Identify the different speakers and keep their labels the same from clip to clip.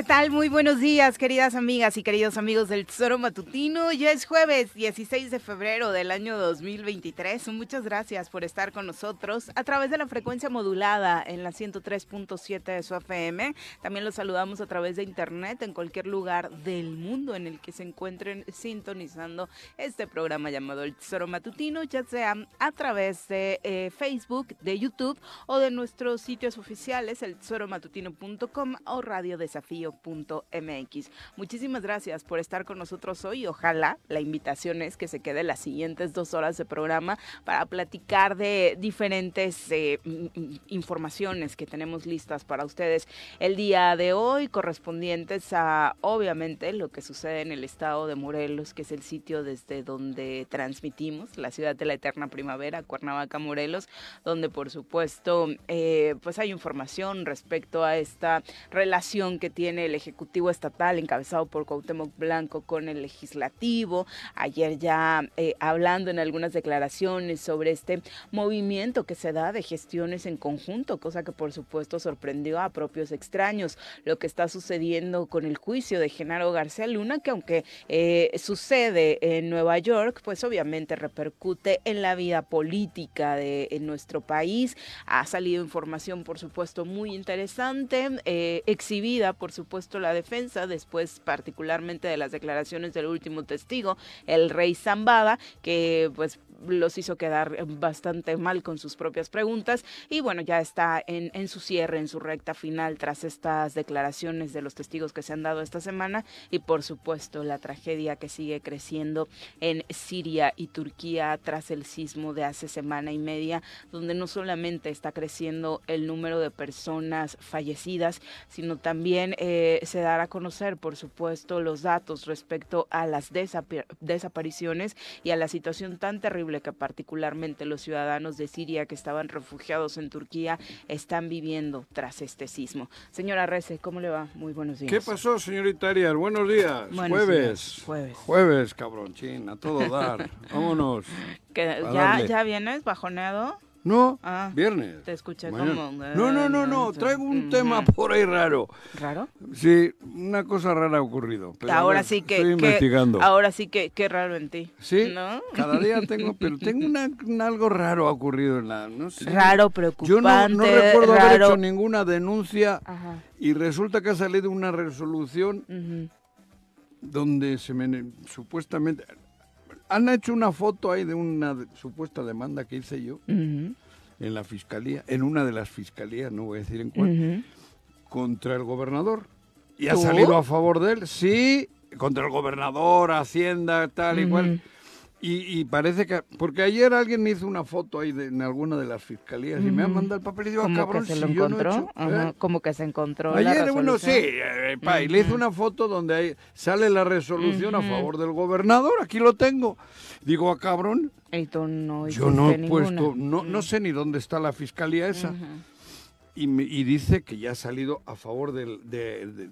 Speaker 1: ¿Qué tal? Muy buenos días, queridas amigas y queridos amigos del Tesoro Matutino. Ya es jueves 16 de febrero del año 2023. Muchas gracias por estar con nosotros a través de la frecuencia modulada en la 103.7 de su FM. También los saludamos a través de internet en cualquier lugar del mundo en el que se encuentren sintonizando este programa llamado El Tesoro Matutino, ya sea a través de eh, Facebook, de YouTube o de nuestros sitios oficiales, el tesoromatutino.com o Radio Desafío mx Muchísimas gracias por estar con nosotros hoy. Ojalá la invitación es que se quede las siguientes dos horas de programa para platicar de diferentes eh, informaciones que tenemos listas para ustedes el día de hoy, correspondientes a, obviamente, lo que sucede en el estado de Morelos, que es el sitio desde donde transmitimos, la ciudad de la eterna primavera, Cuernavaca, Morelos, donde por supuesto, eh, pues hay información respecto a esta relación que tiene el Ejecutivo Estatal encabezado por Cuauhtémoc Blanco con el Legislativo. Ayer ya eh, hablando en algunas declaraciones sobre este movimiento que se da de gestiones en conjunto, cosa que por supuesto sorprendió a propios extraños. Lo que está sucediendo con el juicio de Genaro García Luna, que aunque eh, sucede en Nueva York, pues obviamente repercute en la vida política de nuestro país. Ha salido información, por supuesto, muy interesante, eh, exhibida por supuesto la defensa, después particularmente de las declaraciones del último testigo, el rey Zambada, que pues los hizo quedar bastante mal con sus propias preguntas. Y bueno, ya está en, en, su cierre, en su recta final tras estas declaraciones de los testigos que se han dado esta semana y por supuesto la tragedia que sigue creciendo en Siria y Turquía tras el sismo de hace semana y media, donde no solamente está creciendo el número de personas fallecidas, sino también eh, se dará a conocer, por supuesto, los datos respecto a las desapariciones y a la situación tan terrible que particularmente los ciudadanos de Siria que estaban refugiados en Turquía están viviendo tras este sismo. Señora Rece, ¿cómo le va? Muy buenos días.
Speaker 2: ¿Qué pasó, señorita Arias? Buenos días. jueves.
Speaker 1: Jueves.
Speaker 2: Jueves, cabrón, chin, a todo dar. Vámonos.
Speaker 1: ¿Ya, ¿Ya vienes bajoneado?
Speaker 2: No, ah, viernes.
Speaker 1: Te escuché como...
Speaker 2: No, no, no, no, traigo un tema por ahí raro.
Speaker 1: ¿Raro?
Speaker 2: Sí, una cosa rara ha ocurrido.
Speaker 1: ahora sí que... Estoy investigando. Ahora sí que, qué raro en ti.
Speaker 2: Sí, ¿no? cada día tengo, pero tengo una, algo raro ha ocurrido en la... No sé.
Speaker 1: Raro, preocupante,
Speaker 2: Yo no, no recuerdo haber hecho ninguna denuncia y resulta que ha salido una resolución donde se me... supuestamente han hecho una foto ahí de una supuesta demanda que hice yo en la fiscalía, en una de las fiscalías, no voy a decir en cuál, contra el gobernador. Y ha salido a favor de él, sí, contra el gobernador, Hacienda, tal y cual. Y, parece que, porque ayer alguien me hizo una foto ahí de, en alguna de las fiscalías y me ha mandado el papel y digo, ah, cabrón,
Speaker 1: que se lo encontró, ¿eh? como que se encontró.
Speaker 2: Ayer uno sí, eh, y le hizo una foto donde ahí sale la resolución a favor del gobernador, aquí lo tengo. Digo, a ah, cabrón.
Speaker 1: no
Speaker 2: yo no he puesto, no, no sé ni dónde está la fiscalía esa y, dice que ya ha salido a favor de,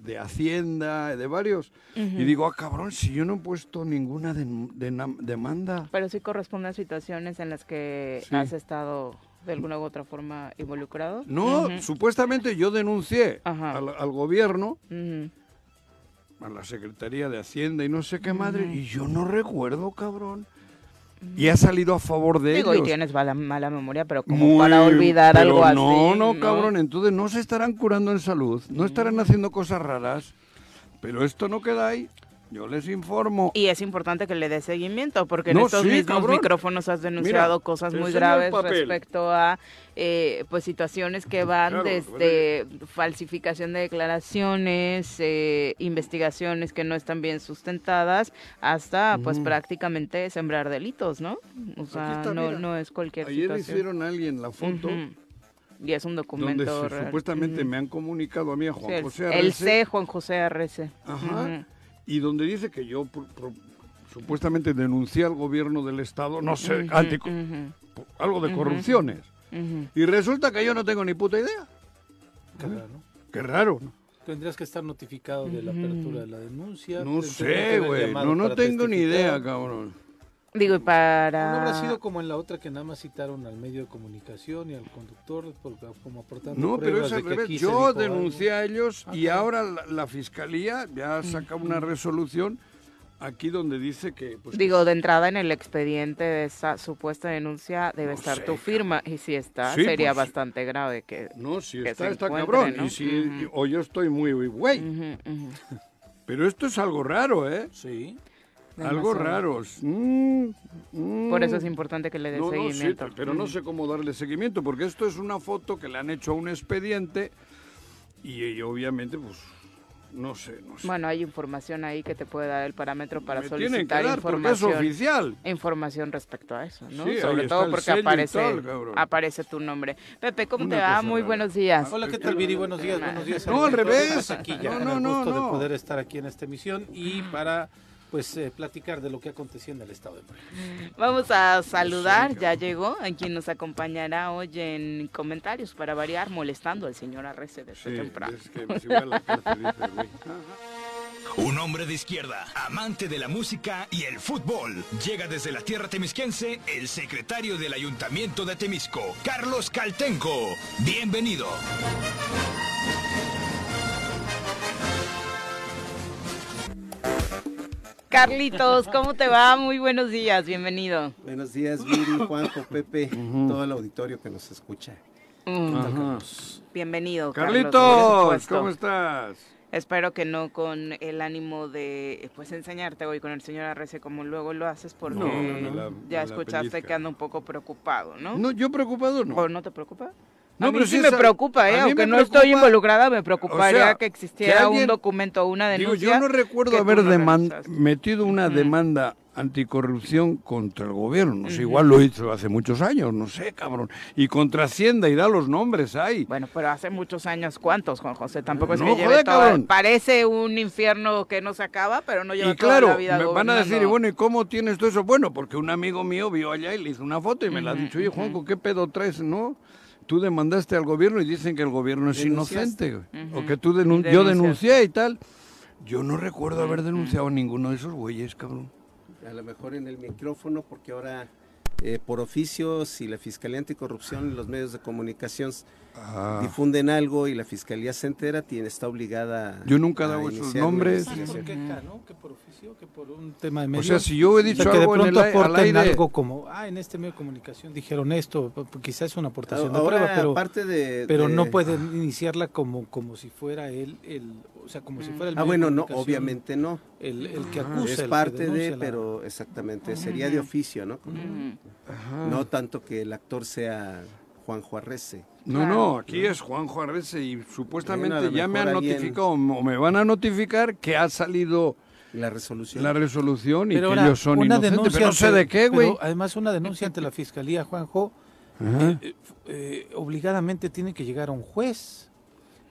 Speaker 2: de, Hacienda, de varios. Y digo, ah, cabrón, si yo no he puesto ninguna demanda.
Speaker 1: Pero sí corresponde a situaciones en las que has estado de alguna u otra forma involucrado.
Speaker 2: No, supuestamente yo denuncié al, gobierno, a la Secretaría de Hacienda y no sé qué madre, y yo no recuerdo, cabrón y ha salido a favor de
Speaker 1: Digo,
Speaker 2: ellos.
Speaker 1: y tienes mala, mala memoria, pero como para olvidar algo así.
Speaker 2: No, no, cabrón, entonces no se estarán curando en salud, no estarán haciendo cosas raras, pero esto no queda ahí. Yo les informo.
Speaker 1: Y es importante que le dé seguimiento, porque en estos mismos micrófonos has denunciado cosas muy graves respecto a eh, pues situaciones que van desde falsificación de declaraciones, eh, investigaciones que no están bien sustentadas, hasta pues prácticamente sembrar delitos, ¿no? O sea, no, no es cualquier
Speaker 2: Ayer hicieron a alguien la foto.
Speaker 1: Y es un documento.
Speaker 2: supuestamente me han comunicado a mí, a Juan José
Speaker 1: Arrece. El C, Juan José Arrece.
Speaker 2: Ajá y donde dice que yo supuestamente denuncié al gobierno del Estado, no sé, algo de corrupciones. Y resulta que yo no tengo ni puta idea.
Speaker 3: Qué raro.
Speaker 2: Qué raro,
Speaker 3: Tendrías que estar notificado de la apertura de la denuncia.
Speaker 2: No sé, güey. No, no tengo ni idea, cabrón.
Speaker 1: Digo, y para...
Speaker 3: No habrá sido como en la otra que nada más citaron al medio de comunicación y al conductor como aportando
Speaker 2: No, pero es al revés. Yo denuncié a ellos ah, y ahora la, fiscalía ya saca una resolución aquí donde dice que...
Speaker 1: Pues, Digo, de entrada en el expediente de esa supuesta denuncia debe estar tu firma y si está sería pues, bastante grave que...
Speaker 2: No, si está, está cabrón. Y si, O yo estoy muy güey. Pero esto es algo raro, ¿eh?
Speaker 3: Sí.
Speaker 2: Algo raro. Mm,
Speaker 1: mm. Por eso es importante que le dé seguimiento.
Speaker 2: pero no sé cómo darle seguimiento, porque esto es una foto que le han hecho a un expediente y, obviamente, pues, no sé, no sé.
Speaker 1: Bueno, hay información ahí que te puede dar el parámetro para solicitar información.
Speaker 2: Es oficial.
Speaker 1: Información respecto a eso, ¿no? Sobre todo porque aparece, aparece tu nombre. Pepe, ¿cómo te va? Muy buenos días.
Speaker 3: Hola, ¿qué tal, Viri? Buenos días, buenos días.
Speaker 2: No, al revés.
Speaker 3: Aquí ya no, no, no, de poder estar aquí en esta emisión y para pues eh, platicar de lo que aconteció en el estado de Puebla.
Speaker 1: Vamos a saludar, ya llegó, a quien nos acompañará hoy en comentarios para variar, molestando al señor Arrece de sí, temprano.
Speaker 4: Un hombre de izquierda, amante de la música y el fútbol. Llega desde la tierra temisquense el secretario del Ayuntamiento de Temisco, Carlos Caltenco. Bienvenido.
Speaker 1: Carlitos, ¿cómo te va? Muy buenos días, bienvenido.
Speaker 5: Buenos días, Viri, Juanjo, Pepe, todo el auditorio que nos escucha.
Speaker 1: Bienvenido.
Speaker 2: Carlitos, ¿cómo estás?
Speaker 1: Espero que no con el ánimo de pues enseñarte hoy con el señor Arrece como luego lo haces porque ya escuchaste que anda un poco preocupado, ¿no?
Speaker 2: No, yo preocupado no.
Speaker 1: ¿O no te preocupa? No, a mí pero sí me preocupa, ¿eh? aunque no estoy involucrada, me preocuparía que existiera un documento o una denuncia.
Speaker 2: Digo, yo no recuerdo haber metido una demanda anticorrupción contra el gobierno. No sé, igual lo hizo hace muchos años, no sé, cabrón. Y contra Hacienda y da los nombres ahí.
Speaker 1: Bueno, pero hace muchos años, ¿cuántos, Juan José? Tampoco es que lleve todo. Parece un infierno que no se acaba, pero no lleva
Speaker 2: y claro,
Speaker 1: toda la vida
Speaker 2: me van a decir, y bueno, ¿y cómo tienes todo eso? Bueno, porque un amigo mío vio allá y le hizo una foto y me la ha dicho, oye, Juanjo, ¿qué pedo traes? No, tú demandaste al gobierno y dicen que el gobierno es inocente, o que tú yo denuncié y tal. Yo no recuerdo haber denunciado a ninguno de esos güeyes, cabrón.
Speaker 5: A lo mejor en el micrófono, porque ahora eh, por oficio, si la Fiscalía Anticorrupción y los medios de comunicación Ah. difunden algo y la fiscalía se entera, tiene, está obligada.
Speaker 2: Yo nunca he dado esos nombres.
Speaker 3: ¿Por qué acá, no? Que por oficio, que por un tema de
Speaker 2: medios. O sea, si yo he dicho algo
Speaker 3: de pronto
Speaker 2: en el, al
Speaker 3: algo como, ah, en este medio de comunicación dijeron esto, quizás es una aportación de prueba, pero,
Speaker 5: aparte de,
Speaker 3: pero no pueden iniciarla como, como si fuera él, el, o sea, como si fuera el
Speaker 5: Ah, bueno, no, obviamente no.
Speaker 3: El, el que acusa.
Speaker 5: Es parte de, pero exactamente, sería de oficio, ¿no? No tanto que el actor sea Juan Juarrece.
Speaker 2: No, no, aquí es Juan Juarrece y supuestamente ya me han notificado o me van a notificar que ha salido
Speaker 5: la resolución.
Speaker 2: La resolución y que ellos son inocentes, pero no sé de qué, güey.
Speaker 3: Además, una denuncia ante la Fiscalía, Juanjo, eh, eh, eh, obligadamente tiene que llegar a un juez.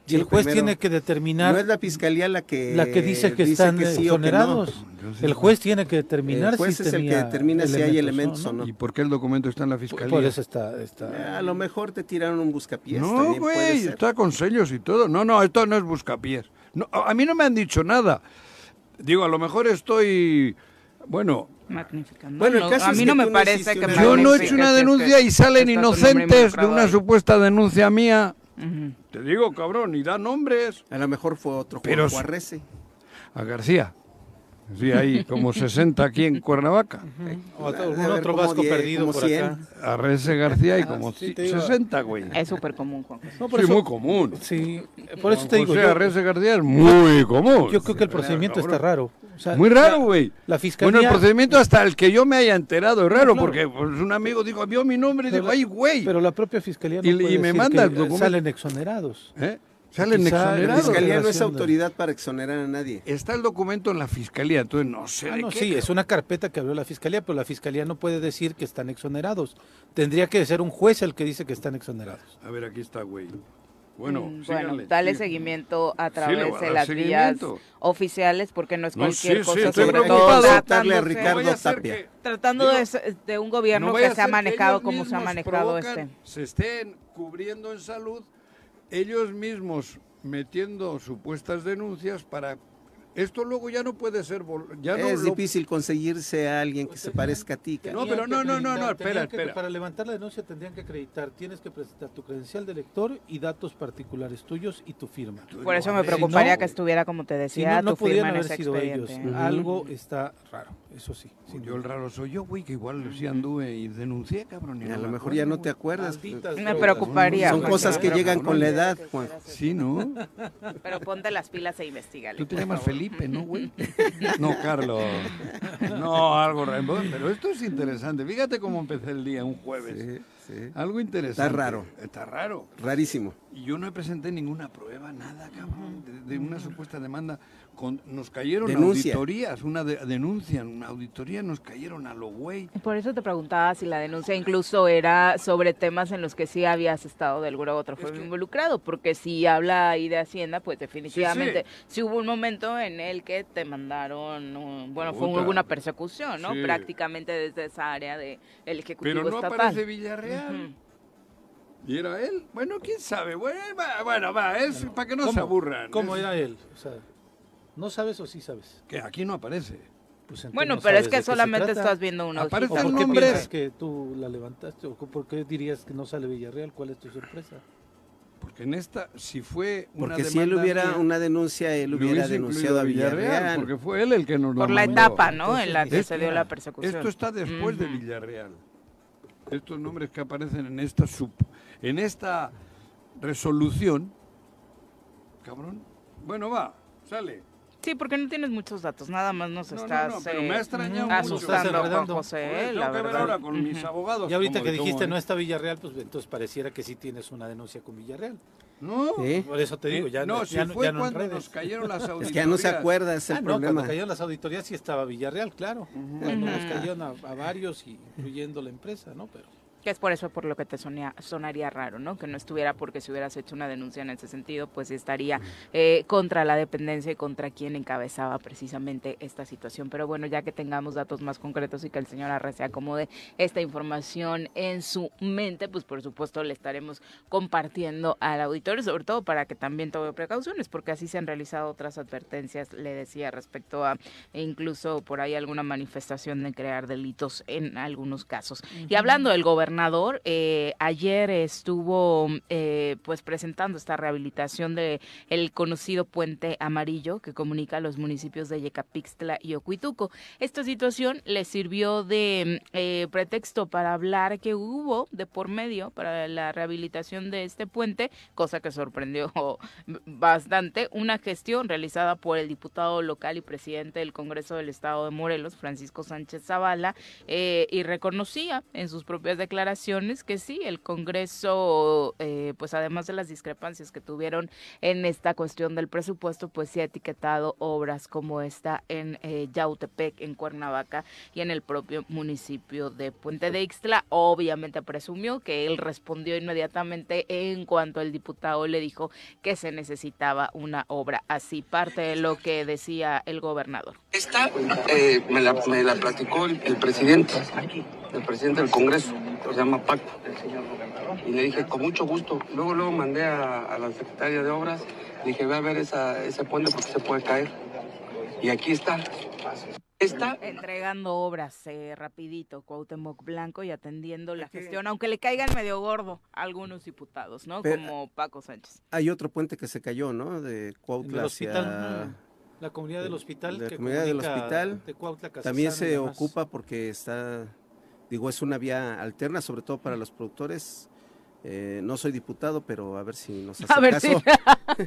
Speaker 3: Y el juez tiene que determinar.
Speaker 5: No es la fiscalía la que.
Speaker 3: La que dice que están exonerados. El juez tiene que determinar.
Speaker 5: El juez es el que determina si hay elementos o no.
Speaker 2: ¿Y por qué el documento está en la fiscalía?
Speaker 3: Por eso está. está...
Speaker 5: A lo mejor te tiraron un buscapiés.
Speaker 2: No, güey, está con sellos y todo. No, no, esto no es buscapiés. No, a mí no me han dicho nada. Digo, a lo mejor estoy. Bueno,
Speaker 1: Bueno, a mí no me parece que...
Speaker 2: Yo no he hecho una denuncia y salen inocentes de una supuesta denuncia mía te digo, cabrón, y da nombres.
Speaker 5: A lo mejor fue otro Pero
Speaker 2: A García. Sí, hay como 60 aquí en Cuernavaca.
Speaker 3: O otro vasco perdido por 100. acá.
Speaker 2: Arrece García y como 60, güey.
Speaker 1: Es súper común, Juan.
Speaker 2: sí, muy común.
Speaker 3: Sí, por eso te digo.
Speaker 2: José Arrece García es muy común.
Speaker 3: Yo creo que el procedimiento está raro.
Speaker 2: muy raro, güey.
Speaker 3: La, fiscalía...
Speaker 2: Bueno, el procedimiento hasta el que yo me haya enterado es raro, porque pues, un amigo dijo, vio mi nombre y dijo, ay, güey.
Speaker 3: Pero la propia fiscalía no y, puede y me manda que salen exonerados.
Speaker 2: ¿Eh? Salen exonerados.
Speaker 5: La fiscalía no es autoridad para exonerar a nadie.
Speaker 2: Está el documento en la fiscalía, entonces no sé.
Speaker 3: Ah, no, sí, es una carpeta que abrió la fiscalía, pero la fiscalía no puede decir que están exonerados. Tendría que ser un juez el que dice que están exonerados.
Speaker 2: A ver, aquí está, güey. Bueno, mm,
Speaker 1: bueno dale seguimiento a través de las vías oficiales porque no es cualquier cosa, sobre todo
Speaker 5: tratándose, Ricardo Tapia.
Speaker 1: tratando de, un gobierno que se ha manejado como se ha manejado este.
Speaker 2: Se estén cubriendo en salud ellos mismos metiendo supuestas denuncias para Esto luego ya no puede ser. Ya
Speaker 5: es difícil conseguirse a alguien que se parezca a ti.
Speaker 2: No, pero no, no, no, no, espera, espera.
Speaker 3: para levantar la denuncia tendrían que acreditar, tienes que presentar tu credencial de lector y datos particulares tuyos y tu firma.
Speaker 1: Por eso me preocuparía que estuviera, como te decía, tu firma en ese expediente.
Speaker 3: Ellos. Algo está raro, eso sí.
Speaker 2: yo el raro soy yo, güey, que igual sí anduve y denuncié, cabrón.
Speaker 5: a lo mejor ya no te acuerdas.
Speaker 1: me preocuparía.
Speaker 5: Son cosas que llegan con la edad, Juan.
Speaker 2: Sí, ¿no?
Speaker 1: Pero ponte las pilas e investiga.
Speaker 2: Tú te llamas Felipe, ¿no, güey? No, Carlos. No, algo Pero esto es interesante. Fíjate cómo empecé el día, un jueves. Algo interesante.
Speaker 5: Está raro.
Speaker 2: Está raro.
Speaker 5: Rarísimo.
Speaker 2: Y yo no presenté ninguna prueba, nada, cabrón, de, una supuesta demanda. Nos cayeron auditorías, una denuncia, una auditoría, nos cayeron a lo güey.
Speaker 1: Por eso te preguntaba si la denuncia incluso era sobre temas en los que sí habías estado de alguna u otra forma involucrado, porque si habla ahí de Hacienda, pues definitivamente sí, hubo un momento en el que te mandaron, bueno, fue una persecución, ¿no? Prácticamente desde esa área del de Ejecutivo
Speaker 2: Pero no
Speaker 1: aparece
Speaker 2: Villarreal. ¿Y era él? Bueno, quién sabe. Bueno, va, bueno, va es para que no se aburran.
Speaker 3: ¿Cómo era él? O sea, ¿no sabes o sí sabes?
Speaker 2: Que aquí no aparece.
Speaker 1: Pues bueno, pero es que solamente estás viendo una
Speaker 2: Aparece el
Speaker 3: nombre.
Speaker 2: ¿Por
Speaker 3: qué que tú la levantaste? ¿O por qué dirías que no sale Villarreal? ¿Cuál es tu sorpresa?
Speaker 2: Porque en esta, si fue
Speaker 5: una Porque si él hubiera una denuncia, él hubiera denunciado a Villarreal.
Speaker 2: Porque fue él el que nos
Speaker 1: Por la etapa, ¿no? en la que se dio la persecución.
Speaker 2: Esto está después de Villarreal. Estos nombres que aparecen en esta sub en esta resolución, cabrón, bueno, va, sale.
Speaker 1: Sí, porque no tienes muchos datos, nada más nos estás no,
Speaker 2: pero me ha extrañado
Speaker 1: asustando con José, la
Speaker 2: verdad. Que ver ahora con mis abogados.
Speaker 3: Y ahorita que dijiste no está Villarreal, pues entonces pareciera que sí tienes una denuncia con Villarreal.
Speaker 2: No,
Speaker 3: por eso te digo, ya
Speaker 2: no. si fue cuando nos cayeron las auditorías.
Speaker 5: Es que ya no se acuerda, es el ah, problema. No,
Speaker 3: cuando cayeron las auditorías sí estaba Villarreal, claro. Cuando nos cayeron a, a varios, incluyendo la empresa, ¿no? Pero
Speaker 1: que es por eso por lo que te sonaría raro, ¿no? Que no estuviera porque si hubieras hecho una denuncia en ese sentido, pues estaría eh, contra la dependencia y contra quien encabezaba precisamente esta situación. Pero bueno, ya que tengamos datos más concretos y que el señor Arre se acomode esta información en su mente, pues por supuesto le estaremos compartiendo al auditorio, sobre todo para que también tome precauciones, porque así se han realizado otras advertencias, le decía, respecto a incluso por ahí alguna manifestación de crear delitos en algunos casos. Y hablando del gobernador, gobernador eh, ayer estuvo eh, pues presentando esta rehabilitación de el conocido puente amarillo que comunica los municipios de Yecapixtla y Ocuituco. Esta situación le sirvió de eh, pretexto para hablar que hubo de por medio para la rehabilitación de este puente, cosa que sorprendió bastante, una gestión realizada por el diputado local y presidente del Congreso del Estado de Morelos, Francisco Sánchez Zavala, y reconocía en sus propias declaraciones declaraciones que sí, el Congreso, eh, pues además de las discrepancias que tuvieron en esta cuestión del presupuesto, pues sí ha etiquetado obras como esta en eh, Yautepec, en Cuernavaca y en el propio municipio de Puente de Ixtla. Obviamente presumió que él respondió inmediatamente en cuanto el diputado le dijo que se necesitaba una obra así, parte de lo que decía el gobernador.
Speaker 6: Esta eh, me, la, me, la, platicó el, el presidente, el presidente del Congreso se llama Paco. Y le dije, con mucho gusto. Luego, luego mandé a, la secretaria de Obras, le dije, ve a ver esa, ese puente porque se puede caer. Y aquí está. Está
Speaker 1: entregando obras eh, rapidito, Cuauhtémoc Blanco y atendiendo la gestión, aunque le caigan medio gordo a algunos diputados, ¿no? Como Paco Sánchez.
Speaker 5: Hay otro puente que se cayó, ¿no? De Cuautla
Speaker 3: hacia... La comunidad del hospital.
Speaker 5: La comunidad del hospital. también se ocupa porque está Digo, es una vía alterna, sobre todo para los productores. Eh, no soy diputado, pero a ver si nos hace caso.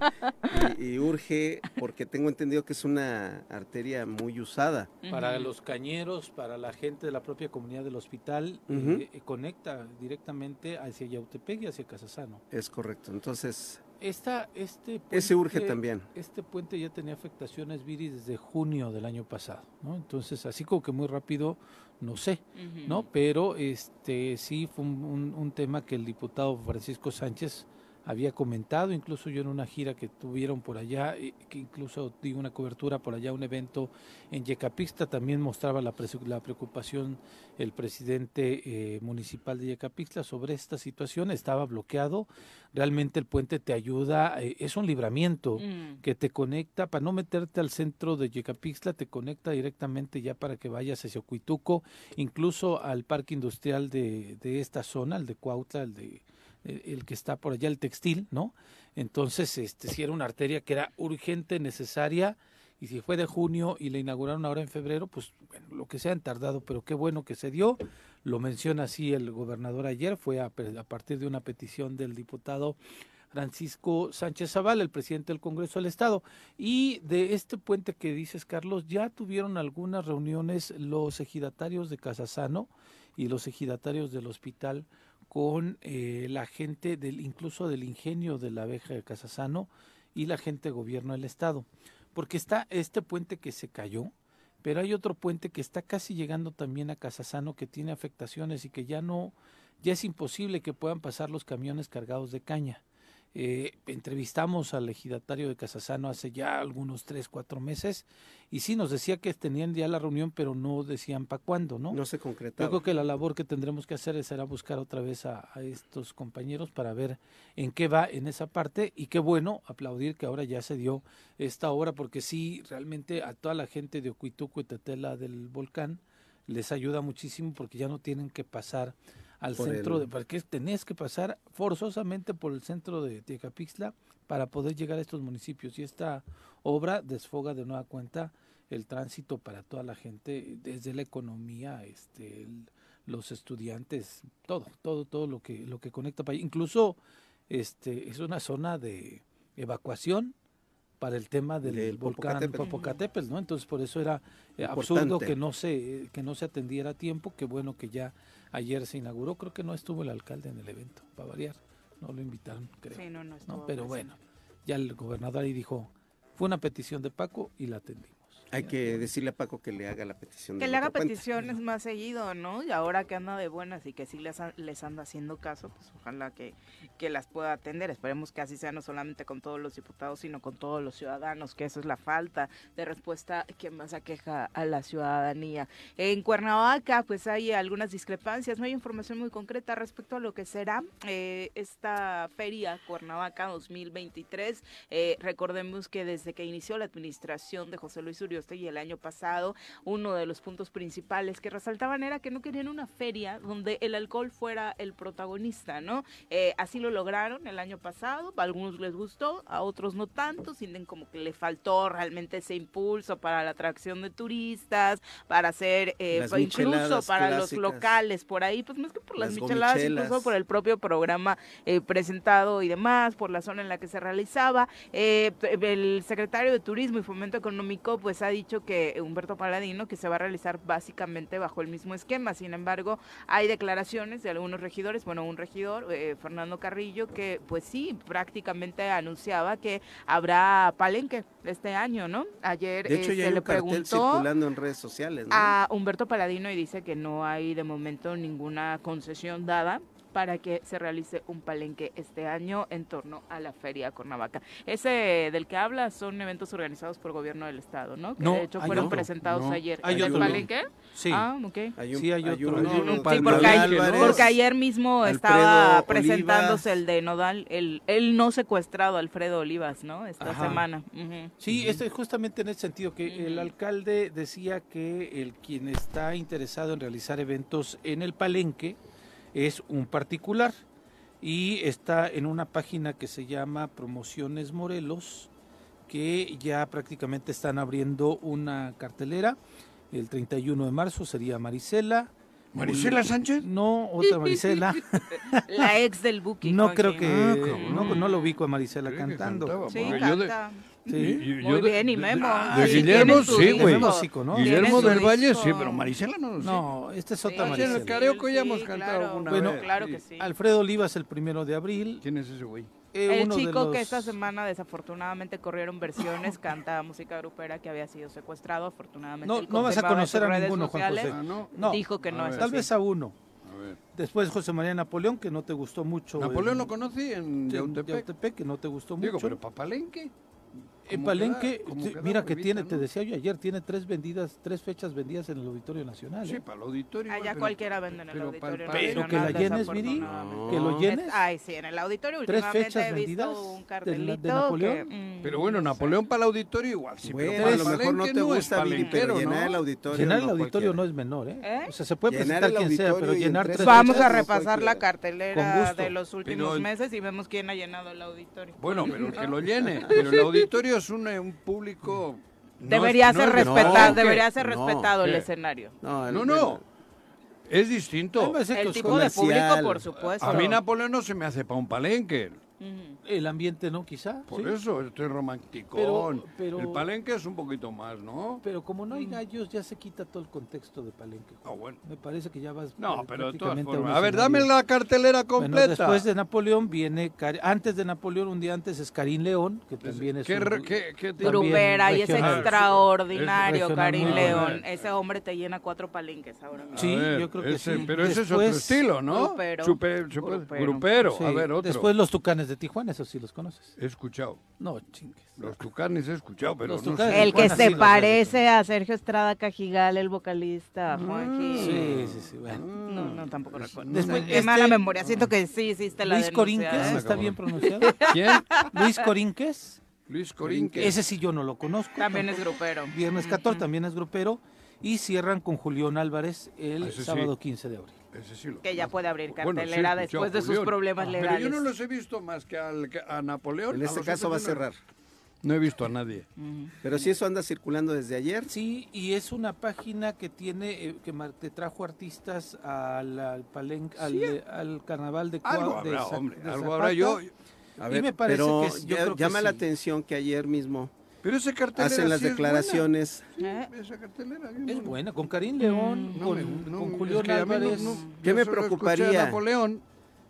Speaker 5: y, urge, porque tengo entendido que es una arteria muy usada.
Speaker 3: Para los cañeros, para la gente de la propia comunidad del hospital, eh, eh, conecta directamente hacia Yautepec y hacia Casasano.
Speaker 5: Es correcto. Entonces,
Speaker 3: esta, este
Speaker 5: Ese urge también.
Speaker 3: Este puente ya tenía afectaciones, Viri, desde junio del año pasado, ¿no? Entonces, así como que muy rápido, no sé, ¿no? Pero este sí fue un, un, tema que el diputado Francisco Sánchez había comentado, incluso yo en una gira que tuvieron por allá, eh, que incluso di una cobertura por allá, un evento en Yecapixtla, también mostraba la, la preocupación el presidente eh, municipal de Yecapixtla sobre esta situación, estaba bloqueado, realmente el puente te ayuda, eh, es un libramiento mm. que te conecta, para no meterte al centro de Yecapixtla, te conecta directamente ya para que vayas hacia Ocuituco, incluso al parque industrial de, de esta zona, el de Cuautla, el de el que está por allá, el textil, ¿no? Entonces, este, si era una arteria que era urgente, necesaria, y si fue de junio y la inauguraron ahora en febrero, pues bueno, lo que sea han tardado, pero qué bueno que se dio. Lo menciona así el gobernador ayer, fue a, a partir de una petición del diputado Francisco Sánchez Zavala, el presidente del Congreso del Estado. Y de este puente que dices, Carlos, ya tuvieron algunas reuniones los ejidatarios de Casasano y los ejidatarios del hospital con eh, la gente del incluso del ingenio de la abeja de Casasano y la gente de gobierno del estado, porque está este puente que se cayó, pero hay otro puente que está casi llegando también a Casasano que tiene afectaciones y que ya no ya es imposible que puedan pasar los camiones cargados de caña. Eh, entrevistamos al ejidatario de Casasano hace ya algunos tres, cuatro meses y sí nos decía que tenían ya la reunión, pero no decían para cuándo, ¿no?
Speaker 5: No se concretaba.
Speaker 3: Yo creo que la labor que tendremos que hacer será buscar otra vez a, estos compañeros para ver en qué va en esa parte y qué bueno aplaudir que ahora ya se dio esta obra porque sí, realmente a toda la gente de Ocuituco y Tetela del volcán les ayuda muchísimo porque ya no tienen que pasar al centro de porque tenés que pasar forzosamente por el centro de Tecapixtla para poder llegar a estos municipios. Y esta obra desfoga de nueva cuenta el tránsito para toda la gente desde la economía este los estudiantes todo todo todo lo que lo que conecta para incluso este es una zona de evacuación para el tema del, volcán Popocatépetl, ¿no? Entonces por eso era eh, absurdo que no se que no se atendiera a tiempo, qué bueno que ya ayer se inauguró, creo que no estuvo el alcalde en el evento, para variar, no lo invitaron, creo.
Speaker 1: Sí, no, no estuvo
Speaker 3: Pero bueno, ya el gobernador ahí dijo, fue una petición de Paco y la atendimos.
Speaker 5: Hay que decirle a Paco que le haga la petición.
Speaker 1: Que le haga peticiones más seguido, ¿no? Y ahora que anda de buenas y que sí les, les anda haciendo caso, pues ojalá que, que las pueda atender. Esperemos que así sea no solamente con todos los diputados, sino con todos los ciudadanos, que eso es la falta de respuesta que más aqueja a la ciudadanía. En Cuernavaca, pues hay algunas discrepancias, no hay información muy concreta respecto a lo que será eh, esta feria Cuernavaca 2023. Eh, recordemos que desde que inició la administración de José Luis Uribe, y el año pasado, uno de los puntos principales que resaltaban era que no querían una feria donde el alcohol fuera el protagonista, ¿no? Eh, así lo lograron el año pasado, a algunos les gustó, a otros no tanto, sienten como que le faltó realmente ese impulso para la atracción de turistas, para hacer, eh, incluso para los locales por ahí, pues más que por las, micheladas, incluso por el propio programa eh, presentado y demás, por la zona en la que se realizaba. el secretario de Turismo y Fomento Económico pues ha dicho que Humberto Paladino que se va a realizar básicamente bajo el mismo esquema. Sin embargo, hay declaraciones de algunos regidores, bueno, un regidor, eh, Fernando Carrillo, que pues sí, prácticamente anunciaba que habrá palenque este año, ¿no? Ayer
Speaker 5: de hecho,
Speaker 1: eh, se
Speaker 5: le preguntó circulando en redes sociales,
Speaker 1: a Humberto Paladino y dice que no hay de momento ninguna concesión dada para que se realice un palenque este año en torno a la Feria Cuernavaca. Ese del que habla son eventos organizados por gobierno del estado, ¿no? Que de hecho fueron presentados ayer.
Speaker 3: ¿Hay
Speaker 1: el
Speaker 3: palenque?
Speaker 1: Sí. Ah, ok.
Speaker 3: sí, hay otro.
Speaker 1: sí, porque, ayer, porque ayer mismo estaba presentándose el de Nodal, el, el no secuestrado Alfredo Olivas, ¿no? Esta semana.
Speaker 3: Sí, esto es justamente en ese sentido que el alcalde decía que el quien está interesado en realizar eventos en el palenque es un particular y está en una página que se llama Promociones Morelos, que ya prácticamente están abriendo una cartelera. El 31 de marzo sería Marisela.
Speaker 2: ¿Marisela Sánchez?
Speaker 3: No, otra Marisela.
Speaker 1: La ex del Buki.
Speaker 3: No creo que... Ah, no, no lo ubico a Marisela cantando.
Speaker 1: Sí, canta. Sí. Muy bien, y Memo.
Speaker 2: De Guillermo, sí, güey.
Speaker 3: ¿no?
Speaker 2: Guillermo del Valle, sí, pero Marisela no.
Speaker 3: No, esta es otra Marisela.
Speaker 2: En el Carioco ya hemos cantado una
Speaker 3: bueno,
Speaker 2: vez.
Speaker 1: claro que sí.
Speaker 3: Alfredo Olivas el primero de abril.
Speaker 2: ¿Quién es ese güey?
Speaker 1: Eh, el chico que esta semana desafortunadamente corrieron versiones, canta música grupera que había sido secuestrado, afortunadamente.
Speaker 3: No, no vas a conocer a ninguno, Juan José.
Speaker 1: Ah, no. Dijo que no es
Speaker 3: Tal vez a uno. Después José María Napoleón, que no te gustó mucho.
Speaker 2: Napoleón lo conocí en Yautepec.
Speaker 3: que no te gustó mucho.
Speaker 2: Digo, pero Papalenque.
Speaker 3: En Palenque, mira que tiene, te decía yo ayer, tiene tres vendidas, tres fechas vendidas en el Auditorio Nacional.
Speaker 2: Sí, ¿eh? para el auditorio.
Speaker 1: Allá cualquiera vende en el Auditorio
Speaker 3: Nacional. Pero que la llenes, Viri, que lo llenes.
Speaker 1: Ay, sí, en el Auditorio tres fechas he vendidas un cartelito de, Napoleón.
Speaker 2: Mm, pero bueno, Napoleón para el Auditorio igual. Sí,
Speaker 5: bueno, a lo mejor no te gusta, Viri, pero llenar el Auditorio
Speaker 3: Llenar el Auditorio no es menor, ¿eh? ¿eh? O sea, se puede presentar quien sea, pero llenar tres
Speaker 1: Vamos a repasar la cartelera de los últimos meses y vemos quién ha llenado el Auditorio.
Speaker 2: Bueno, pero que lo llene. Pero el Auditorio es un público
Speaker 1: debería ser respetado, debería ser respetado el escenario.
Speaker 2: No, no, Es distinto.
Speaker 1: El tipo de público, por supuesto.
Speaker 2: A mí Napoleón no se me hace para un palenque.
Speaker 3: El ambiente no, quizá.
Speaker 2: Por eso, estoy romántico. Pero, el palenque es un poquito más, ¿no?
Speaker 3: Pero como no hay gallos, ya se quita todo el contexto de palenque.
Speaker 2: Ah, bueno.
Speaker 3: Me parece que ya vas.
Speaker 2: No, pero de todas formas. A, ver, dame la cartelera completa.
Speaker 3: después de Napoleón viene. Antes de Napoleón, un día antes, es Karim León, que también es.
Speaker 2: ¿Qué, qué, qué
Speaker 1: Grupera, y es extraordinario, Karim León. Ese hombre te llena cuatro palenques ahora mismo.
Speaker 3: Sí, yo creo que sí.
Speaker 2: Pero ese es otro estilo, ¿no?
Speaker 1: Grupero.
Speaker 2: grupero. A ver, otro.
Speaker 3: Después los tucanes de Tijuana, eso sí los conoces.
Speaker 2: He escuchado.
Speaker 3: No, chingues.
Speaker 2: Los Tucanes he escuchado, pero
Speaker 1: no sé. El que se parece a Sergio Estrada Cajigal, el vocalista, mm.
Speaker 3: Sí, sí, sí. Bueno.
Speaker 1: No, no, tampoco recuerdo. Después, Qué mala este memoria. Siento que sí hiciste la
Speaker 3: Luis Corinques, ¿eh? ¿está bien pronunciado?
Speaker 2: ¿Quién?
Speaker 3: Luis Corinques.
Speaker 2: Luis Corinques.
Speaker 3: Ese sí yo no lo conozco.
Speaker 1: También es grupero.
Speaker 3: Viernes 14 también es grupero. Y cierran con Julián Álvarez el ah, sábado 15 de abril
Speaker 1: que ya puede abrir cartelera después de sus problemas legales.
Speaker 2: Pero yo no los he visto más que a Napoleón.
Speaker 5: En este caso va a cerrar.
Speaker 2: No he visto a nadie.
Speaker 5: Pero si eso anda circulando desde ayer.
Speaker 3: Sí, y es una página que tiene eh, que te trajo artistas al, al, al, carnaval de
Speaker 2: Algo de, hombre. algo habrá yo.
Speaker 5: A ver, me parece pero que llama la atención que ayer mismo
Speaker 2: pero ese cartelera
Speaker 5: hacen las declaraciones.
Speaker 2: ¿Eh? Esa cartelera
Speaker 3: es buena, con Karim León, mm, con, con Julio Álvarez.
Speaker 5: ¿Qué me preocuparía?
Speaker 2: Napoleón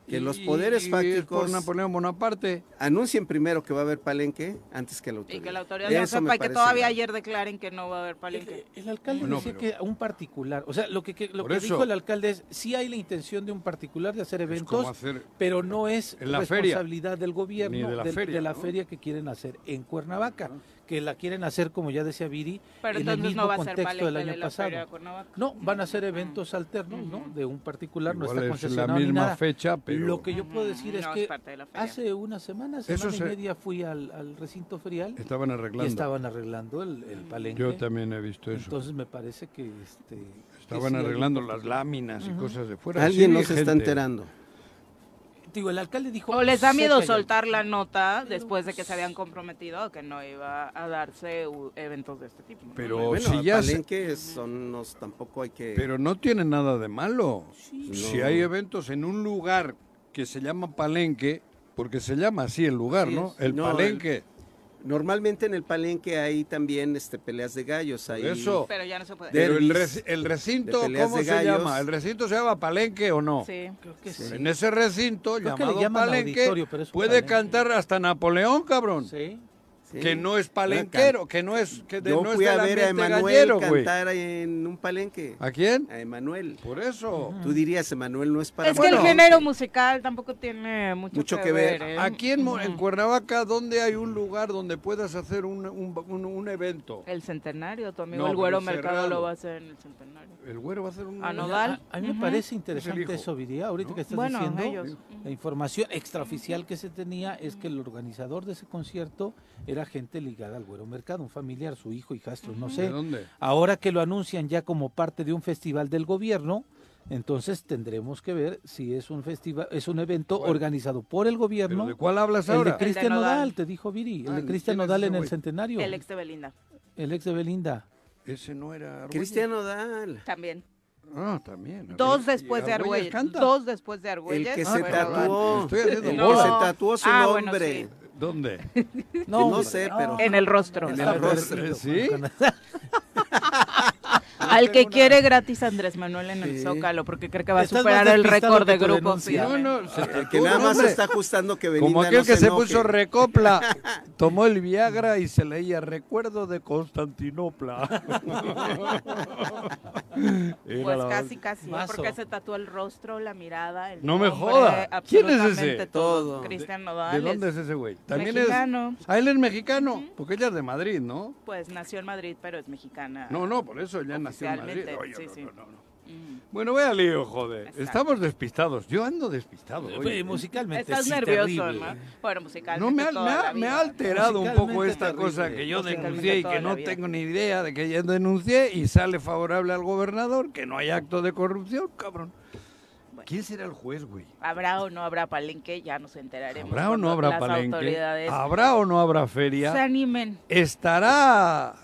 Speaker 5: que los poderes fácticos
Speaker 2: Napoleón Bonaparte
Speaker 5: anuncien primero que va a haber palenque antes que la autoridad.
Speaker 1: Y que la autoridad no sepa y que todavía ayer declaren que no va a haber palenque.
Speaker 3: El, alcalde dice que un particular, o sea, lo que, lo que dijo el alcalde es sí hay la intención de un particular de hacer eventos, pero no es responsabilidad del gobierno de la, feria, que quieren hacer en Cuernavaca que la quieren hacer, como ya decía Viri, en el mismo contexto del año pasado. No, van a ser eventos alternos, ¿no? De un particular, no está concesionado
Speaker 2: la misma
Speaker 3: nada.
Speaker 2: fecha, pero...
Speaker 3: Lo que yo puedo decir es que hace unas semanas, semana y media fui al, recinto ferial.
Speaker 2: Estaban arreglando.
Speaker 3: Y estaban arreglando el, el palenque.
Speaker 2: Yo también he visto eso.
Speaker 3: Entonces me parece que... Este,
Speaker 2: estaban arreglando las láminas y cosas de fuera.
Speaker 5: Alguien no se está enterando
Speaker 3: digo, el alcalde dijo...
Speaker 1: O les da miedo soltar la nota después de que se habían comprometido que no iba a darse eventos de este tipo.
Speaker 5: Pero si ya que son los, tampoco hay que...
Speaker 2: Pero no tiene nada de malo. Si hay eventos en un lugar que se llama Palenque, porque se llama así el lugar, ¿no? El Palenque.
Speaker 5: Normalmente en el palenque hay también este, peleas de gallos. Hay
Speaker 2: Eso.
Speaker 1: Pero ya no se puede.
Speaker 2: Pero el, recinto, ¿cómo se llama? ¿El recinto se llama palenque o no?
Speaker 1: Sí, creo que sí.
Speaker 2: En ese recinto llamado palenque puede cantar hasta Napoleón, cabrón.
Speaker 3: Sí
Speaker 2: que no es palenquero, que no es que
Speaker 5: de, Yo
Speaker 2: no
Speaker 5: fui
Speaker 2: es
Speaker 5: a ver a Emanuel cantar en un palenque.
Speaker 2: ¿A quién?
Speaker 5: A Emanuel.
Speaker 2: Por eso.
Speaker 5: Tú dirías, Emanuel no es para
Speaker 1: Es que el género musical tampoco tiene mucho, que, ver. ¿eh?
Speaker 2: Aquí en, en, Cuernavaca, ¿dónde hay un lugar donde puedas hacer un, un, un, evento?
Speaker 1: El Centenario, tu amigo el Güero Mercado lo va a hacer en el Centenario.
Speaker 2: El Güero va a hacer un...
Speaker 1: A Nodal.
Speaker 3: A, mí me parece interesante eso, Viría, ahorita que estás diciendo. La información extraoficial que se tenía es que el organizador de ese concierto era gente ligada al Güero Mercado, un familiar, su hijo, hijastro, no sé.
Speaker 2: ¿De dónde?
Speaker 3: Ahora que lo anuncian ya como parte de un festival del gobierno, entonces tendremos que ver si es un festival, es un evento organizado por el gobierno.
Speaker 2: ¿De cuál hablas ahora?
Speaker 3: El de Cristian Nodal. te dijo Viri, el de ah, Cristian Nodal en el centenario.
Speaker 1: El ex de Belinda.
Speaker 3: El ex de Belinda.
Speaker 2: Ese no era
Speaker 5: Cristian Nodal.
Speaker 1: También.
Speaker 2: Ah, también.
Speaker 1: Dos después de Argüelles. Dos después de Argüelles.
Speaker 5: El que se tatuó. Estoy haciendo el que se tatuó su ah, nombre.
Speaker 2: ¿Dónde?
Speaker 5: No, no sé, pero.
Speaker 1: En el rostro.
Speaker 5: En el rostro.
Speaker 2: ¿Sí?
Speaker 1: Al que quiere gratis Andrés Manuel en el Zócalo, porque cree que va a superar el récord de grupo.
Speaker 5: No, no, que nada más se está ajustando que Belinda
Speaker 2: Como aquel que se puso recopla, tomó el Viagra y se leía Recuerdo de Constantinopla.
Speaker 1: pues casi, casi, ¿eh? porque se tatuó el rostro, la mirada, el
Speaker 2: No me joda. ¿Quién es ese?
Speaker 1: Todo. Cristian Nodal.
Speaker 2: ¿De dónde es ese güey? También mexicano. es. Ah, él es mexicano, porque ella es de Madrid, ¿no?
Speaker 1: Pues nació en Madrid, pero es mexicana.
Speaker 2: No, no, por eso ella nació en Madrid. sí, sí. No, no, mm. Bueno, voy al lío, joder. Estamos despistados. Yo ando despistado.
Speaker 3: Oye. Musicalmente
Speaker 1: Estás nervioso, ¿no? Bueno, musicalmente.
Speaker 2: No, me ha, me ha, alterado un poco esta cosa que yo denuncié y que no tengo ni idea de que ya denuncié y sale favorable al gobernador, que no hay acto de corrupción, cabrón. ¿Quién será el juez, güey?
Speaker 1: ¿Habrá o no habrá palenque? Ya nos enteraremos.
Speaker 2: ¿Habrá o no habrá palenque? ¿Habrá o no habrá feria?
Speaker 1: Se animen.
Speaker 2: ¿Estará...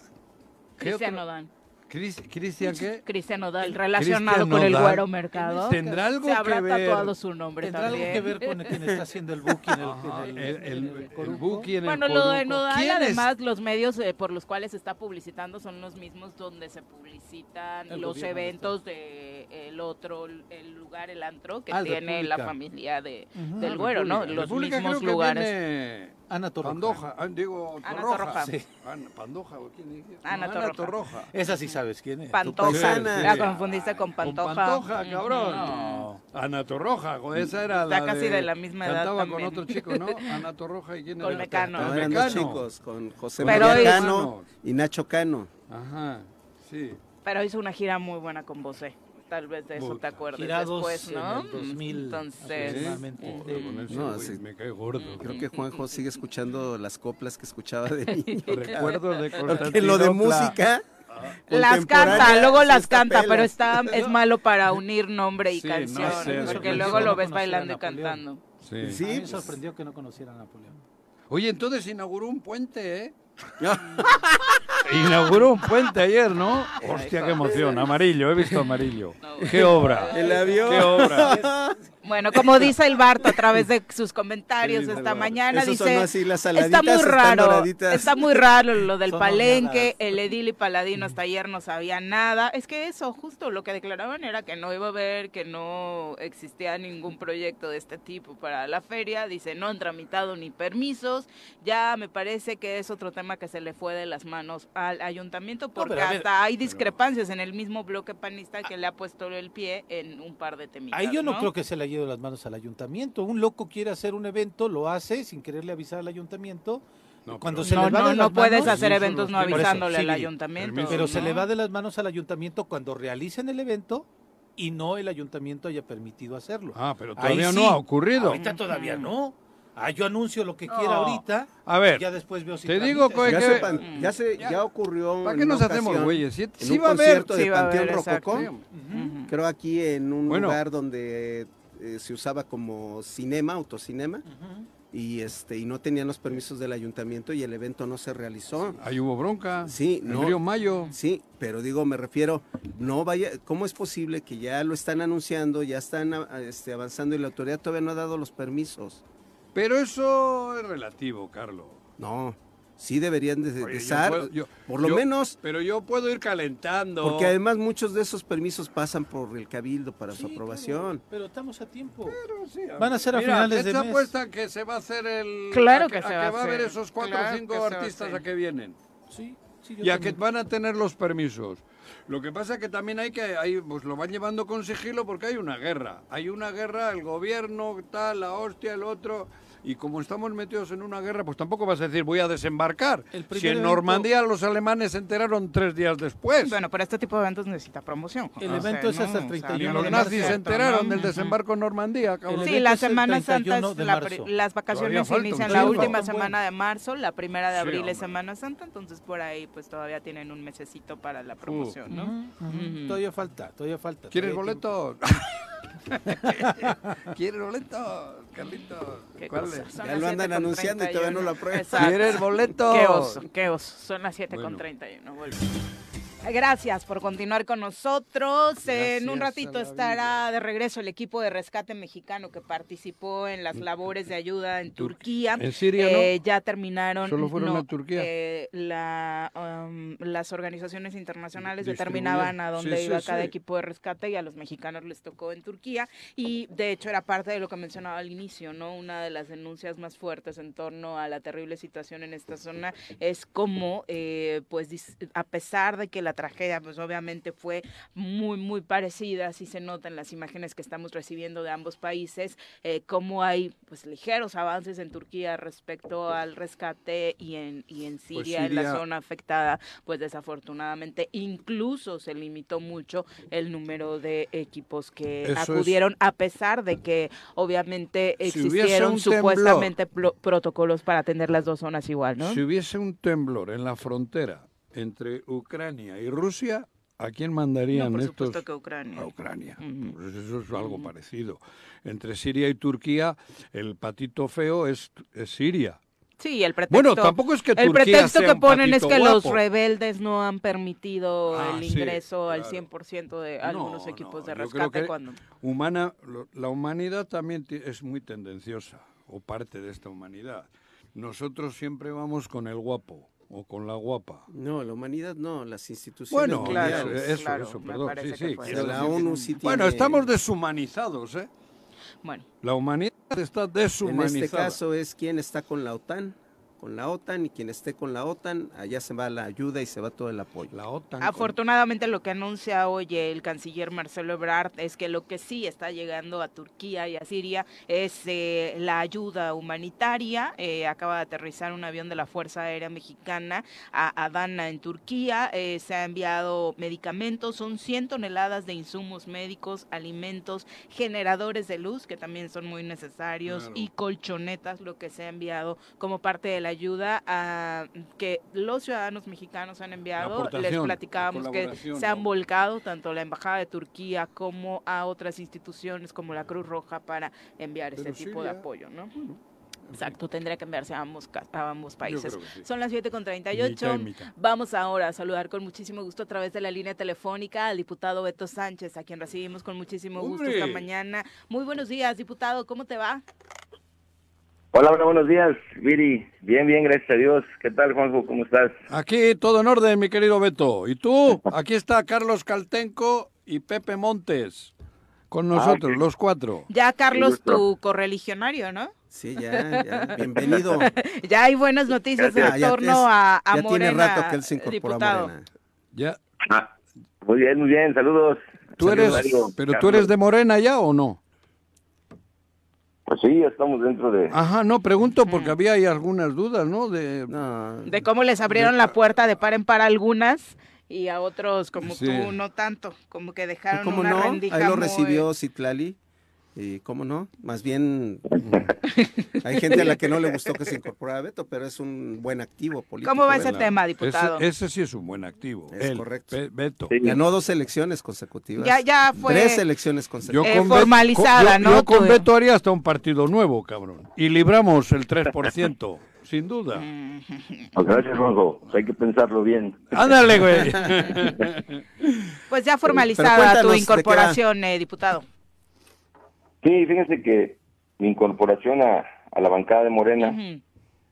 Speaker 1: Cristian Dan.
Speaker 2: ¿Cristian qué?
Speaker 1: Cristian Nodal, relacionado con el güero mercado.
Speaker 2: ¿Tendrá algo
Speaker 1: Se habrá
Speaker 2: que ver?
Speaker 1: tatuado su nombre
Speaker 3: ¿Tendrá
Speaker 1: también.
Speaker 3: algo que ver con quien está haciendo el booking
Speaker 2: en el, el, el, booking en
Speaker 1: Bueno,
Speaker 2: el
Speaker 1: lo de Nodal, además, los medios eh, por los cuales se está publicitando son los mismos donde se publicitan
Speaker 3: El
Speaker 1: los eventos de el otro, el lugar, el antro que
Speaker 3: Ah, el
Speaker 1: tiene la familia de, del
Speaker 3: Ah,
Speaker 1: güero, ¿no? Los
Speaker 2: República
Speaker 1: mismos lugares.
Speaker 3: Ana Torroja.
Speaker 2: Pandoja, ah, digo
Speaker 1: Ana
Speaker 2: Torroja.
Speaker 1: Torroja.
Speaker 3: Sí.
Speaker 2: Ana, Pandoja, ¿o quién dije?
Speaker 1: Ana
Speaker 2: No,
Speaker 1: Torroja.
Speaker 2: Torroja.
Speaker 3: Esa sí sabes quién es.
Speaker 1: Pantoja. La confundiste con Pantoja.
Speaker 2: Con Pantoja, cabrón.
Speaker 3: No.
Speaker 2: Ana Torroja, esa era
Speaker 1: Está
Speaker 2: la
Speaker 1: casi de la misma edad
Speaker 2: Cantaba con
Speaker 1: también.
Speaker 2: otro chico, ¿no? Ana Torroja y quién
Speaker 1: Con
Speaker 2: era?
Speaker 1: Mecano.
Speaker 5: No,
Speaker 2: Con
Speaker 5: eran dos
Speaker 2: Mecano.
Speaker 5: chicos, con José
Speaker 1: Pero
Speaker 5: María Cano y Nacho Cano.
Speaker 2: Ajá, sí.
Speaker 1: Pero hizo una gira muy buena con Bosé. Tal vez de eso
Speaker 2: Puta.
Speaker 1: te acuerdes
Speaker 3: Girados
Speaker 1: después, ¿no?
Speaker 3: en el 2000
Speaker 1: Entonces,
Speaker 2: ese
Speaker 5: No,
Speaker 2: güey
Speaker 5: sí.
Speaker 2: me cae gordo.
Speaker 5: Creo que Juanjo sigue escuchando las coplas que escuchaba de niño.
Speaker 2: Recuerdo de
Speaker 5: Porque lo de música
Speaker 1: las
Speaker 5: contemporánea
Speaker 1: canta, luego las canta, pero está es malo para unir nombre y
Speaker 2: Sí, no
Speaker 1: canción,
Speaker 2: sé,
Speaker 1: porque luego lo ves bailando y cantando.
Speaker 2: Sí.
Speaker 3: A mí
Speaker 5: Sí,
Speaker 3: me sorprendió que no conociera a Napoleón.
Speaker 2: Oye, entonces inauguró un puente, ¿eh? Inauguró un puente ayer, ¿no? Hostia, qué emoción. Amarillo, he visto amarillo. Qué obra.
Speaker 5: El avión.
Speaker 2: Qué obra.
Speaker 1: Bueno, como dice el Barto a través de sus comentarios
Speaker 2: ¿Qué dice el
Speaker 1: esta mañana,
Speaker 5: Eso
Speaker 1: dice,
Speaker 5: así, las
Speaker 1: está muy raro,
Speaker 5: doraditas".
Speaker 1: está muy raro lo del
Speaker 3: Son
Speaker 1: palenque, el edil y paladino hasta ayer no sabía nada. Es que eso, justo lo que declaraban era que no iba a haber, que no existía ningún proyecto de este tipo para la feria. Dice, no han tramitado ni permisos. Ya me parece que es otro tema que se le fue de las manos al ayuntamiento porque
Speaker 3: pero ver,
Speaker 1: hasta hay discrepancias en el mismo bloque panista que le ha puesto el pie en un par de temitas.
Speaker 3: Ahí yo no, creo que se le haya ido las manos al ayuntamiento. Un loco quiere hacer un evento, lo hace sin quererle avisar al ayuntamiento.
Speaker 2: No,
Speaker 3: Cuando
Speaker 2: pero-
Speaker 3: se
Speaker 1: no,
Speaker 3: le va
Speaker 1: no,
Speaker 3: de
Speaker 1: no
Speaker 3: las
Speaker 1: puedes
Speaker 3: manos,
Speaker 1: hacer eventos no
Speaker 2: eso,
Speaker 1: avisándole
Speaker 3: sí,
Speaker 1: al ayuntamiento.
Speaker 2: permiso.
Speaker 3: Pero se
Speaker 1: ¿no?
Speaker 3: le va de las manos al ayuntamiento cuando realicen el evento y no el ayuntamiento haya permitido hacerlo.
Speaker 2: Ah, pero
Speaker 3: Ahí
Speaker 2: todavía
Speaker 3: sí.
Speaker 2: no ha ocurrido.
Speaker 3: Ahorita todavía no. Ah, yo anuncio lo que
Speaker 2: No.
Speaker 3: quiera ahorita.
Speaker 2: A ver,
Speaker 3: ya después veo si
Speaker 2: te digo,
Speaker 5: Ya,
Speaker 2: que-
Speaker 5: se pan- ya se ya ocurrió
Speaker 2: ¿para qué nos hacemos güeyes? Sí, sí va a haber.
Speaker 5: concierto
Speaker 1: Sí
Speaker 5: de
Speaker 1: va a
Speaker 5: Panteón
Speaker 1: haber.
Speaker 5: Rococó,
Speaker 3: Ujú.
Speaker 5: creo aquí en un
Speaker 2: Bueno.
Speaker 5: lugar donde eh, se usaba como cinema, autocinema, y este y no tenían los permisos del ayuntamiento y el evento no se realizó.
Speaker 2: Ahí hubo bronca.
Speaker 5: Sí,
Speaker 2: El
Speaker 5: no.
Speaker 2: Río Mayo.
Speaker 5: Sí, pero digo, me refiero, no vaya, ¿cómo es posible que ya lo están anunciando, ya están a- este, avanzando y la autoridad todavía no ha dado los permisos?
Speaker 2: Pero eso es relativo, Carlos.
Speaker 5: No, sí deberían de,
Speaker 2: Oye, yo
Speaker 5: estar,
Speaker 2: puedo- yo-
Speaker 5: por lo
Speaker 2: yo-
Speaker 5: menos,
Speaker 2: Pero yo puedo ir calentando.
Speaker 5: porque además muchos de esos permisos pasan por el cabildo para su
Speaker 3: Sí,
Speaker 5: aprobación.
Speaker 3: claro, pero estamos a tiempo.
Speaker 2: Pero sí,
Speaker 3: Van a ser a
Speaker 2: Mira,
Speaker 3: finales
Speaker 2: ¿qué
Speaker 3: de
Speaker 2: se
Speaker 3: mes.
Speaker 2: apuesta que se va a hacer el.
Speaker 1: Claro
Speaker 2: a
Speaker 1: que
Speaker 2: a
Speaker 1: se va a
Speaker 2: va a haber esos cuatro
Speaker 1: Claro
Speaker 2: o cinco
Speaker 1: que a
Speaker 2: artistas
Speaker 1: hacer.
Speaker 2: a que vienen.
Speaker 3: Sí, sí, yo
Speaker 2: Y a que van a tener los permisos. Lo que pasa es que también hay que, hay, pues lo van llevando con sigilo porque hay una guerra. Hay una guerra, el gobierno, tal, la hostia, el otro. Y como estamos metidos en una guerra, pues tampoco vas a decir voy a desembarcar. Si en
Speaker 3: evento-
Speaker 2: Normandía los alemanes se enteraron tres días después.
Speaker 1: Bueno, pero este tipo de eventos necesita promoción.
Speaker 3: El
Speaker 1: O
Speaker 3: evento
Speaker 1: sea,
Speaker 3: es hasta el
Speaker 1: ¿no? O sea,
Speaker 3: 31
Speaker 2: y
Speaker 3: no
Speaker 2: los nazis se enteraron del desembarco en Normandía,
Speaker 1: Sí, la Semana Santa,
Speaker 3: 31
Speaker 1: es
Speaker 3: de
Speaker 1: la las vacaciones
Speaker 2: un
Speaker 1: inician la última semana de marzo, la primera de
Speaker 2: Sí,
Speaker 1: abril es. Semana Santa, entonces por ahí pues todavía tienen un mesecito para la promoción, ¿no?
Speaker 3: Ujú. Todavía falta, todavía falta.
Speaker 2: ¿Quieres
Speaker 3: todavía
Speaker 2: boletos? ¿Quieres boletos, Carlitos?
Speaker 1: Qué
Speaker 2: ¿Cuál es?
Speaker 5: Ya lo andan
Speaker 1: 7 con
Speaker 5: anunciando y todavía no lo
Speaker 1: 31.
Speaker 5: aprueban.
Speaker 1: Exacto.
Speaker 2: ¿Quieres boletos?
Speaker 1: Qué oso, qué oso. Son las 7 con
Speaker 2: Bueno.
Speaker 1: 31. volvemos. Gracias por continuar con nosotros. en un ratito estará de regreso el equipo de rescate mexicano que participó en las mm. labores de ayuda en Turquía.
Speaker 2: ¿En Siria eh,
Speaker 1: Ya terminaron.
Speaker 2: ¿Solo fueron a Turquía?
Speaker 1: Eh, um, las organizaciones internacionales determinaban a dónde iba cada equipo de rescate y a los mexicanos les tocó en Turquía. Y de hecho era parte de lo que mencionaba al inicio, ¿no? Una de las denuncias más fuertes en torno a la terrible situación en esta zona es como, eh, pues, a pesar de que la tragedia, pues obviamente fue muy, muy parecida, así se nota en las imágenes que estamos recibiendo de ambos países, eh, cómo hay, pues, ligeros avances en Turquía respecto al rescate y en, y en pues Siria, en la zona afectada, pues desafortunadamente incluso se limitó mucho el número de equipos que acudieron, a pesar de que obviamente existieron supuestamente protocolos para atender las dos zonas igual, ¿no?
Speaker 2: Si hubiese un temblor en la frontera entre Ucrania y Rusia, ¿A quién mandarían
Speaker 1: no, por
Speaker 2: estos?
Speaker 1: que Ucrania.
Speaker 2: A Ucrania. Pues eso es algo parecido. Entre Siria y Turquía, el patito feo es, Siria.
Speaker 1: Sí, el pretexto.
Speaker 2: Bueno, tampoco es que Turquía
Speaker 1: El pretexto
Speaker 2: que
Speaker 1: ponen es que
Speaker 2: los
Speaker 1: rebeldes no han permitido ah, el ingreso al 100% de algunos equipos de rescate. cuando...
Speaker 2: humana, la humanidad también es muy tendenciosa, o parte de esta humanidad. Nosotros siempre vamos con el guapo o con la guapa.
Speaker 5: No, la humanidad no, las instituciones.
Speaker 2: Bueno, claro, eso, eso, perdón. Sí, sí,
Speaker 5: la ONU sí tiene...
Speaker 2: Bueno, estamos deshumanizados, ¿eh?
Speaker 1: Bueno.
Speaker 2: La humanidad está deshumanizada.
Speaker 5: En este caso es quién está con la OTAN con la OTAN y quien esté con la OTAN, allá se va la ayuda y se va todo el apoyo.
Speaker 2: La OTAN
Speaker 1: Afortunadamente lo que anuncia hoy el canciller Marcelo Ebrard es que lo que sí está llegando a Turquía y a Siria es eh, la ayuda humanitaria. Eh, acaba de aterrizar un avión de la Fuerza Aérea Mexicana a Adana en Turquía. Eh, se ha enviado medicamentos, son 100 toneladas de insumos médicos, alimentos, generadores de luz que también son muy necesarios y colchonetas, lo que se ha enviado como parte de la ayuda a, que los ciudadanos mexicanos han enviado. Les platicábamos que se han volcado tanto la Embajada de Turquía como a otras instituciones como la Cruz Roja para enviar ese tipo de apoyo, ¿no? Exacto, tendría que enviarse a ambos, a ambos países. Son las 7 con 38. Vamos ahora a saludar con muchísimo gusto a través de la línea telefónica al diputado Beto Sánchez, a quien recibimos con muchísimo gusto esta mañana. Muy buenos días, diputado, ¿cómo te va?
Speaker 7: Hola, buenos días, Viri. Bien, bien, gracias a Dios. ¿Qué tal, Juanjo? ¿Cómo estás?
Speaker 2: Aquí todo en orden, mi querido Beto. ¿Y tú? Aquí está Carlos Caltenco y Pepe Montes con ah, nosotros, los cuatro.
Speaker 1: Ya, Carlos, tu correligionario, ¿no?
Speaker 5: Sí, ya, ya. Bienvenido.
Speaker 1: ya hay buenas noticias en torno a, a
Speaker 5: ya tiene rato que él se incorporó a Morena.
Speaker 2: Ya.
Speaker 7: Ah, muy bien, muy bien. Saludos.
Speaker 2: ¿Tú eres, pero tú eres de Morena ya o no?
Speaker 7: Pues sí, estamos dentro de...
Speaker 2: Ajá, no, pregunto porque había ahí algunas dudas, ¿no? De,
Speaker 1: de cómo les abrieron la puerta de par en par algunas y a otros como tú no tanto, como que dejaron
Speaker 5: ¿Cómo
Speaker 1: una
Speaker 5: no?
Speaker 1: Ahí
Speaker 5: lo recibió Citlali y cómo no, más bien hay gente a la que no le gustó que se incorporara Beto, pero es un buen activo político.
Speaker 1: ¿Cómo va ese tema, diputado?
Speaker 2: Ese, sí es un buen activo.
Speaker 5: Es correcto.
Speaker 2: Beto.
Speaker 5: Ganó dos elecciones consecutivas.
Speaker 1: Ya, ya fue.
Speaker 5: Tres elecciones consecutivas.
Speaker 1: Yo formalizada,
Speaker 2: ¿no? Yo con Beto haría hasta un partido nuevo, cabrón. Y libramos el 3%. sin duda.
Speaker 7: Pues gracias, Juanjo. Hay que pensarlo bien.
Speaker 2: Ándale, güey.
Speaker 1: pues ya formalizada tu incorporación, eh, diputado.
Speaker 7: Sí, fíjense que mi incorporación a, la bancada de Morena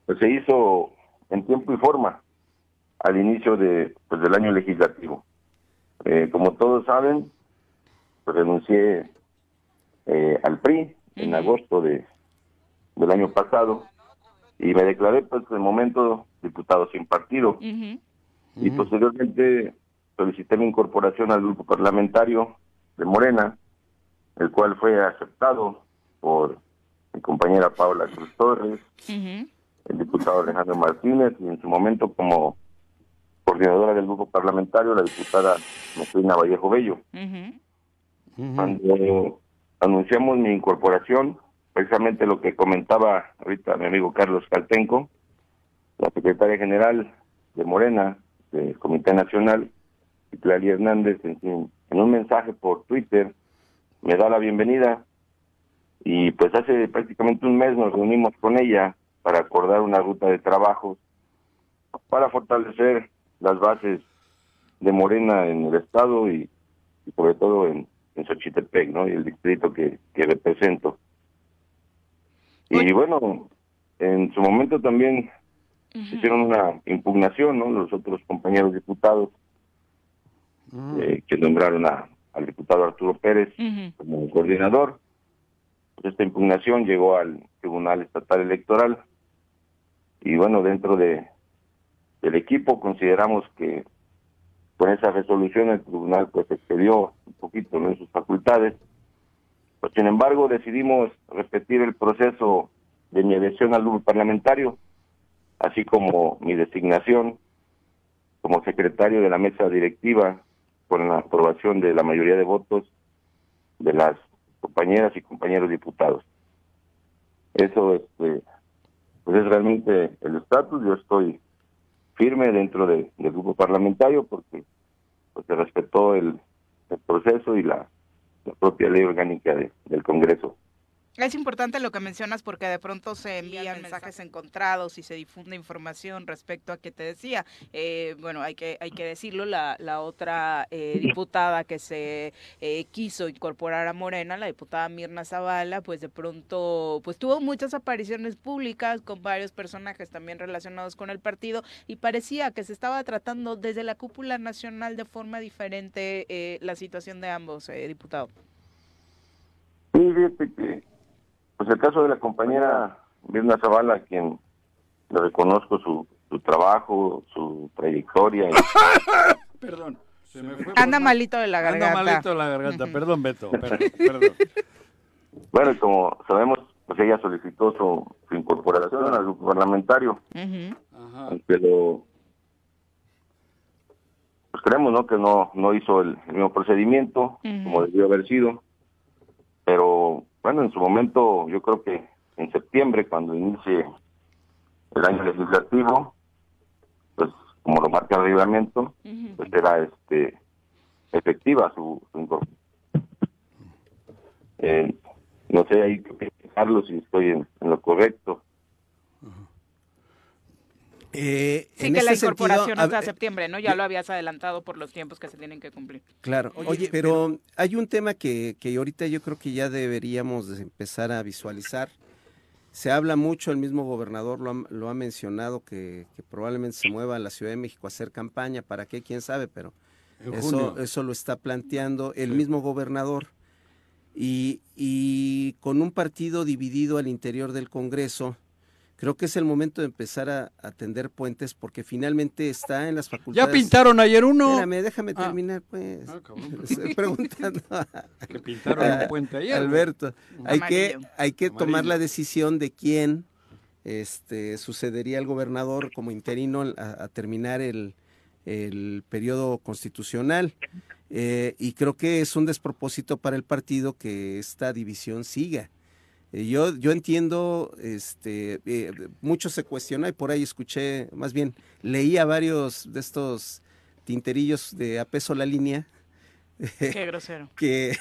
Speaker 7: pues se hizo en tiempo y forma al inicio de pues del año legislativo. Eh, como todos saben, pues renuncié eh, al PRI en agosto de del año pasado y me declaré pues en el momento diputado sin partido. Y posteriormente solicité mi incorporación al grupo parlamentario de Morena el cual fue aceptado por mi compañera Paula Cruz Torres, el diputado Alejandro Martínez y en su momento como coordinadora del grupo parlamentario la diputada Metrina Vallejo Bello. Cuando anunciamos mi incorporación, precisamente lo que comentaba ahorita mi amigo Carlos Caltenco, la secretaria general de Morena, del Comité Nacional, y Claria Hernández, en un mensaje por Twitter, me da la bienvenida y pues hace prácticamente un mes nos reunimos con ella para acordar una ruta de trabajo para fortalecer las bases de Morena en el estado y, sobre todo en, en Xochitepec, ¿no? Y el distrito que, que represento. Y bueno, en su momento también hicieron una impugnación, ¿no? Los otros compañeros diputados mm. eh, que nombraron a, al diputado Arturo Pérez como coordinador. Pues esta impugnación llegó al Tribunal Estatal Electoral y bueno, dentro de del equipo consideramos que con esa resolución el tribunal pues excedió un poquito en sus facultades. Pues, sin embargo decidimos repetir el proceso de mi elección al grupo parlamentario, así como mi designación como secretario de la mesa directiva con la aprobación de la mayoría de votos de las compañeras y compañeros diputados. Eso este, pues es realmente el estatus. Yo estoy firme dentro del grupo parlamentario porque pues, se respetó el, proceso y la, propia ley orgánica del Congreso.
Speaker 1: Es importante lo que mencionas porque de pronto se envían mensajes encontrados y se difunde información respecto a que te decía. Eh, bueno, hay que hay que decirlo, la, la otra eh, diputada que se eh, quiso incorporar a Morena, la diputada Mirna Zavala, pues de pronto pues tuvo muchas apariciones públicas con varios personajes también relacionados con el partido y parecía que se estaba tratando desde la cúpula nacional de forma diferente la situación de ambos diputados.
Speaker 7: Sí, que pues el caso de la compañera Mirna Zavala, quien le reconozco su, su trabajo, su trayectoria.
Speaker 2: Perdón.
Speaker 1: Se me fue Anda malito de la garganta.
Speaker 2: Anda malito de la garganta, perdón Beto, perdón.
Speaker 7: Bueno, como sabemos, pues ella solicitó su, incorporación al grupo parlamentario. Pero pues creemos ¿no? que no, no hizo el, mismo procedimiento como debió haber sido. Pero bueno, en su momento, yo creo que en septiembre, cuando inicie el año legislativo, pues como lo marca el reglamento, pues será este efectiva su, incorporación. Eh, no sé ahí, Carlos, si estoy en lo correcto.
Speaker 1: Eh, sí, que la este incorporación hasta septiembre, ¿no? Ya lo habías adelantado por los tiempos que se tienen que cumplir.
Speaker 5: Claro. Oye, pero, hay un tema que, que ahorita yo creo que ya deberíamos empezar a visualizar. Se habla mucho, el mismo gobernador lo ha, lo ha mencionado, que, probablemente se mueva a la Ciudad de México a hacer campaña. ¿Para qué? ¿Quién sabe? Pero eso, eso lo está planteando el mismo gobernador. Y, y con un partido dividido al interior del Congreso, creo que es el momento de empezar a, atender puentes porque finalmente está en las facultades.
Speaker 2: Ya pintaron ayer uno.
Speaker 5: Espérame, déjame ah. terminar, pues. Ah, Estoy preguntando.
Speaker 2: que pintaron un puente ayer.
Speaker 5: Alberto, hay que, hay que tomar la decisión de quién este, sucedería al gobernador como interino a, terminar el, el periodo constitucional. Eh, y creo que es un despropósito para el partido que esta división siga. Eh, yo, yo entiendo, este, eh, mucho se cuestiona y por ahí escuché, más bien, leía varios de estos tinterillos de a peso la línea.
Speaker 1: Qué grosero.
Speaker 5: que,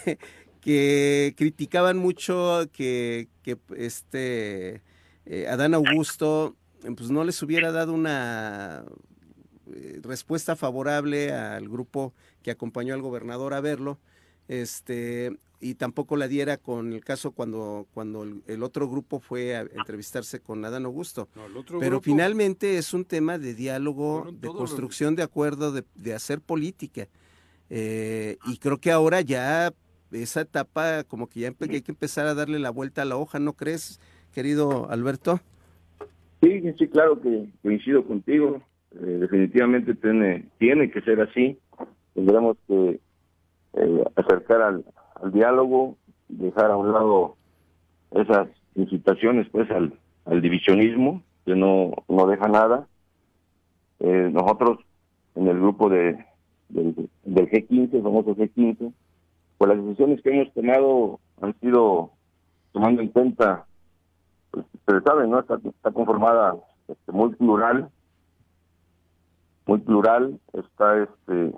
Speaker 5: que criticaban mucho que, que este, eh, Adán Augusto pues no les hubiera dado una respuesta favorable al grupo que acompañó al gobernador a verlo. Este, y tampoco la diera con el caso cuando, cuando el, otro grupo fue a entrevistarse con Adán Augusto. Pero finalmente es un tema de diálogo, de construcción de acuerdo, de, hacer política. Eh, y creo que ahora ya esa etapa como que ya hay que empezar a darle la vuelta a la hoja, ¿no crees, querido Alberto?
Speaker 7: Sí, sí, claro que coincido contigo. Eh, definitivamente tiene, tiene que ser así. Tendremos que eh, acercar al, diálogo, dejar a un lado esas incitaciones pues al, divisionismo, que no, no deja nada. Eh, nosotros en el grupo de, del, G15, el famoso G15, pues las decisiones que hemos tomado han sido tomando en cuenta, pues ustedes saben, ¿no? Está, está conformada este, muy plural, muy plural, está este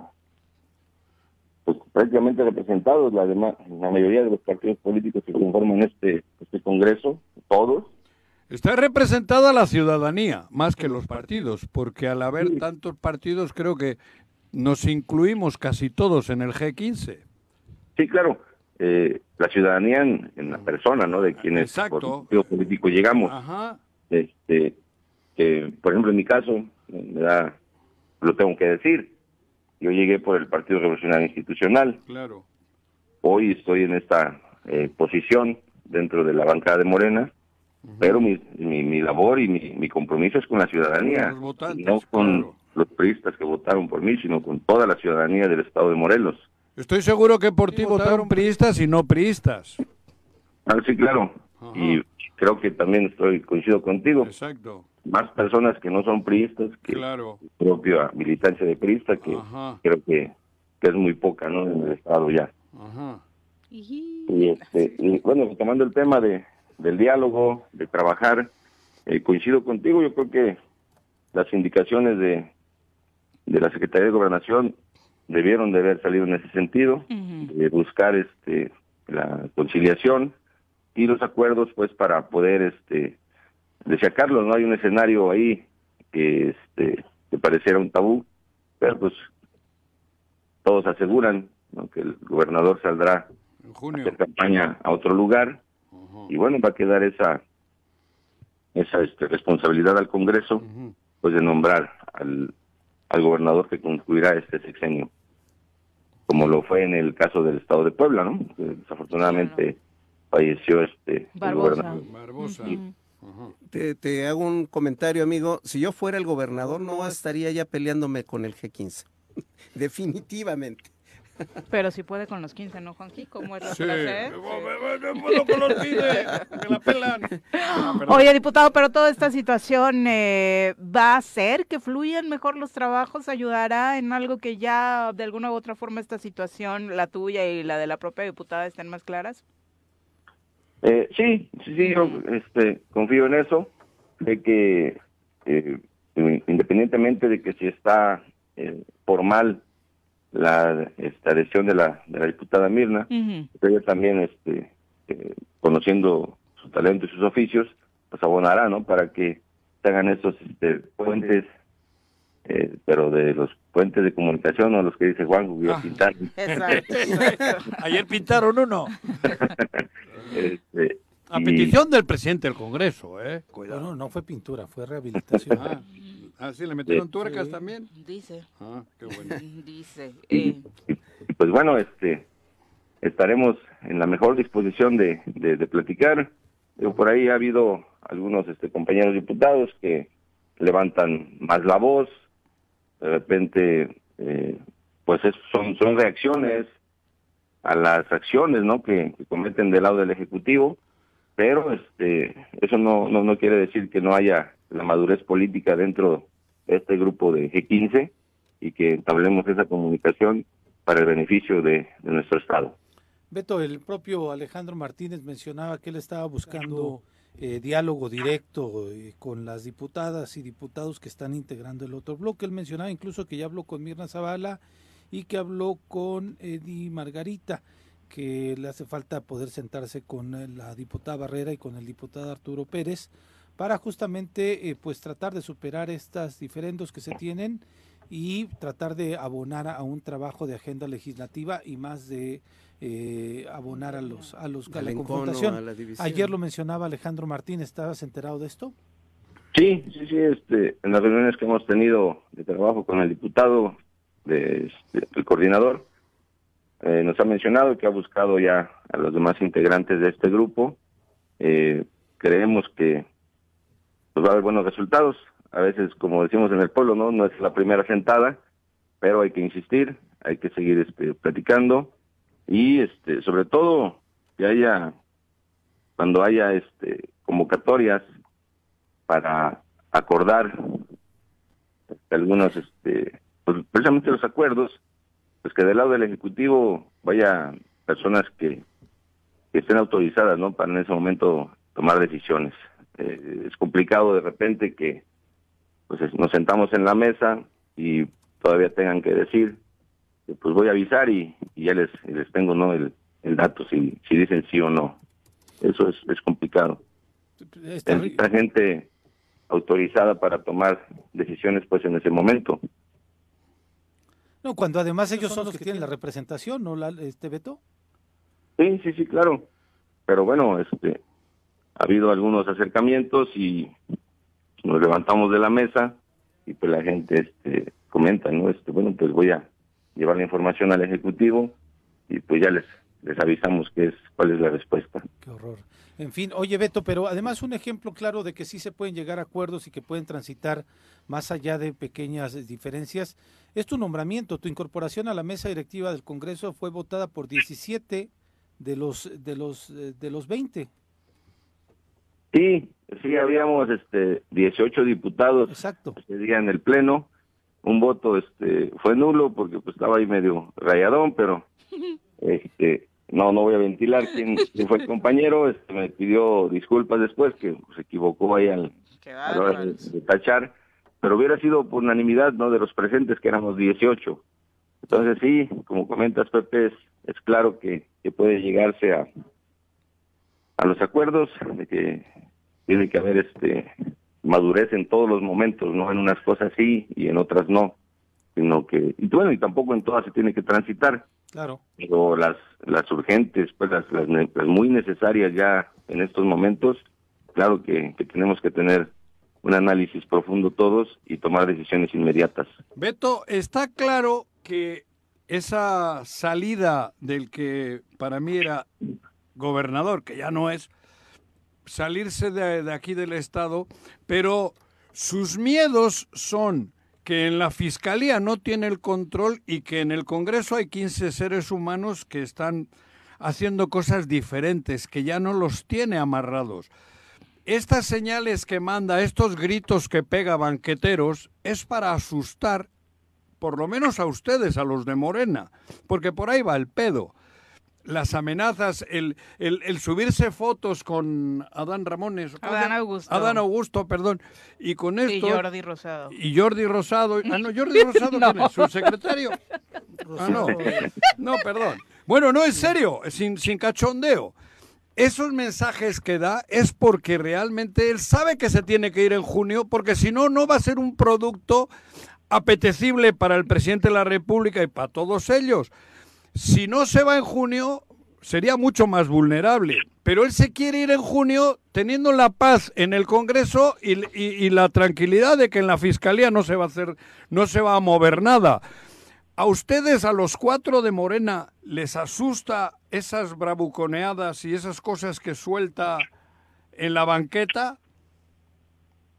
Speaker 7: pues, prácticamente representados la, la mayoría de los partidos políticos que conforman este, este Congreso, todos.
Speaker 2: Está representada la ciudadanía más que los partidos, porque al haber tantos partidos creo que nos incluimos casi todos en el G15.
Speaker 7: Sí, claro. Eh, la ciudadanía en, la persona, ¿no? De quienes
Speaker 2: Exacto.
Speaker 7: por político llegamos. Ajá. Este, que, por ejemplo, en mi caso, me da, lo tengo que decir, yo llegué por el Partido Revolucionario Institucional.
Speaker 2: Claro.
Speaker 7: Hoy estoy en esta eh, posición dentro de la bancada de Morena, pero mi, mi, labor y mi, compromiso es con la ciudadanía, no con los priistas que votaron por mí, sino con toda la ciudadanía del estado de Morelos.
Speaker 2: Estoy seguro que por ti votaron priistas y no priistas.
Speaker 7: Ah, sí, claro. Y creo que también estoy coincido contigo.
Speaker 2: Exacto.
Speaker 7: Más personas que no son priistas que
Speaker 2: claro.
Speaker 7: propia militancia de priista, que creo que, es muy poca, ¿no? En el estado ya. Ajá. Y, este, y bueno, tomando el tema de, del diálogo, de trabajar, eh, coincido contigo, yo creo que las indicaciones de, de la Secretaría de Gobernación debieron de haber salido en ese sentido, de buscar este la conciliación y los acuerdos pues para poder este decía Carlos, no hay un escenario ahí que este que pareciera un tabú, pero pues todos aseguran que el gobernador saldrá
Speaker 2: en junio.
Speaker 7: a hacer campaña a otro lugar. Y bueno va a quedar esa esa este, responsabilidad al Congreso pues de nombrar al al gobernador que concluirá este sexenio, como lo fue en el caso del estado de Puebla, ¿no? desafortunadamente falleció este
Speaker 1: gobernador.
Speaker 5: Te, te, hago un comentario, amigo. Si yo fuera el gobernador, no estaría ya peleándome con el G15. Definitivamente.
Speaker 1: Pero si puede con los 15, ¿no, Juanji? ¿Cómo es la
Speaker 2: sí. con los pide, que la pelan.
Speaker 1: Oye, diputado, pero toda esta situación eh, va a hacer que fluyan mejor los trabajos, ayudará en algo que ya de alguna u otra forma esta situación, la tuya y la de la propia diputada, estén más claras.
Speaker 7: Eh, sí, sí, sí, yo este, confío en eso, de que eh, independientemente de que si está eh, formal la esta adhesión de la, de la diputada Mirna, ella también este eh, conociendo su talento y sus oficios, pues abonará, ¿no? Para que se hagan estos este, puentes, eh, pero de los puentes de comunicación, o los que dice Juan, que ah. pintar.
Speaker 2: Ayer pintaron uno.
Speaker 7: este,
Speaker 2: a petición del presidente del Congreso, ¿eh?
Speaker 3: Cuidado. No, no fue pintura, fue rehabilitación.
Speaker 2: ah. Ah, sí, le metieron tuercas también.
Speaker 1: Dice.
Speaker 2: Ah, qué bueno.
Speaker 1: Dice.
Speaker 7: Eh. Pues bueno, este, estaremos en la mejor disposición de, de, platicar. por ahí ha habido algunos este, compañeros diputados que levantan más la voz. De repente, eh, pues son, son reacciones a las acciones ¿no? que, que cometen del lado del Ejecutivo pero este eso no, no, no quiere decir que no haya la madurez política dentro de este grupo de G15 y que entablemos esa comunicación para el beneficio de, nuestro Estado.
Speaker 3: Beto, el propio Alejandro Martínez mencionaba que él estaba buscando eh, diálogo directo eh, con las diputadas y diputados que están integrando el otro bloque. Él mencionaba incluso que ya habló con Mirna Zavala y que habló con Eddie Margarita que le hace falta poder sentarse con eh, la diputada Barrera y con el diputado Arturo Pérez para justamente eh, pues tratar de superar estas diferendos que se tienen y tratar de abonar a un trabajo de agenda legislativa y más de eh, abonar a los a los a la confrontación. Ayer lo mencionaba Alejandro Martín, ¿estabas enterado de esto?
Speaker 7: Sí, sí, sí, este, en las reuniones que hemos tenido de trabajo con el diputado, de, este, el coordinador, eh, nos ha mencionado que ha buscado ya a los demás integrantes de este grupo. Eh, creemos que pues, va a haber buenos resultados. A veces, como decimos en el pueblo, no, no es la primera sentada, pero hay que insistir, hay que seguir este, platicando y, este, sobre todo, que haya cuando haya este convocatorias para acordar algunos, este, pues, precisamente los acuerdos pues que del lado del Ejecutivo vaya personas que, estén autorizadas, ¿no? Para en ese momento tomar decisiones. Eh, es complicado de repente que pues nos sentamos en la mesa y todavía tengan que decir, pues voy a avisar y, ya les, les tengo no el, el dato si, si dicen sí o no. Eso es, es complicado. Esta gente autorizada para tomar decisiones pues en ese momento.
Speaker 3: No, cuando además ellos son los que tienen la representación, ¿no, este Beto?
Speaker 7: Sí, sí, sí, claro. Pero bueno, este, ha habido algunos acercamientos y nos levantamos de la mesa y pues la gente este, comenta, ¿no? Este, bueno, pues voy a llevar la información al Ejecutivo y pues ya les, les avisamos qué es, cuál es la respuesta.
Speaker 3: Qué horror. En fin, oye Beto, pero además un ejemplo claro de que sí se pueden llegar a acuerdos y que pueden transitar más allá de pequeñas diferencias es tu nombramiento, tu incorporación a la mesa directiva del Congreso fue votada por 17 de los de los de los 20.
Speaker 7: Sí, sí habíamos este 18 diputados
Speaker 3: Exacto.
Speaker 7: ese día en el pleno. Un voto este fue nulo porque pues estaba ahí medio rayadón, pero este no, no voy a ventilar quién, fue el compañero, este, me pidió disculpas después, que se equivocó ahí al, a la hora de, tachar, pero hubiera sido por unanimidad, ¿no?, de los presentes, que éramos 18. Entonces sí, como comentas, Pepe, es, claro que, que, puede llegarse a, a los acuerdos, de que tiene que haber este madurez en todos los momentos, no en unas cosas sí y en otras no, sino que, y bueno, y tampoco en todas se tiene que transitar
Speaker 3: Claro.
Speaker 7: Pero las, las urgentes, pues las, las, muy necesarias ya en estos momentos, claro que, tenemos que tener un análisis profundo todos y tomar decisiones inmediatas.
Speaker 2: Beto, está claro que esa salida del que para mí era gobernador, que ya no es, salirse de, de aquí del Estado, pero sus miedos son que en la Fiscalía no tiene el control y que en el Congreso hay 15 seres humanos que están haciendo cosas diferentes, que ya no los tiene amarrados. Estas señales que manda, estos gritos que pega banqueteros, es para asustar por lo menos a ustedes, a los de Morena, porque por ahí va el pedo las amenazas, el, el, subirse fotos con Adán Ramones.
Speaker 1: Adán Augusto.
Speaker 2: Adán Augusto, perdón. Y con esto.
Speaker 1: Y Jordi Rosado.
Speaker 2: Y Jordi Rosado. Ah, no, Jordi Rosado, no. su secretario. Ah, no. No, perdón. Bueno, no, en serio, sin, sin cachondeo. Esos mensajes que da es porque realmente él sabe que se tiene que ir en junio, porque si no, no va a ser un producto apetecible para el presidente de la República y para todos ellos si no se va en junio, sería mucho más vulnerable. Pero él se quiere ir en junio teniendo la paz en el Congreso y, la tranquilidad de que en la Fiscalía no se va a hacer, no se va a mover nada. ¿A ustedes, a los cuatro de Morena, les asusta esas bravuconeadas y esas cosas que suelta en la banqueta?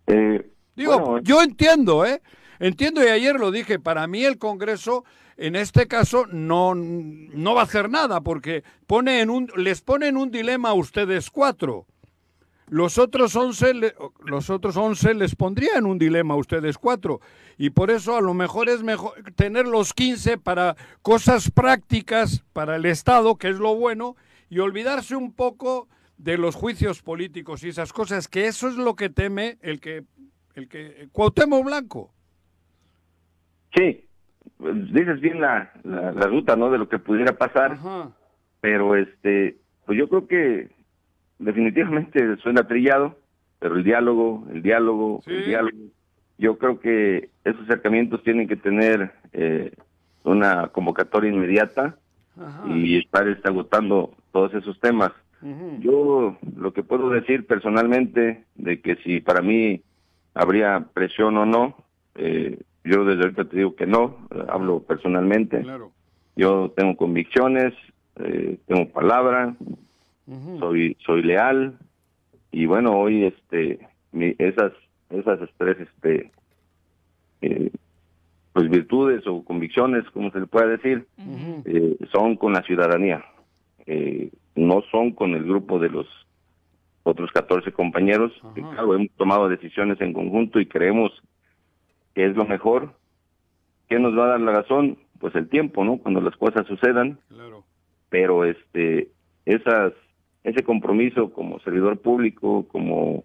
Speaker 7: Eh,
Speaker 2: Digo, yo entiendo, ¿eh? Entiendo y ayer lo dije, para mí el Congreso en este caso no, no va a hacer nada porque pone en un, les pone en un dilema a ustedes cuatro. Los otros once los otros 11 les pondría en un dilema a ustedes cuatro. Y por eso a lo mejor es mejor tener los 15 para cosas prácticas para el Estado, que es lo bueno, y olvidarse un poco de los juicios políticos y esas cosas, que eso es lo que teme el que, el que, Cuauhtémoc Blanco.
Speaker 7: Sí, dices bien la, la, ruta, ¿no? De lo que pudiera pasar, pero este, pues yo creo que definitivamente suena trillado, pero el diálogo, el diálogo, el diálogo, yo creo que esos acercamientos tienen que tener eh, una convocatoria inmediata y estar está agotando todos esos temas. Yo lo que puedo decir personalmente de que si para mí habría presión o no, eh, yo desde ahorita te digo que no, eh, hablo personalmente. Yo tengo convicciones, eh, tengo palabra, soy soy leal y bueno, hoy este esas esas tres este eh, pues virtudes o convicciones, como se le puede decir, son con la ciudadanía. no son con el grupo de los otros 14 compañeros. Claro, hemos tomado decisiones en conjunto y creemos que es lo mejor. ¿Qué nos va a dar la razón? Pues el tiempo, ¿no? Cuando las cosas sucedan.
Speaker 2: Claro.
Speaker 7: Pero este, esas, ese compromiso como servidor público, como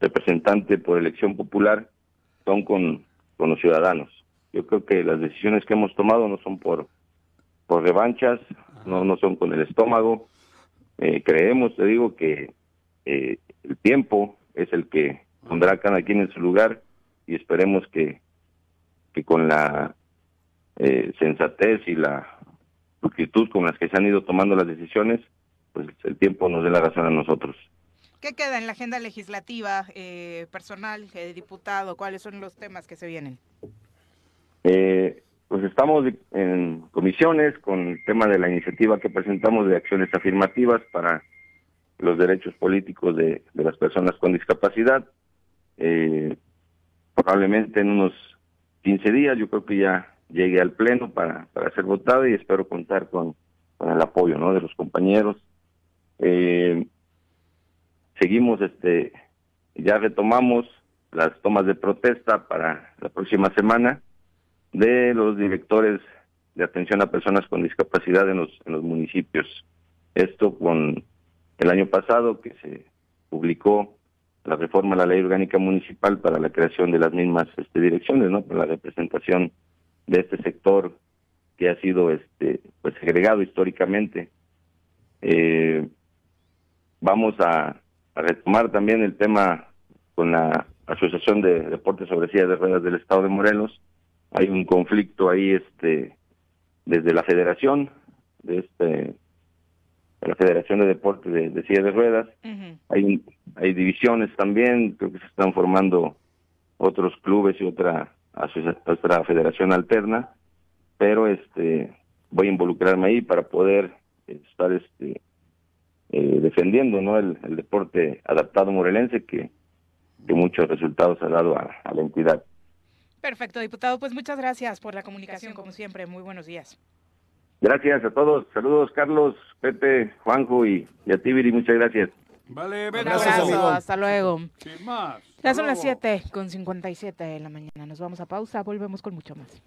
Speaker 7: representante por elección popular, son con, con los ciudadanos. Yo creo que las decisiones que hemos tomado no son por, por revanchas, no, no son con el estómago. Eh, creemos, te digo, que eh, el tiempo es el que pondrá cada quien en su lugar y esperemos que, que con la eh, sensatez y la actitud con las que se han ido tomando las decisiones, pues el tiempo nos dé la razón a nosotros.
Speaker 1: ¿Qué queda en la agenda legislativa eh, personal, eh, diputado? ¿Cuáles son los temas que se vienen?
Speaker 7: Eh, pues estamos en comisiones con el tema de la iniciativa que presentamos de acciones afirmativas para los derechos políticos de, las personas con discapacidad. Probablemente en unos 15 días yo creo que ya llegue al Pleno para, para ser votado y espero contar con, con el apoyo ¿no? de los compañeros. Eh, seguimos, este, ya retomamos las tomas de protesta para la próxima semana de los directores de atención a personas con discapacidad en los, en los municipios. Esto con el año pasado que se publicó la reforma a la ley orgánica municipal para la creación de las mismas este, direcciones, ¿no? Para la representación de este sector que ha sido este pues segregado históricamente. Eh, vamos a, retomar también el tema con la Asociación de Deportes sobre Sillas de Ruedas del Estado de Morelos. Hay un conflicto ahí este desde la Federación de este la Federación de Deportes de, de de Ruedas. Hay hay divisiones también, creo que se están formando otros clubes y otra otra federación alterna, pero este voy a involucrarme ahí para poder estar este eh, defendiendo no el, deporte adaptado morelense que, que muchos resultados ha dado a, la entidad.
Speaker 1: Perfecto, diputado. Pues muchas gracias por la comunicación, como siempre. Muy buenos días.
Speaker 7: Gracias a todos. Saludos, Carlos, Pepe, Juanjo y, y a Tibiri. Muchas gracias.
Speaker 1: Vale, Un abrazo, hasta luego. Ya son las 7 con 57 de la mañana. Nos vamos a pausa, volvemos con mucho más.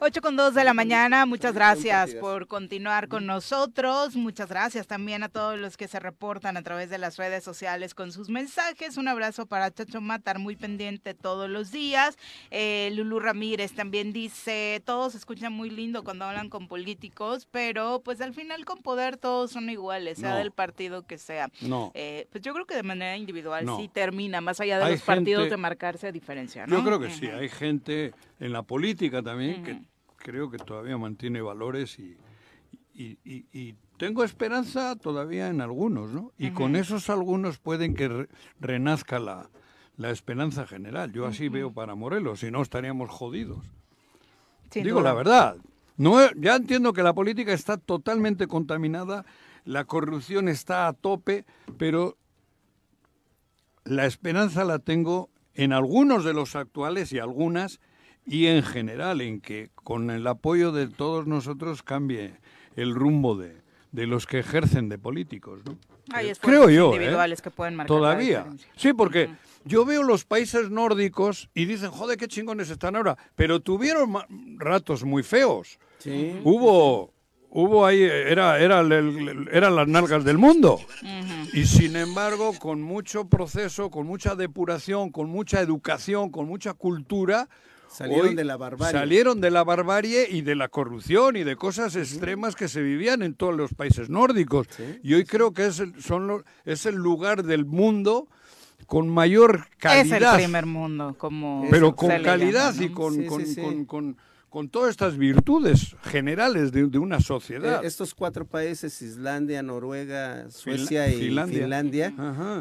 Speaker 1: 8 con 2 de la mañana, muchas gracias por continuar con nosotros. Muchas gracias también a todos los que se reportan a través de las redes sociales con sus mensajes. Un abrazo para Chacho Matar, muy pendiente todos los días. Eh, Lulu Ramírez también dice: Todos escuchan muy lindo cuando hablan con políticos, pero pues al final con poder todos son iguales, sea del partido que sea.
Speaker 2: No.
Speaker 1: Eh, pues yo creo que de manera individual sí termina, más allá de los partidos, de marcarse diferencia. ¿no?
Speaker 2: Yo creo que sí, hay gente en la política también que creo que todavía mantiene valores y, y, tengo esperanza todavía en algunos, ¿no? Y con esos algunos pueden que renazca la, la, esperanza general. Yo así veo para Morelos, si no estaríamos jodidos. Digo la verdad. No, ya entiendo que la política está totalmente contaminada, la corrupción está a tope, pero la esperanza la tengo en algunos de los actuales y algunas y en general en que con el apoyo de todos nosotros cambie el rumbo de, de los que ejercen de políticos, ¿no?
Speaker 1: Creo yo, ¿eh? individuales que pueden marcar
Speaker 2: Todavía. sí, porque yo veo los países nórdicos y dicen, joder, qué chingones están ahora, pero tuvieron ratos muy feos.
Speaker 5: Sí.
Speaker 2: Hubo hubo ahí era era eran las nalgas del mundo y sin embargo con mucho proceso con mucha depuración con mucha educación con mucha cultura
Speaker 5: Salieron de la barbarie.
Speaker 2: Salieron de la barbarie y de la corrupción y de cosas extremas que se vivían en todos los países nórdicos. Y hoy creo que es el, son es el lugar del mundo con mayor calidad.
Speaker 1: Es el primer mundo, como.
Speaker 2: Pero con calidad y con, con, con, todas estas virtudes generales de, una sociedad.
Speaker 5: Eh, estos cuatro países, Islandia, Noruega, Suecia y Finlandia,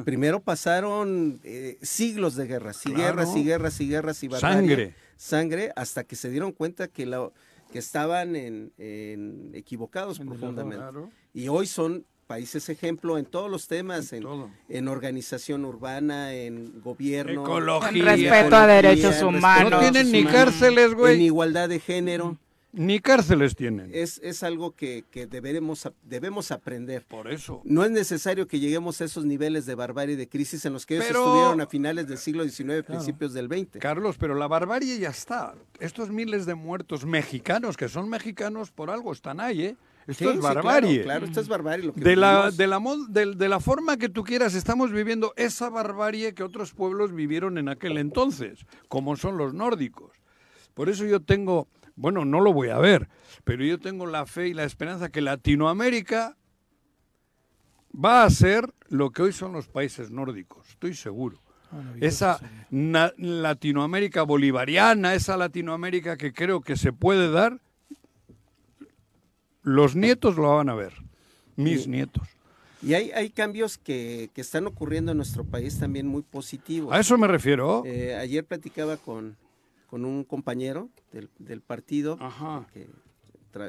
Speaker 5: primero pasaron eh, siglos de guerras, y guerras y guerras y guerras y batallas.
Speaker 2: Sangre
Speaker 5: sangre hasta que se dieron cuenta que, la, que estaban en, equivocados profundamente. Y hoy son países ejemplo en todos los temas, en, en, organización urbana, en gobierno,
Speaker 2: ecología,
Speaker 1: en respeto a derechos humanos.
Speaker 2: No tienen ni cárceles, güey.
Speaker 5: En igualdad de género.
Speaker 2: Ni cárceles tienen.
Speaker 5: Es, es algo que, que deberemos, debemos aprender.
Speaker 2: Por eso.
Speaker 5: No es necesario que lleguemos a esos niveles de barbarie y de crisis en los que ellos estuvieron a finales del siglo XIX, principios del XX.
Speaker 2: Carlos, pero la barbarie ya está. Estos miles de muertos mexicanos, que son mexicanos por algo, están ahí, ¿eh? Esto es barbarie.
Speaker 5: claro, esto es barbarie.
Speaker 2: de, la, de, la, de, de la forma que tú quieras, estamos viviendo esa barbarie que otros pueblos vivieron en aquel entonces, como son los nórdicos. Por eso yo tengo bueno, no lo voy a ver, pero yo tengo la fe y la esperanza que Latinoamérica va a ser lo que hoy son los países nórdicos, estoy seguro. esa Latinoamérica bolivariana, esa Latinoamérica que creo que se puede dar, los nietos lo van a ver, mis nietos.
Speaker 5: Y hay, hay cambios que, que, están ocurriendo en nuestro país también muy positivos.
Speaker 2: A eso me refiero.
Speaker 5: Eh, ayer platicaba con, con un compañero del, del partido que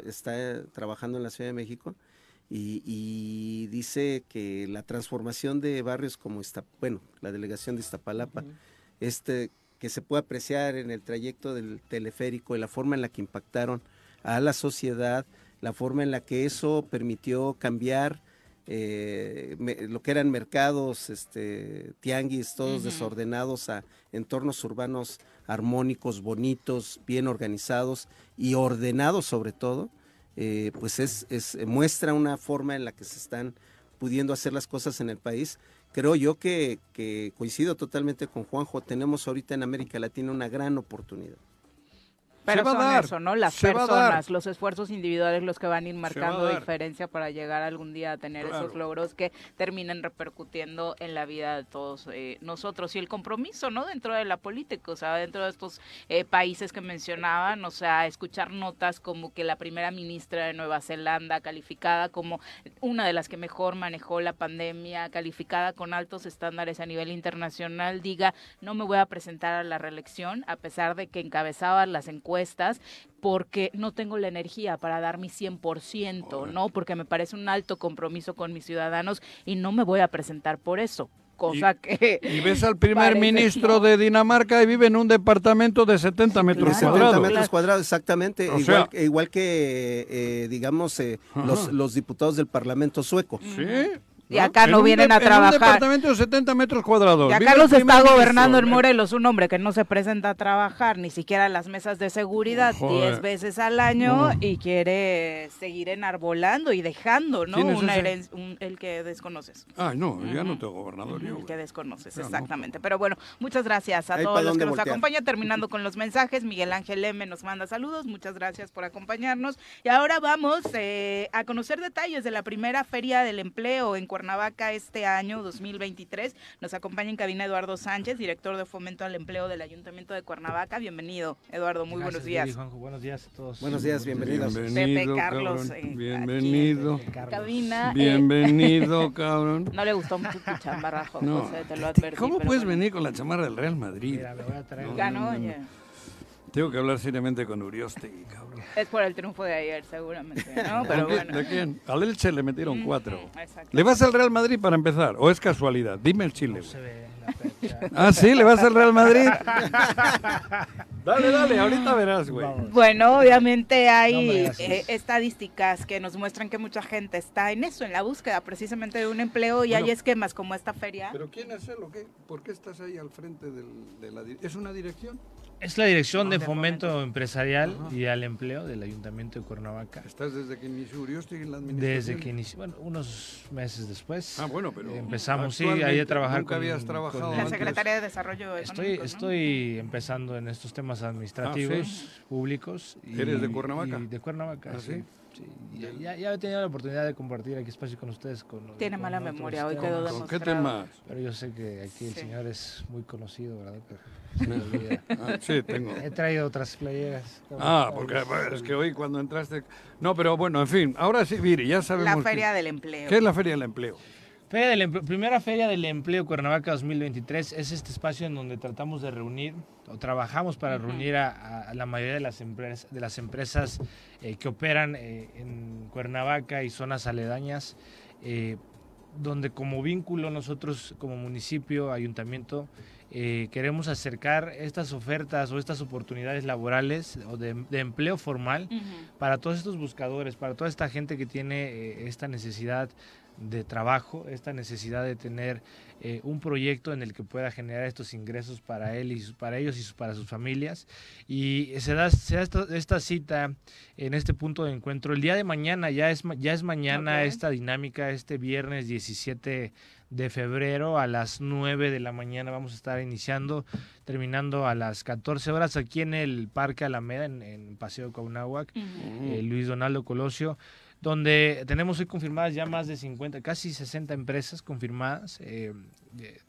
Speaker 5: está trabajando en la Ciudad de México y, dice que la transformación de barrios como esta, bueno, la delegación de Iztapalapa, este, que se puede apreciar en el trayecto del teleférico y la forma en la que impactaron a la sociedad, la forma en la que eso permitió cambiar eh, lo que eran mercados, este, tianguis, todos desordenados a entornos urbanos armónicos, bonitos, bien organizados y ordenados sobre todo, eh, pues es, es, muestra una forma en la que se están pudiendo hacer las cosas en el país. Creo yo que, que coincido totalmente con Juanjo, tenemos ahorita en América Latina una gran oportunidad.
Speaker 1: Pero son eso, ¿no? Las personas, los esfuerzos individuales los que van a ir marcando diferencia para llegar algún día a tener esos logros que terminen repercutiendo en la vida de todos eh, nosotros. Y el compromiso, ¿no? Dentro de la política, o sea, dentro de estos eh, países que mencionaban, o sea, escuchar notas como que la primera ministra de Nueva Zelanda, calificada como una de las que mejor manejó la pandemia, calificada con altos estándares a nivel internacional, diga, no me voy a presentar a la reelección, a pesar de que encabezaba las encuestas porque no tengo la energía para dar mi 100%, ¿no? Porque me parece un alto compromiso con mis ciudadanos y no me voy a presentar por eso cosa que...
Speaker 2: Y ves al primer ministro de Dinamarca y vive en un departamento de 70 metros cuadrados. 70
Speaker 5: metros cuadrados, exactamente. igual, que, eh, digamos, eh, los, los, diputados del Parlamento sueco.
Speaker 2: Sí.
Speaker 1: Y acá no, vienen a trabajar.
Speaker 2: En un departamento de 70 metros cuadrados.
Speaker 1: Y acá los está gobernando en Morelos, un hombre que no se presenta a trabajar, ni siquiera en las mesas de seguridad, 10 veces al año y quiere seguir enarbolando y dejando, ¿no? Una herencia, el que desconoces.
Speaker 2: Ah, no, ya no tengo gobernador.
Speaker 1: El que desconoces, exactamente. Pero bueno, muchas gracias a todos los que nos acompañan. Terminando con los mensajes, Miguel Ángel M nos manda saludos, muchas gracias por acompañarnos. Y ahora vamos eh, a conocer detalles de la primera feria del empleo en Cuernavaca este año 2023. Nos acompaña en cabina Eduardo Sánchez, director de Fomento al Empleo del Ayuntamiento de Cuernavaca. Bienvenido, Eduardo, muy buenos días.
Speaker 8: Buenos días a todos.
Speaker 5: Buenos días, bienvenidos.
Speaker 2: Bienvenido,
Speaker 1: Pepe Carlos.
Speaker 2: Eh, bienvenido.
Speaker 1: cabina.
Speaker 2: Eh, bienvenido, cabrón.
Speaker 1: No le gustó mucho tu chamarra, José, te lo advertí.
Speaker 2: ¿Cómo puedes venir con la chamarra del Real Madrid?
Speaker 8: Mira, me voy a traer.
Speaker 1: Ganó,
Speaker 2: tengo que hablar seriamente con Urioste, cabrón.
Speaker 1: Es por el triunfo de ayer, seguramente, ¿no? Pero bueno.
Speaker 2: ¿De quién? Al Elche le metieron cuatro. ¿Le vas al Real Madrid para empezar? ¿O es casualidad? Dime el Chile.
Speaker 8: No se ve la
Speaker 2: ah, sí, ¿le vas al Real Madrid? dale, dale, ahorita verás, güey.
Speaker 1: Bueno, obviamente hay eh, estadísticas que nos muestran que mucha gente está en eso, en la búsqueda precisamente de un empleo y hay esquemas como esta feria.
Speaker 2: ¿Pero quién es él o qué? ¿Por qué estás ahí al frente de la... ¿Es una dirección?
Speaker 8: Es la Dirección de Fomento Empresarial y al Empleo del Ayuntamiento de Cuernavaca.
Speaker 2: ¿Estás desde que inició Urioste en la administración?
Speaker 8: Desde que inició, bueno, unos meses después.
Speaker 2: Ah, bueno, pero...
Speaker 8: Empezamos, sí, ahí a trabajar
Speaker 2: ¿Nunca habías trabajado
Speaker 1: La Secretaría de Desarrollo
Speaker 8: Estoy, estoy empezando en estos temas administrativos,
Speaker 2: ah,
Speaker 8: públicos.
Speaker 2: Y, ¿Eres de Cuernavaca?
Speaker 8: de Cuernavaca,
Speaker 2: ¿Ah,
Speaker 8: sí? Ya, ya, he tenido la oportunidad de compartir aquí espacio con ustedes. Con,
Speaker 1: Tiene mala memoria, hoy quedó demostrado.
Speaker 2: ¿Qué tema?
Speaker 8: Pero yo sé que aquí el señor es muy conocido, ¿verdad?
Speaker 2: Ah, sí, tengo.
Speaker 8: He traído otras playeras.
Speaker 2: Ah, porque es que hoy cuando entraste... No, pero bueno, en fin, ahora sí, Viri, ya sabemos...
Speaker 1: La Feria del Empleo.
Speaker 2: ¿Qué es la Feria del Empleo?
Speaker 8: Feria del primera Feria del Empleo Cuernavaca 2023 es este espacio en donde tratamos de reunir o trabajamos para reunir a, la mayoría de las, empresas, de las empresas eh, que operan eh, en Cuernavaca y zonas aledañas, eh, donde como vínculo nosotros como municipio, ayuntamiento, queremos acercar estas ofertas o estas oportunidades laborales o de, empleo formal para todos estos buscadores, para toda esta gente que tiene esta necesidad de trabajo, esta necesidad de tener eh, un proyecto en el que pueda generar estos ingresos para él y para ellos y para sus familias. Y se da, se esta, cita en este punto de encuentro. El día de mañana, ya es, ya es mañana esta dinámica, este viernes 17 de febrero a las 9 de la mañana vamos a estar iniciando, terminando a las 14 horas aquí en el Parque Alameda, en, Paseo Caunáhuac, eh, Luis Donaldo Colosio donde tenemos hoy confirmadas ya más de 50, casi 60 empresas confirmadas eh,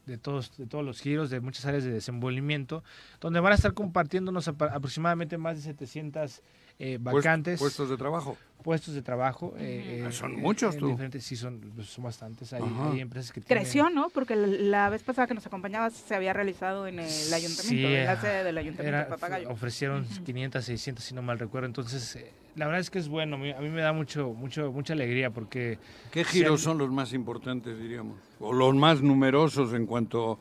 Speaker 8: de, todos, de todos los giros, de muchas áreas de desenvolvimiento, donde van a estar compartiéndonos aproximadamente más de 700 eh, vacantes.
Speaker 2: Puestos de trabajo.
Speaker 8: Puestos de trabajo. Eh,
Speaker 2: ah, son muchos, tú.
Speaker 8: sí, son, pues, son bastantes. Hay, hay, empresas que
Speaker 1: Creció, ¿no? Porque la vez pasada que nos acompañabas se había realizado en el ayuntamiento, en la sede del ayuntamiento de Papagayo.
Speaker 8: Ofrecieron 500, 600, si no mal recuerdo. Entonces, eh, la verdad es que es bueno. A mí me da mucho, mucho, mucha alegría porque...
Speaker 2: ¿Qué giros son los más importantes, diríamos? O los más numerosos en cuanto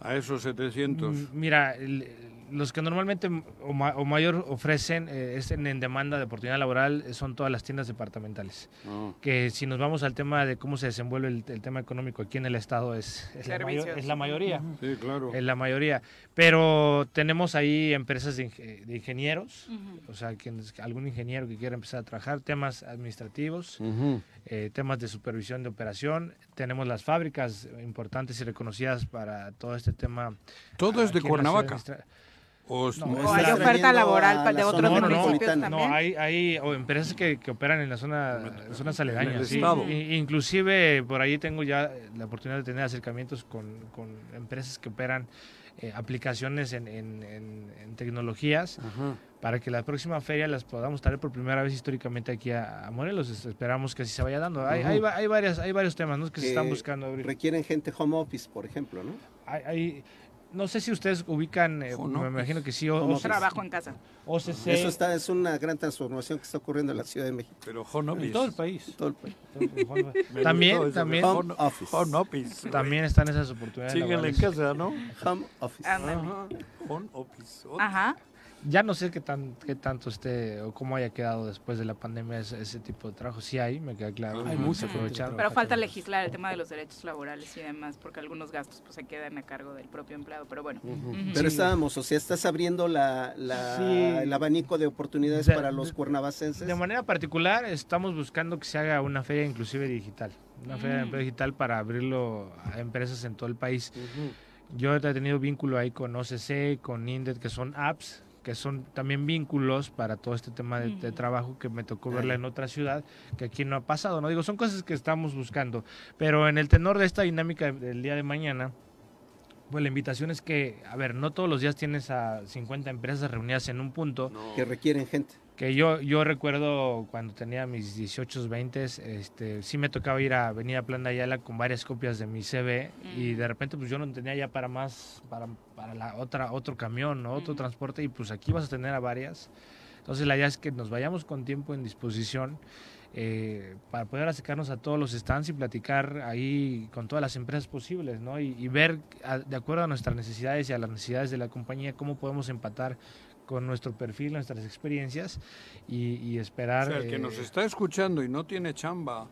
Speaker 2: a esos 700. Mm,
Speaker 8: mira, el, los que normalmente o, mayor ofrecen eh, es en, demanda de oportunidad laboral eh, son todas las tiendas departamentales. Ah. Que si nos vamos al tema de cómo se desenvuelve el, tema económico aquí en el estado es, es, la, es la, mayoría.
Speaker 2: Sí, claro.
Speaker 8: Es la mayoría. Pero tenemos ahí empresas de, ingenieros, o sea, algún ingeniero que quiera empezar a trabajar, temas administrativos, eh, temas de supervisión de operación. Tenemos las fábricas importantes y reconocidas para todo este tema.
Speaker 2: Todo es de Cuernavaca.
Speaker 1: O, hay oferta laboral de otros municipios
Speaker 8: también. No, hay, hay empresas que, que, operan en la zona, zonas aledañas. Sí. inclusive por ahí tengo ya la oportunidad de tener acercamientos con, con empresas que operan eh, aplicaciones en, en, en, tecnologías para que la próxima feria las podamos traer por primera vez históricamente aquí a, Morelos. Esperamos que así se vaya dando. Hay, hay, hay, varias, hay varios temas ¿no? que, se están buscando abrir.
Speaker 5: Requieren gente home office, por ejemplo, ¿no?
Speaker 8: Hay, hay no sé si ustedes ubican, eh, me imagino que sí. O,
Speaker 1: trabajo en casa.
Speaker 5: OCC. Eso está, es una gran transformación que está ocurriendo en la Ciudad de México.
Speaker 2: Pero home office.
Speaker 8: En todo el país.
Speaker 5: Todo el país.
Speaker 8: también, también.
Speaker 5: Home office.
Speaker 2: Home office.
Speaker 8: También están esas oportunidades.
Speaker 2: Síguenle en casa, ¿no?
Speaker 5: Home office.
Speaker 2: Home office.
Speaker 1: Ajá
Speaker 8: ya no sé qué, tan, qué tanto esté o cómo haya quedado después de la pandemia ese, tipo de trabajo. Sí hay, me queda claro.
Speaker 2: Hay mucho aprovechar.
Speaker 1: Pero falta legislar el tema de los derechos laborales y demás, porque algunos gastos pues se quedan a cargo del propio empleado. Pero bueno.
Speaker 5: Pero estábamos, o sea, estás abriendo la, el abanico de oportunidades para los cuernavacenses.
Speaker 8: De manera particular, estamos buscando que se haga una feria inclusive digital. Una feria de empleo digital para abrirlo a empresas en todo el país. Yo he tenido vínculo ahí con OCC, con INDET, que son apps que son también vínculos para todo este tema de, trabajo que me tocó verla en otra ciudad, que aquí no ha pasado, ¿no? Digo, son cosas que estamos buscando, pero en el tenor de esta dinámica del día de mañana, pues la invitación es que, a ver, no todos los días tienes a 50 empresas reunidas en un punto.
Speaker 5: Que requieren gente
Speaker 8: que yo, yo recuerdo cuando tenía mis 18, 20, este, sí me tocaba ir a Avenida Plan de Ayala con varias copias de mi CV y de repente pues yo no tenía ya para más, para, para la otra, otro camión, otro transporte y pues aquí vas a tener a varias. Entonces la idea es que nos vayamos con tiempo en disposición eh, para poder acercarnos a todos los stands y platicar ahí con todas las empresas posibles, ¿no? Y, ver, de acuerdo a nuestras necesidades y a las necesidades de la compañía, cómo podemos empatar con nuestro perfil, nuestras experiencias y, esperar...
Speaker 2: O sea, el que nos eh, está escuchando y no tiene chamba,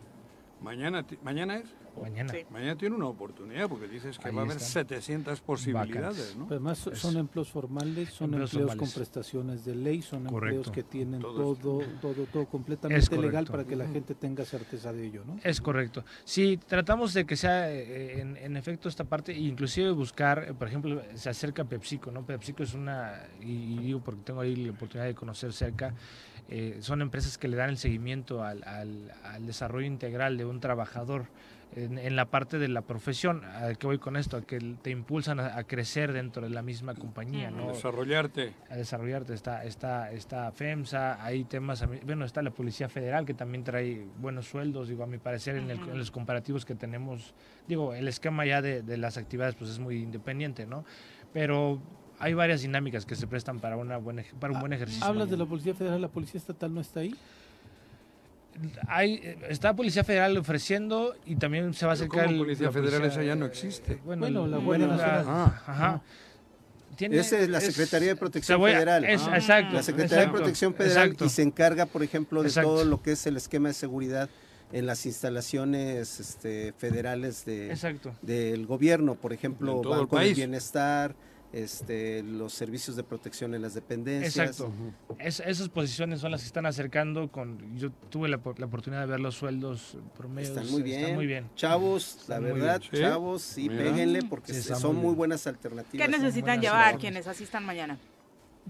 Speaker 2: mañana, ¿mañana es?
Speaker 8: Mañana.
Speaker 2: Mañana tiene una oportunidad porque dices que va a haber 700 posibilidades. ¿no?
Speaker 3: además son empleos formales, son empleos, con prestaciones de ley, son empleos que tienen todo, todo, todo, completamente legal para que la gente tenga certeza de ello. ¿no?
Speaker 8: Es correcto. Sí, tratamos de que sea eh, en, efecto esta parte, inclusive buscar, eh, por ejemplo, se acerca PepsiCo, ¿no? PepsiCo es una, y, digo porque tengo ahí la oportunidad de conocer cerca, eh, son empresas que le dan el seguimiento al, al, al desarrollo integral de un trabajador en, la parte de la profesión. ¿A qué voy con esto? A que te impulsan a, crecer dentro de la misma compañía, ¿no?
Speaker 2: A desarrollarte.
Speaker 8: A desarrollarte. Está, está, está FEMSA, hay temas, bueno, está la Policía Federal que también trae buenos sueldos, digo, a mi parecer, en, los comparativos que tenemos, digo, el esquema ya de, de las actividades pues es muy independiente, ¿no? Pero hay varias dinámicas que se prestan para, una buena, para un buen ejercicio.
Speaker 3: ¿Hablas de la Policía Federal? ¿La Policía Estatal no está ahí?
Speaker 8: Hay, está Policía Federal ofreciendo y también se va a acercar.
Speaker 2: ¿Cómo Policía Federal esa ya no existe.
Speaker 3: Bueno, la Guardia Nacional.
Speaker 5: Ah, ajá. Esa es la Secretaría de Protección Federal.
Speaker 8: exacto,
Speaker 5: la Secretaría de Protección Federal y se encarga, por ejemplo, de todo lo que es el esquema de seguridad en las instalaciones este, federales de, del gobierno, por ejemplo, Banco del Bienestar, este, los servicios de protección en las dependencias.
Speaker 8: Exacto. esas posiciones son las que están acercando. con Yo tuve la, oportunidad de ver los sueldos promedios.
Speaker 5: Están muy bien. muy bien. Chavos, la verdad, chavos, sí, péguenle porque son muy, buenas alternativas.
Speaker 1: ¿Qué necesitan llevar quienes asistan mañana?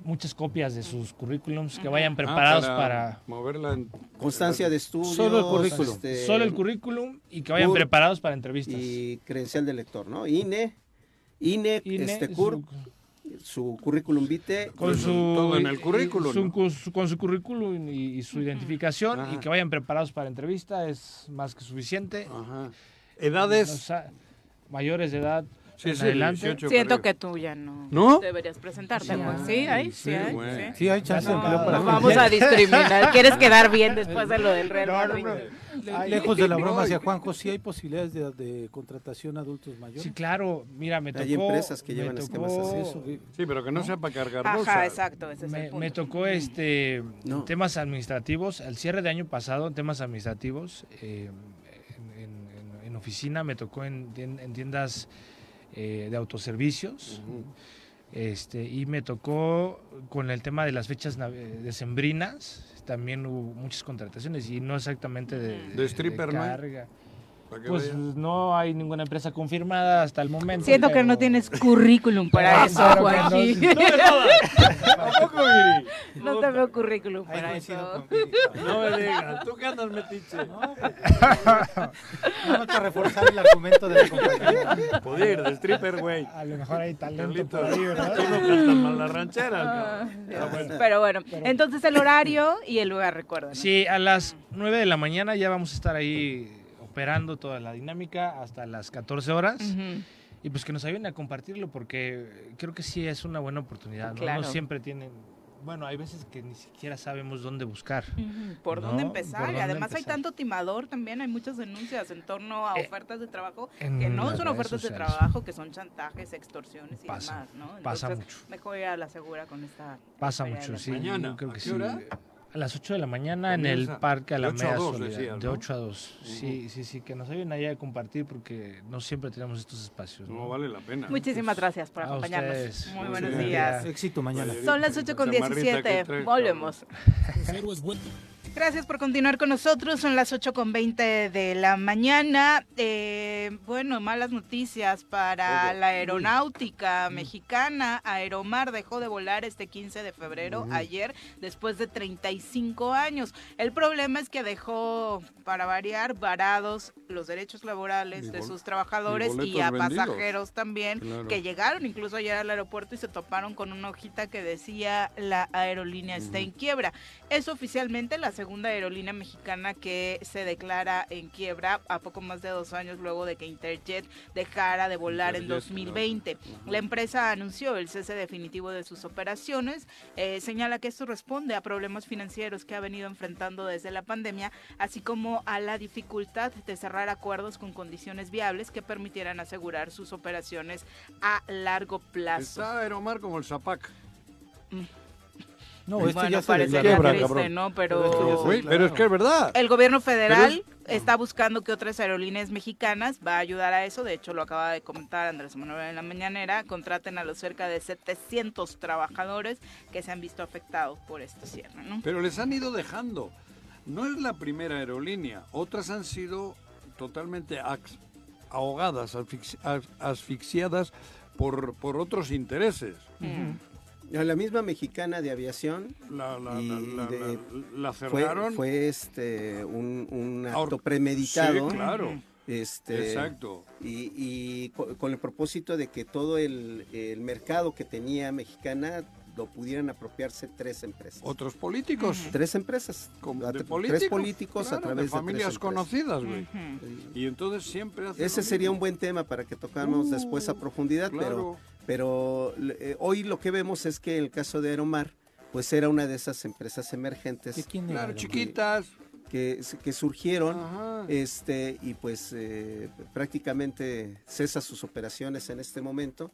Speaker 8: muchas copias de sus currículums, que vayan preparados ah, para,
Speaker 5: moverla en constancia de estudio,
Speaker 8: solo el currículum, este, solo el currículum y que vayan preparados para entrevistas
Speaker 5: y credencial de lector, ¿no? INE, INE, este CUR, su, currículum vitae.
Speaker 8: Con su todo en el currículum, con, su, currículum y, su identificación y que vayan preparados para entrevista es más que suficiente.
Speaker 2: Edades.
Speaker 8: Mayores de edad Sí, sí, adelante.
Speaker 1: Siento que tú ya no, deberías presentarte. Pues. Sí, hay, sí, hay. Sí, hay chance de empleo para Vamos a discriminar. ¿Quieres quedar bien después de lo del Real Madrid?
Speaker 3: Lejos de la broma hacia Juanjo, sí hay posibilidades de, contratación adultos mayores.
Speaker 8: Sí, claro. Mira, me tocó... Hay
Speaker 5: empresas que llevan esquemas así.
Speaker 2: Sí, pero que no sea para cargar
Speaker 1: Ajá, exacto. Ese
Speaker 8: me, me, tocó este temas administrativos. Al cierre de año pasado, en temas administrativos, eh, en, oficina me tocó en tiendas eh, de autoservicios. Este, y me tocó con el tema de las fechas decembrinas, también hubo muchas contrataciones y no exactamente de,
Speaker 2: de stripper,
Speaker 8: carga. Pues no hay ninguna empresa confirmada hasta el momento.
Speaker 1: Siento que no tienes currículum para eso, Joaquín. No, no te veo currículum para eso.
Speaker 2: No me digas, tú qué andas metiche. No,
Speaker 3: no te reforzar el argumento de la compañía.
Speaker 2: Podría ir de stripper, güey.
Speaker 8: A lo mejor hay talento por ahí,
Speaker 2: ¿verdad? Tú no cantas mal la ranchera.
Speaker 1: Ah, Pero bueno, entonces el horario y el lugar, recuerda.
Speaker 8: Sí, a las 9 de la mañana ya vamos a estar ahí operando toda la dinámica hasta las 14 horas. Y pues que nos ayuden a compartirlo porque creo que sí es una buena oportunidad. ¿no? siempre tienen bueno, hay veces que ni siquiera sabemos dónde buscar.
Speaker 1: ¿Por dónde empezar? y además hay tanto timador también, hay muchas denuncias en torno a eh, ofertas de trabajo que no son ofertas de trabajo, que son chantajes, extorsiones y demás, ¿no? Entonces,
Speaker 8: pasa mucho.
Speaker 1: Mejor ir a la segura con esta...
Speaker 8: Pasa mucho, sí. Mañana, creo que sí. A las 8 de la mañana en el Parque Alameda Soledad. De 8 a 2. Sí, sí, sí, que nos ayuden allá a compartir porque no siempre tenemos estos espacios.
Speaker 2: No, vale la pena.
Speaker 1: Muchísimas gracias por acompañarnos. Muy buenos días.
Speaker 3: Éxito mañana.
Speaker 1: Son las 8 con 17. Volvemos. Gracias por continuar con nosotros. Son las 8 con 20 de la mañana. Eh, bueno, malas noticias para la aeronáutica mexicana. Aeromar dejó de volar este 15 de febrero, ayer, después de 35 años. El problema es que dejó, para variar, varados los derechos laborales de sus trabajadores y, a pasajeros también, que llegaron incluso ayer al aeropuerto y se toparon con una hojita que decía la aerolínea está en quiebra. Es oficialmente la segunda aerolínea mexicana que se declara en quiebra a poco más de dos años luego de que Interjet dejara de volar en 2020. La empresa anunció el cese definitivo de sus operaciones, eh, señala que esto responde a problemas financieros que ha venido enfrentando desde la pandemia, así como a la dificultad de cerrar acuerdos con condiciones viables que permitieran asegurar sus operaciones a largo plazo.
Speaker 2: Está Aeromar como el Zapac. Mm.
Speaker 1: No, esto ya parecería triste, ¿no? Pero,
Speaker 2: pero es que es verdad.
Speaker 1: El gobierno federal está buscando que otras aerolíneas mexicanas va a ayudar a eso. De hecho, lo acaba de comentar Andrés Manuel en la mañanera. Contraten a los cerca de 700 trabajadores que se han visto afectados por este cierre, ¿no?
Speaker 2: Pero les han ido dejando. No es la primera aerolínea. Otras han sido totalmente ahogadas, asfixiadas por, por otros intereses.
Speaker 5: La misma mexicana de aviación.
Speaker 2: La, cerraron.
Speaker 5: Fue, este, un, acto premeditado.
Speaker 2: Sí, claro.
Speaker 5: Este,
Speaker 2: Exacto.
Speaker 5: Y, con, el propósito de que todo el, mercado que tenía mexicana lo pudieran apropiarse tres empresas.
Speaker 2: ¿Otros políticos?
Speaker 5: Tres empresas.
Speaker 2: ¿De
Speaker 5: políticos? Tres políticos a través de
Speaker 2: familias conocidas, güey. Y entonces siempre
Speaker 5: Ese sería un buen tema para que tocáramos después a profundidad, pero pero eh, hoy lo que vemos es que en el caso de Aeromar, pues era una de esas empresas emergentes.
Speaker 2: claro, chiquitas.
Speaker 5: Que, que surgieron este y pues eh, prácticamente cesa sus operaciones en este momento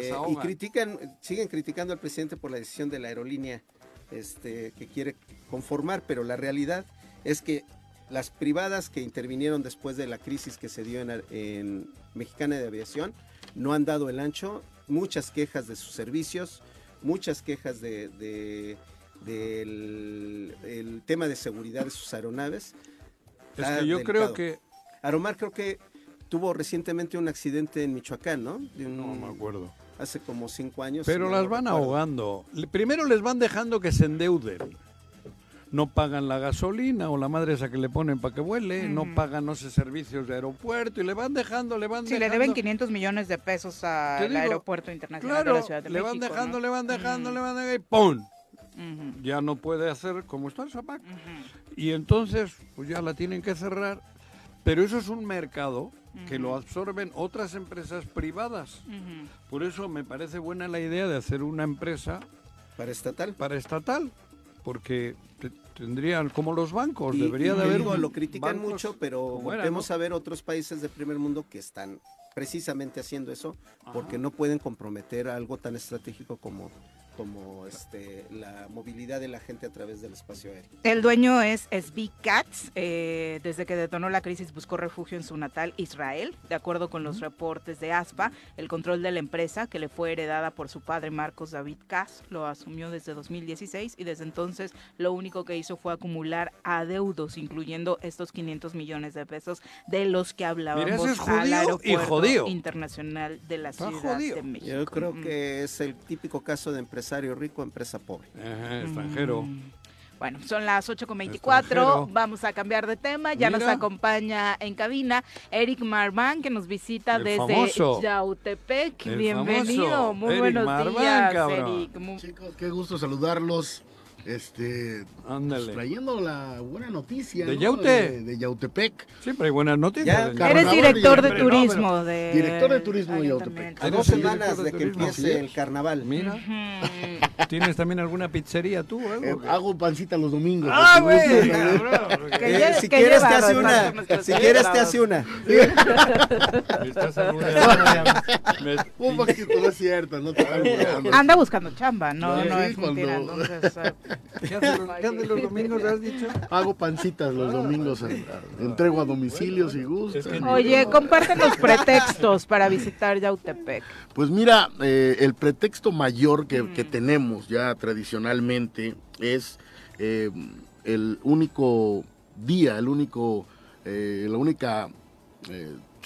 Speaker 5: eh, y critican siguen criticando al presidente por la decisión de la aerolínea este que quiere conformar pero la realidad es que las privadas que intervinieron después de la crisis que se dio en, en Mexicana de Aviación no han dado el ancho muchas quejas de sus servicios, muchas quejas de, del tema de seguridad de sus aeronaves.
Speaker 2: Es que yo creo que...
Speaker 5: Aromar creo que tuvo recientemente un accidente en Michoacán, ¿no?
Speaker 2: No me acuerdo.
Speaker 5: hace como cinco años.
Speaker 2: Pero las van ahogando. Primero les van dejando que se endeuden. No pagan la gasolina o la madre esa que le ponen para que vuele, no pagan, no sé, servicios de aeropuerto y le van dejando, le van dejando.
Speaker 1: Sí, le deben 500 millones de pesos al aeropuerto internacional de la Ciudad de
Speaker 2: le
Speaker 1: México.
Speaker 2: Van dejando, Le van dejando, le van dejando, y ¡pum! Ya no puede hacer como está el Zapac. Y entonces, pues ya la tienen que cerrar. Pero eso es un mercado que lo absorben otras empresas privadas. Por eso me parece buena la idea de hacer una empresa
Speaker 5: para estatal.
Speaker 2: Para estatal, porque tendrían como los bancos, debería de haber.
Speaker 5: lo critican mucho, pero volvemos a ver otros países del primer mundo que están precisamente haciendo eso, porque no pueden comprometer algo tan estratégico como como este, la movilidad de la gente a través del espacio aéreo.
Speaker 1: El dueño es SB Katz. Eh, desde que detonó la crisis buscó refugio en su natal Israel. De acuerdo con los reportes de ASPA, el control de la empresa, que le fue heredada por su padre Marcos David Katz, lo asumió desde 2016 y desde entonces lo único que hizo fue acumular adeudos, incluyendo estos 500 millones de pesos de los que hablábamos
Speaker 2: es al aeropuerto
Speaker 1: internacional de la Ciudad de México.
Speaker 5: Yo creo que es el típico caso de empresa empresario rico, empresa pobre.
Speaker 2: extranjero.
Speaker 1: Mm. Bueno, son las 8.24, vamos a cambiar de tema, ya nos acompaña en cabina Eric Marván que nos visita desde Yautepec, bienvenido, muy buenos días Eric.
Speaker 9: Chicos, qué gusto saludarlos este
Speaker 2: Ándale.
Speaker 9: trayendo la buena noticia
Speaker 2: de, Yaute.
Speaker 9: de, Yautepec.
Speaker 2: Siempre hay buenas noticias.
Speaker 1: Eres director de turismo de
Speaker 9: Director de turismo de Yautepec.
Speaker 5: A dos semanas de, que empiece el carnaval.
Speaker 2: Mira. ¿Tienes también alguna pizzería tú?
Speaker 9: Eh, hago pancita los domingos.
Speaker 2: Ah, güey.
Speaker 5: Eh, si quieres te hace una. Si quieres te hace una.
Speaker 9: Un poquito, no es cierto. No te
Speaker 1: Anda buscando chamba, no, no es mentira. Entonces,
Speaker 2: ¿Qué haces los domingos, has dicho?
Speaker 9: Hago pancitas los domingos, entrego a domicilios y gusto.
Speaker 1: Oye, comparten los pretextos para visitar Yautepec.
Speaker 9: Pues mira, eh, el pretexto mayor que, que, tenemos ya tradicionalmente es eh, el único día, el único, eh, la única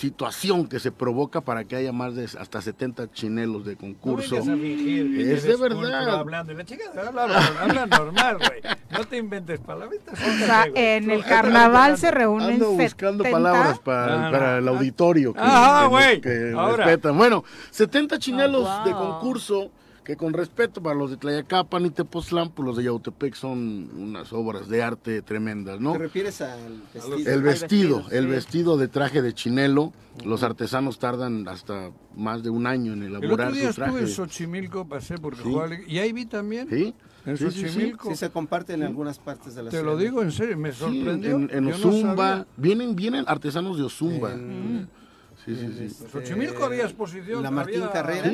Speaker 9: situación que se provoca para que haya más de hasta 70 chinelos de concurso.
Speaker 2: No fingir, es de verdad. Hablando. la chica habla, normal, güey. No te inventes palabras.
Speaker 1: O sea, en el carnaval se reúnen
Speaker 9: Ando buscando palabras para, para el auditorio que,
Speaker 2: ah, güey.
Speaker 9: que respetan. Bueno, 70 chinelos oh, wow. de concurso que con respeto para los de Tlayacapan y Tepoztlán, pues los de Yautepec son unas obras de arte tremendas, ¿no?
Speaker 5: ¿Te refieres al vestido?
Speaker 9: El vestido, el vestido de traje de chinelo. Los artesanos tardan hasta más de un año en elaborar
Speaker 2: el otro día
Speaker 9: su traje.
Speaker 2: estuve en Xochimilco, pasé porque sí. y ahí vi también.
Speaker 9: Sí.
Speaker 2: En sí, Xochimilco.
Speaker 5: Sí, se comparte en algunas partes de la
Speaker 2: Te
Speaker 5: ciudad.
Speaker 2: lo digo en serio, me sorprendió.
Speaker 9: en, en Ozumba, no vienen, vienen artesanos de Ozumba.
Speaker 2: En... Sí, sí, sí. Este, Xochimilco había exposición.
Speaker 5: La Martín
Speaker 2: había...
Speaker 5: Carrera.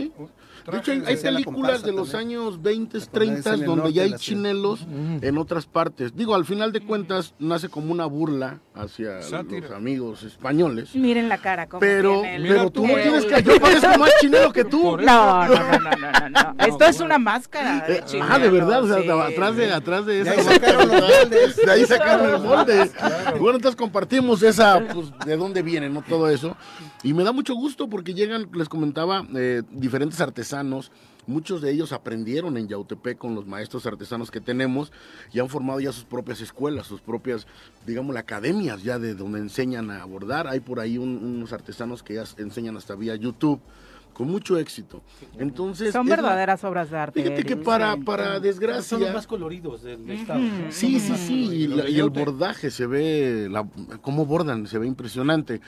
Speaker 9: De hecho, hay, hay películas de los también. años 20, 30 donde ya hay chinelos -huh. en otras partes. Digo, al final de cuentas, nace como una burla hacia Sátira. los amigos españoles.
Speaker 1: Miren la cara, como
Speaker 9: Pero,
Speaker 1: tiene
Speaker 9: el... pero tú no tienes que. Yo parezco más chinelo que tú.
Speaker 1: No, no, no, no, no, no. no. Esto es una máscara de chinelo.
Speaker 9: Ah, de verdad, o sea, sí. atrás de, atrás de esa.
Speaker 5: De ahí sacaron los moldes.
Speaker 9: De ahí sacaron el molde. Claro. Bueno, entonces compartimos esa, pues, de dónde viene, ¿no? Todo eso. Y me da mucho gusto porque llegan, les comentaba, eh, diferentes artesanos. Muchos de ellos aprendieron en Yautepec con los maestros artesanos que tenemos y han formado ya sus propias escuelas, sus propias, digamos, academias ya de donde enseñan a bordar. Hay por ahí un, unos artesanos que ya enseñan hasta vía YouTube con mucho éxito. Entonces
Speaker 1: son verdaderas la, obras de arte.
Speaker 9: Fíjate que para para desgracia
Speaker 3: son los más coloridos del estado.
Speaker 9: Sí, sí, sí, y, la, y el bordaje se ve, la, cómo bordan, se ve impresionante.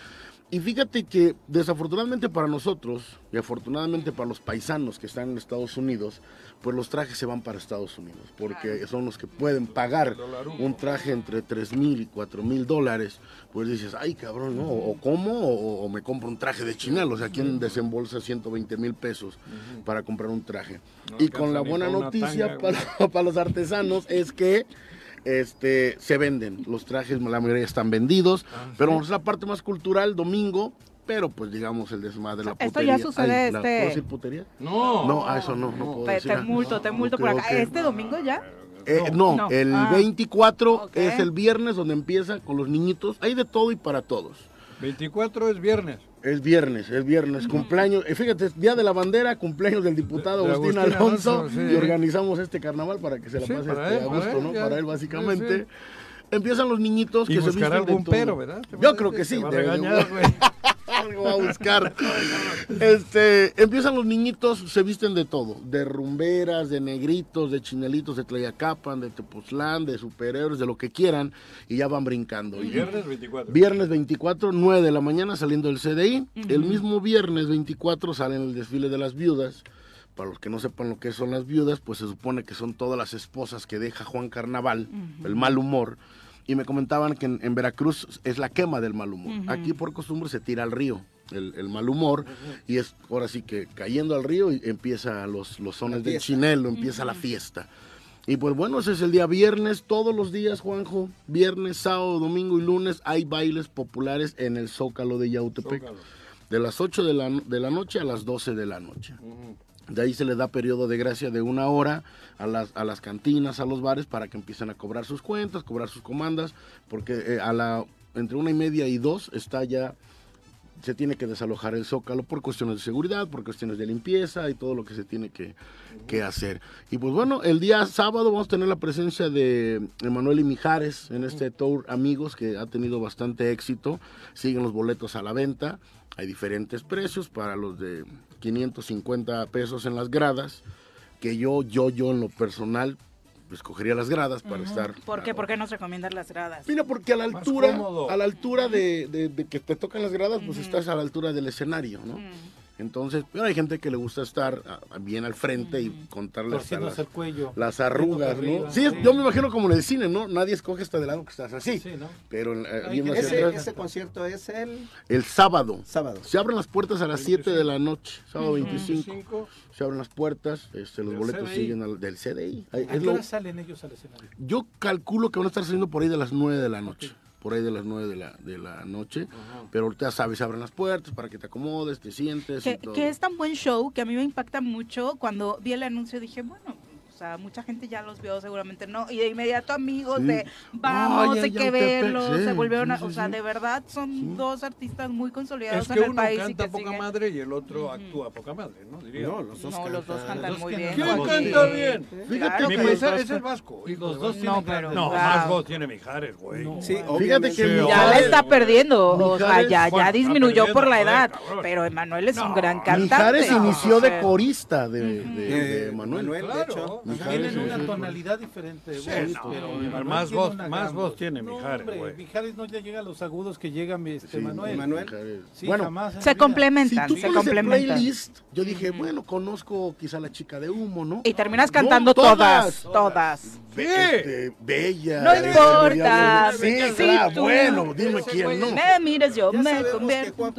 Speaker 9: Y fíjate que desafortunadamente para nosotros y afortunadamente para los paisanos que están en Estados Unidos, pues los trajes se van para Estados Unidos, porque son los que pueden pagar un traje entre 3 mil y 4 mil dólares. Pues dices, ay cabrón, ¿no? O como, o, o, me compro un traje de chinelo, o sea, ¿quién desembolsa 120 mil pesos para comprar un traje? y con la buena noticia para, para los artesanos es que este, se venden. Los trajes, la mayoría están vendidos, ah, pero es la parte más cultural, domingo, pero pues digamos el desmadre, la
Speaker 1: Esto
Speaker 9: putería.
Speaker 1: ya sucede
Speaker 9: Ay,
Speaker 1: este...
Speaker 9: ¿la, ¿Puedo decir putería?
Speaker 2: No.
Speaker 9: No, a eso no, no puedo
Speaker 1: te,
Speaker 9: decir.
Speaker 1: te multo, te multo por acá. ¿Este domingo ya?
Speaker 9: Eh, no,
Speaker 1: No.
Speaker 9: el
Speaker 1: Ah.
Speaker 9: 24
Speaker 1: Okay.
Speaker 9: es el viernes donde empieza con los niñitos. Hay de todo y para todos.
Speaker 2: 24 es viernes.
Speaker 9: Es viernes, es viernes, cumpleaños, eh, fíjate, Día de la Bandera, cumpleaños del diputado Agustín, Alonso, y organizamos este carnaval para que se la pase este, a gusto, ¿no? Para él, básicamente. Empiezan los niñitos que se visten
Speaker 2: algún pero, ¿verdad?
Speaker 9: Yo creo que sí. algo va a buscar. Este, empiezan los niñitos, se visten de todo, de rumberas, de negritos, de chinelitos, de Tlayacapan, de Tepoztlán, de superhéroes, de lo que quieran, y ya van brincando.
Speaker 2: Viernes 24.
Speaker 9: Viernes 24, 9 de la mañana saliendo del CDI. El mismo viernes 24 salen el desfile de las viudas. Para los que no sepan lo que son las viudas, pues se supone que son todas las esposas que deja Juan Carnaval, el mal humor y me comentaban que en, Veracruz es la quema del mal humor. Aquí por costumbre se tira al río el, mal humor y es ahora sí que cayendo al río y empieza los, los sones del chinelo, empieza la fiesta. Y pues bueno, ese es el día viernes, todos los días, Juanjo, viernes, sábado, domingo y lunes hay bailes populares en el Zócalo de Yautepec. De las 8 de la, de la noche a las 12 de la noche. De ahí se le da periodo de gracia de una hora a las, a las cantinas, a los bares, para que empiecen a cobrar sus cuentas, cobrar sus comandas, porque eh, a la, entre una y media y dos está ya, se tiene que desalojar el zócalo por cuestiones de seguridad, por cuestiones de limpieza y todo lo que se tiene que, que hacer. Y pues bueno, el día sábado vamos a tener la presencia de Emanuel y Mijares en este tour Amigos, que ha tenido bastante éxito. Siguen los boletos a la venta. Hay diferentes precios para los de 550 pesos en las gradas, que yo, yo, yo en lo personal escogería las gradas para estar.
Speaker 1: ¿Por qué? ¿Por qué nos recomiendan las gradas?
Speaker 9: Mira, porque a la altura, a la altura de, que te tocan las gradas, pues estás a la altura del escenario, ¿no? Entonces, pero hay gente que le gusta estar ah, bien al frente y contarles
Speaker 3: las, el cuello,
Speaker 9: las arrugas, ¿no? Sí, yo me imagino como en el cine, ¿no? Nadie escoge hasta de lado que estás así. Sí, ¿no? Pero
Speaker 5: eh, ese, ese, concierto es el
Speaker 9: el sábado.
Speaker 5: Sábado.
Speaker 9: Se abren las puertas a las 7 de la noche, sábado 25. Se abren las puertas, este, los boletos siguen al, del CDI.
Speaker 3: ¿A qué hora salen ellos al escenario?
Speaker 9: Yo calculo que van a estar saliendo por ahí de las 9 de la noche por ahí de las 9 de la, de la noche. Pero ahorita sabes, se abren las puertas para que te acomodes, te sientes.
Speaker 1: Que, que es tan buen show que a mí me impacta mucho. Cuando vi el anuncio dije, bueno, sea, mucha gente ya los vio, seguramente no. Y de inmediato amigos de vamos, hay que verlos, se volvieron a, o sea, de verdad son dos artistas muy consolidados en el país.
Speaker 2: Uno canta poca madre y el otro actúa poca madre, ¿no?
Speaker 1: Diría. No, los dos, no, los dos cantan muy bien.
Speaker 2: ¿Quién canta bien? Fíjate que es el vasco.
Speaker 3: Y los dos
Speaker 2: no, pero, no, más voz tiene Mijares, güey.
Speaker 1: sí, fíjate que ya la está perdiendo, o sea, ya, ya disminuyó por la edad, pero Emanuel es un gran cantante.
Speaker 9: Mijares inició de corista de Emanuel.
Speaker 3: De hecho, tienen una tonalidad diferente de voz. pero
Speaker 2: más voz, más voz tiene Mijares,
Speaker 3: güey. Mijares no ya llega a los agudos que llega este Manuel.
Speaker 5: Manuel.
Speaker 3: Sí, bueno, jamás
Speaker 1: se complementan,
Speaker 9: si tú
Speaker 1: se complementan.
Speaker 9: playlist, yo dije, bueno, conozco quizá la chica de humo, ¿no?
Speaker 1: Y terminas cantando todas, todas.
Speaker 9: Este, bella.
Speaker 1: No importa.
Speaker 9: Sí, claro, bueno, dime quién no.
Speaker 1: Me mires, yo me convierto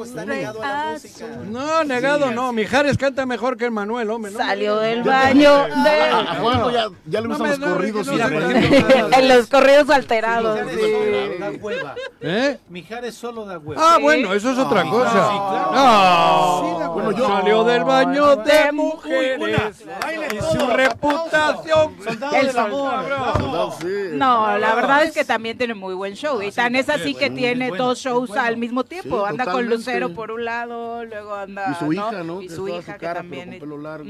Speaker 2: No, negado no, Mijares canta mejor que el Manuel, hombre.
Speaker 1: Salió del baño de...
Speaker 9: Bueno, ya, ya le gustan los corridos.
Speaker 1: En los corridos alterados.
Speaker 3: Da hueva. ¿Eh? Mijares solo da hueva.
Speaker 2: Ah, bueno, eso es otra cosa. No. Bueno, yo salió del baño de mujeres y su reputación.
Speaker 1: El amor. No, la verdad es que también tiene muy buen show. Y tan es así que tiene dos shows al mismo tiempo. Anda con Lucero por un lado, luego anda.
Speaker 9: Y su hija, ¿no?
Speaker 1: Y su hija que también.
Speaker 9: Con pelo largo.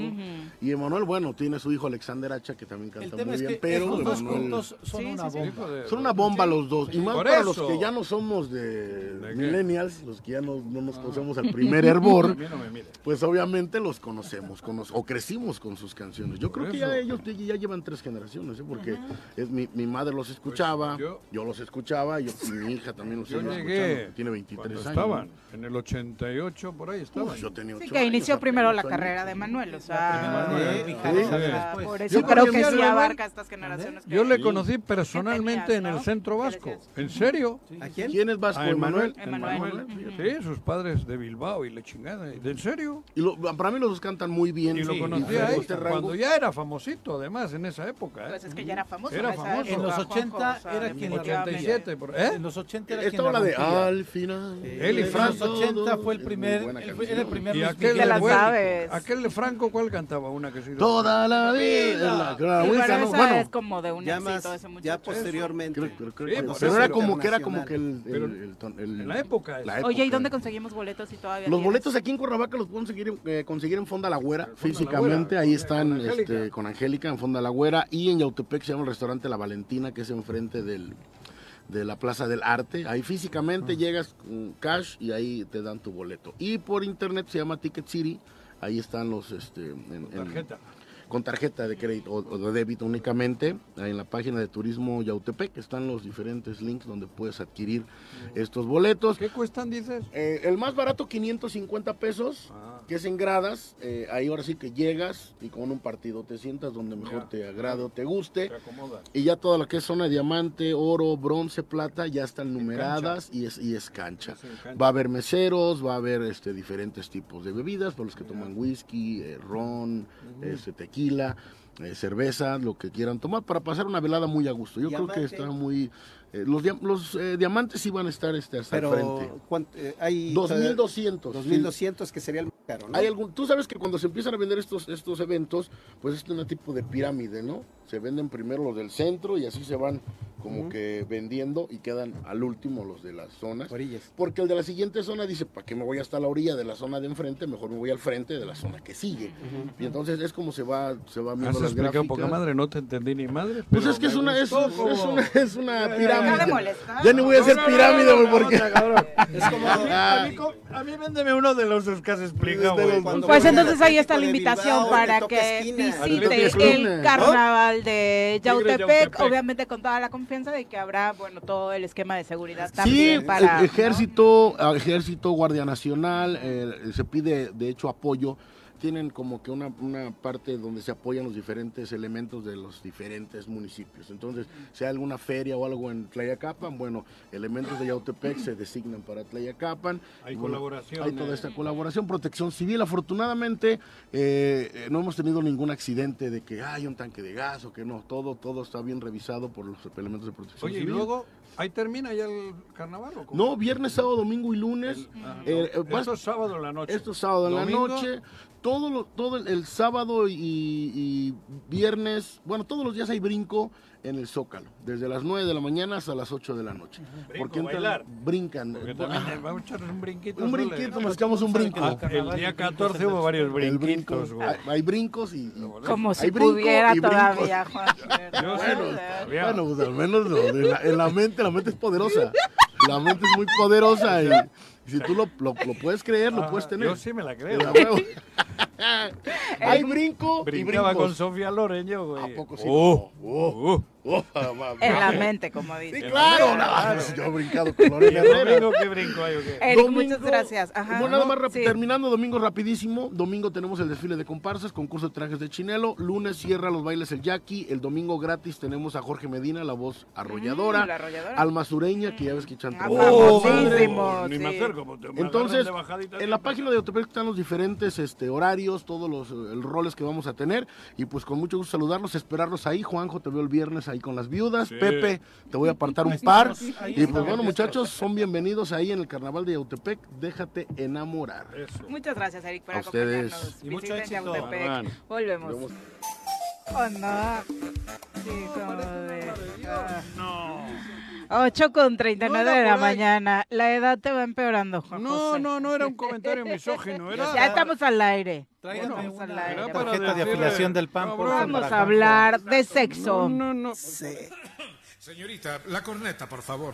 Speaker 9: Y Emanuel, bueno, tiene su hijo Alexander Hacha que también canta muy bien. Pero
Speaker 3: los dos juntos son una bomba.
Speaker 9: Son una bomba los dos. Y más para los que ya no somos de millennials, los que ya no, nos ah. conocemos al primer hervor, pues obviamente los conocemos, o crecimos con sus canciones. Yo creo que ya ellos ya llevan tres generaciones, ¿eh? porque es, mi, mi, madre los escuchaba, pues yo, los escuchaba, yo, mi hija también los
Speaker 2: estaba
Speaker 9: escuchando, tiene 23 años.
Speaker 2: Estaban, en el 88 por ahí estaban.
Speaker 9: yo tenía 8
Speaker 1: sí, que inició primero la carrera de Manuel, o sea, por eso creo que sí abarca estas generaciones.
Speaker 2: Yo le conocí personalmente en el centro vasco, ¿en serio?
Speaker 9: ¿A quién? ¿Quién es vasco?
Speaker 2: Emanuel. Sí, sus padres de Bilbao y le chingada, ¿en serio?
Speaker 9: Y para mí los dos cantan muy bien.
Speaker 2: Y lo conocí ahí, cuando ya era famosito además en esa época.
Speaker 1: Pues es que ya era famoso.
Speaker 2: Era famoso.
Speaker 3: En los 80 era quien
Speaker 2: 87, ¿eh?
Speaker 3: En los 80 era
Speaker 9: Esta la de Al final.
Speaker 2: Él y Franco.
Speaker 3: En los 80 fue el primer, era el primer
Speaker 2: ¿Y aquel, de Franco cuál cantaba? Una que
Speaker 9: Toda la vida.
Speaker 1: bueno, es como de un
Speaker 5: ya más, ya posteriormente.
Speaker 9: pero era como que era como que el,
Speaker 2: en la época,
Speaker 1: Oye, ¿y dónde conseguimos boletos y todavía?
Speaker 9: Los boletos aquí en Cuernavaca los pueden conseguir, eh, conseguir en Fonda La Güera, físicamente, ahí están este, con Angélica en Fonda La Güera y en Yautepec se llama el restaurante La Valentina, que es enfrente del de la Plaza del Arte. Ahí físicamente llegas con cash y ahí te dan tu boleto. Y por internet se llama Ticket City. Ahí están los este en, tarjeta con tarjeta de crédito o, de débito únicamente. En la página de Turismo Yautepec están los diferentes links donde puedes adquirir estos boletos.
Speaker 2: ¿Qué cuestan, dices?
Speaker 9: Eh, el más barato, 550 pesos, ah. que es en gradas. Eh, ahí ahora sí que llegas y con un partido te sientas donde mejor te agrade o te guste. y ya toda la que es zona de diamante, oro, bronce, plata, ya están numeradas y es, y es cancha. Va a haber meseros, va a haber este, diferentes tipos de bebidas, para los que toman whisky, eh, ron, este, tequila eh, cerveza, lo que quieran tomar, para pasar una velada muy a gusto. Yo creo que está muy... Eh, los los eh, diamantes iban a estar este, hasta el frente.
Speaker 5: hay
Speaker 9: 2.200.
Speaker 5: 2.200 que sería el caro,
Speaker 9: Hay algún, tú sabes que cuando se empiezan a vender estos, estos eventos, pues es un tipo de pirámide, ¿no? Se venden primero los del centro y así se van como que vendiendo y quedan al último los de las zonas. Porque el de la siguiente zona dice, ¿para qué me voy hasta la orilla de la zona de enfrente? Mejor me voy al frente de la zona que sigue. Y entonces es como se va, se va viendo las gráficas.
Speaker 2: poca madre, no te entendí ni madre.
Speaker 9: Pues es que es una, es, una, es una pirámide. Ya ni voy a hacer pirámide porque...
Speaker 2: es como... A mí, véndeme uno de los que has explicado.
Speaker 1: Pues entonces ahí está la invitación para que visite el carnaval de Yautepec, obviamente con toda la confianza de que habrá, bueno, todo el esquema de seguridad también
Speaker 9: sí,
Speaker 1: para...
Speaker 9: ejército, ejército, Guardia Nacional, eh, se pide de hecho apoyo tienen como que una, una, parte donde se apoyan los diferentes elementos de los diferentes municipios. Entonces, si hay alguna feria o algo en Tlayacapan, bueno, elementos de Yautepec se designan para Tlayacapan.
Speaker 2: Hay colaboración.
Speaker 9: Hay toda esta colaboración, protección civil. Afortunadamente, eh, no hemos tenido ningún accidente de que hay un tanque de gas o que no. Todo, todo está bien revisado por los elementos de protección
Speaker 2: civil.
Speaker 9: Oye,
Speaker 2: y luego, ¿ahí termina ya el carnaval o
Speaker 9: No, viernes, sábado, domingo y lunes.
Speaker 2: Eh, esto es sábado en la noche.
Speaker 9: Esto es sábado en la noche todo, todo el, sábado y, viernes, bueno, todos los días hay brinco en el Zócalo, desde las 9 de la mañana hasta las 8 de la noche.
Speaker 2: Porque brincan. vamos a echar un brinquito.
Speaker 9: Un brinquito, nos echamos un brinco.
Speaker 2: Ah, el día 14 hubo varios brinquitos.
Speaker 9: hay, brincos y...
Speaker 1: Como si pudiera todavía, Juan.
Speaker 9: bueno, pues al menos en, la, mente, la mente es poderosa. La mente es muy poderosa y si tú lo, lo, puedes creer, lo ah, puedes tener.
Speaker 2: Yo sí me la creo.
Speaker 9: Hay brinco
Speaker 2: Brincaba con Sofía Loreño, güey.
Speaker 9: ¿A poco sí? Oh, oh,
Speaker 1: oh. en la mente, como dice.
Speaker 9: Sí, claro. yo he brincado con Lorena Herrera.
Speaker 2: ¿Qué brinco?
Speaker 1: Eric, muchas gracias. Ajá,
Speaker 9: bueno, nada más terminando, domingo rapidísimo. Domingo tenemos el desfile de comparsas, concurso de trajes de chinelo. Lunes cierra los bailes el Jackie. El domingo gratis tenemos a Jorge Medina, la voz arrolladora. Mm, arrolladora. Alma Sureña, que ya ves que echan
Speaker 1: ah, oh,
Speaker 2: Ni me acerco.
Speaker 9: Entonces, en la página de Autopec están los diferentes este, horarios, todos los roles que vamos a tener. Y pues con mucho gusto saludarlos, esperarlos ahí. Juanjo, te veo el viernes ahí con las viudas. Pepe, te voy a apartar un par. y pues bueno, muchachos, son bienvenidos ahí en el carnaval de Yautepec. Déjate enamorar.
Speaker 1: Muchas gracias, Eric, por
Speaker 9: a
Speaker 1: acompañarnos.
Speaker 9: Y
Speaker 1: mucho éxito. Volvemos. Oh, no. Sí, No. 8 con 39 de la mañana. La edad te va empeorando, Juan
Speaker 2: No, no, no era un comentario misógino. Era...
Speaker 1: Ya estamos al aire.
Speaker 3: Tráigame al aire. tarjeta de afiliación del PAN.
Speaker 1: Vamos a hablar de sexo.
Speaker 2: No, no, no.
Speaker 4: Señorita, la corneta, por favor.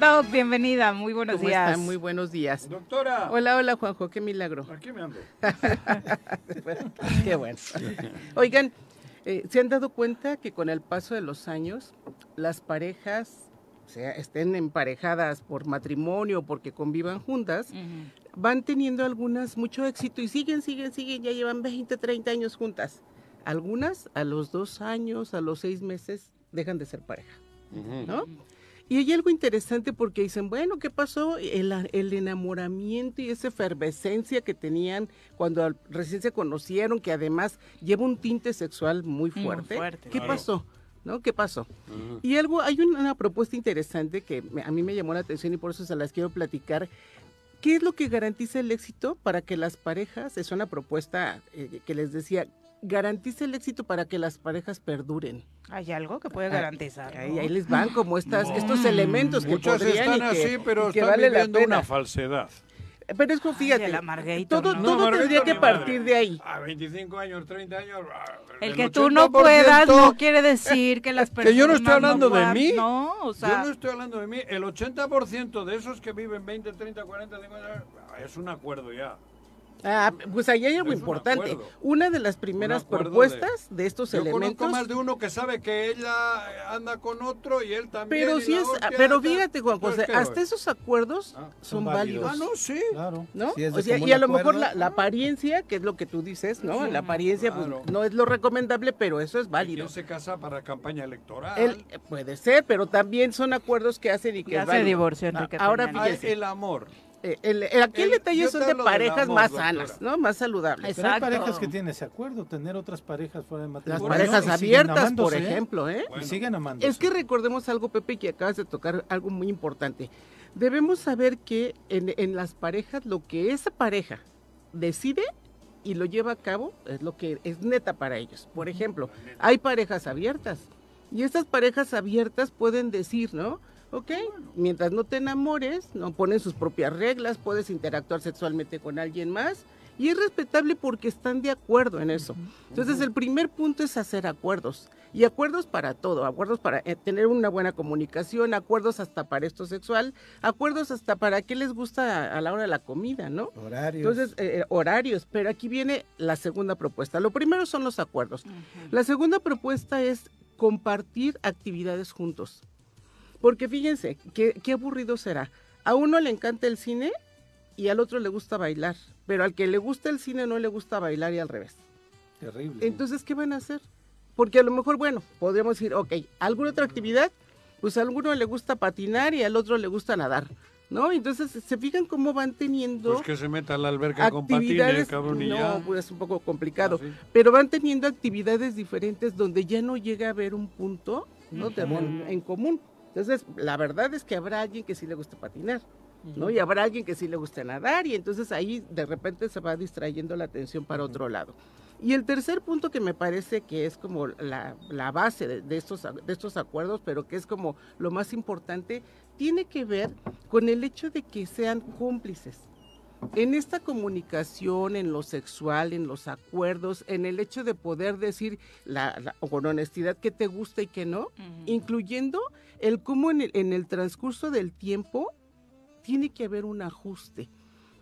Speaker 1: Doc, bienvenida, muy buenos días.
Speaker 10: Muy buenos días.
Speaker 2: Doctora.
Speaker 10: Hola, hola Juanjo, qué milagro.
Speaker 2: Aquí me ando.
Speaker 10: qué bueno. Oigan, eh, ¿se han dado cuenta que con el paso de los años las parejas, sea, estén emparejadas por matrimonio o porque convivan juntas, van teniendo algunas mucho éxito y siguen, siguen, siguen, ya llevan 20, 30 años juntas? Algunas a los dos años, a los seis meses, dejan de ser pareja, ¿no? Y hay algo interesante porque dicen, bueno, ¿qué pasó? El, el, enamoramiento y esa efervescencia que tenían cuando recién se conocieron, que además lleva un tinte sexual muy fuerte. ¿Qué pasó? ¿No? ¿Qué pasó? Y algo, hay una, propuesta interesante que a mí me llamó la atención y por eso se las quiero platicar. ¿Qué es lo que garantiza el éxito para que las parejas, es una propuesta eh, que les decía, garantiza el éxito para que las parejas perduren.
Speaker 1: ¿Hay algo que puede ah, garantizar?
Speaker 10: Ahí, les van como estas, estos elementos que podrían
Speaker 2: están así, pero están vale viviendo una falsedad.
Speaker 10: Pero es que fíjate, todo, todo tendría que partir de ahí.
Speaker 2: A 25 años, 30 años.
Speaker 1: El, que tú no puedas no quiere decir que las personas.
Speaker 2: Que yo no estoy hablando de mí. No, o sea. Yo no estoy hablando de mí. El 80% de esos que viven 20, 30, 40, 50 años es un acuerdo ya.
Speaker 10: Ah, pues ahí hay algo importante. Una de las primeras propuestas de, estos yo elementos.
Speaker 2: Conozco más de uno que sabe que ella anda con otro y él también.
Speaker 10: Pero sí es, pero fíjate Juan José, hasta esos acuerdos ah, son, válidos.
Speaker 2: Ah, no, sí.
Speaker 10: Claro. ¿No? o sea, y a lo mejor la, apariencia, que es lo que tú dices, ¿no? La apariencia pues, no es lo recomendable, pero eso es válido.
Speaker 2: se casa para campaña electoral.
Speaker 10: Eh, puede ser, pero también son acuerdos que hacen y que
Speaker 1: ya se divorció
Speaker 10: Ahora fíjese.
Speaker 2: El amor.
Speaker 10: Eh, el, aquí el, detalle son de parejas más sanas, ¿no? Más saludables.
Speaker 3: Pero hay parejas que tienen ese acuerdo, tener otras parejas fuera de matrimonio.
Speaker 10: Las parejas abiertas, por ejemplo, ¿eh?
Speaker 3: siguen amando.
Speaker 10: Es que recordemos algo, Pepe, que acabas de tocar algo muy importante. Debemos saber que en, en las parejas lo que esa pareja decide y lo lleva a cabo es lo que es neta para ellos. Por ejemplo, hay parejas abiertas y estas parejas abiertas pueden decir, ¿no? ¿Ok? Mientras no te enamores, no ponen sus propias reglas, puedes interactuar sexualmente con alguien más y es respetable porque están de acuerdo en eso. Entonces el primer punto es hacer acuerdos y acuerdos para todo, acuerdos para eh, tener una buena comunicación, acuerdos hasta para esto sexual, acuerdos hasta para qué les gusta a, la hora de la comida, ¿no?
Speaker 3: Horarios.
Speaker 10: Entonces, eh, eh, horarios, pero aquí viene la segunda propuesta. Lo primero son los acuerdos. La segunda propuesta es compartir actividades juntos. Porque fíjense, qué, qué aburrido será. A uno le encanta el cine y al otro le gusta bailar, pero al que le gusta el cine no le gusta bailar y al revés.
Speaker 3: Terrible.
Speaker 10: Entonces, ¿qué van a hacer? Porque a lo mejor, bueno, podríamos decir, ok, ¿alguna otra actividad? Pues a alguno le gusta patinar y al otro le gusta nadar. ¿No? Entonces, ¿se fijan cómo van teniendo...
Speaker 2: Pues que se meta a la alberca con patines, cabrón, y
Speaker 10: No, pues es un poco complicado. Ah, pero van teniendo actividades diferentes donde ya no llega a haber un punto ¿no? en común. Entonces, la verdad es que habrá alguien que sí le guste patinar, ¿no? Y habrá alguien que sí le guste nadar y entonces ahí de repente se va distrayendo la atención para otro lado. Y el tercer punto que me parece que es como la, base de, estos, de estos acuerdos, pero que es como lo más importante, tiene que ver con el hecho de que sean cómplices. En esta comunicación, en lo sexual, en los acuerdos, en el hecho de poder decir la, con honestidad que te gusta y que no, incluyendo el cómo en el, transcurso del tiempo tiene que haber un ajuste.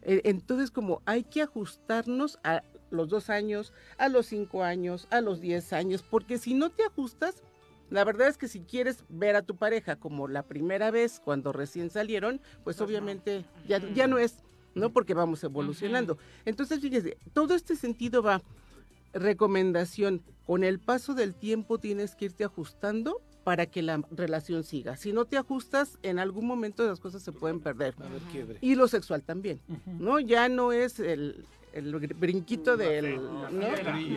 Speaker 10: E, entonces, como hay que ajustarnos a los dos años, a los cinco años, a los diez años, porque si no te ajustas, la verdad es que si quieres ver a tu pareja como la primera vez cuando recién salieron, pues, pues obviamente ya, ya no es, ¿no? Porque vamos evolucionando. Entonces, fíjese, todo este sentido va, recomendación, con el paso del tiempo tienes que irte ajustando para que la relación siga. Si no te ajustas, en algún momento las cosas se pueden perder. Y lo sexual también, ¿no? Ya no es el, el brinquito del... ¿no?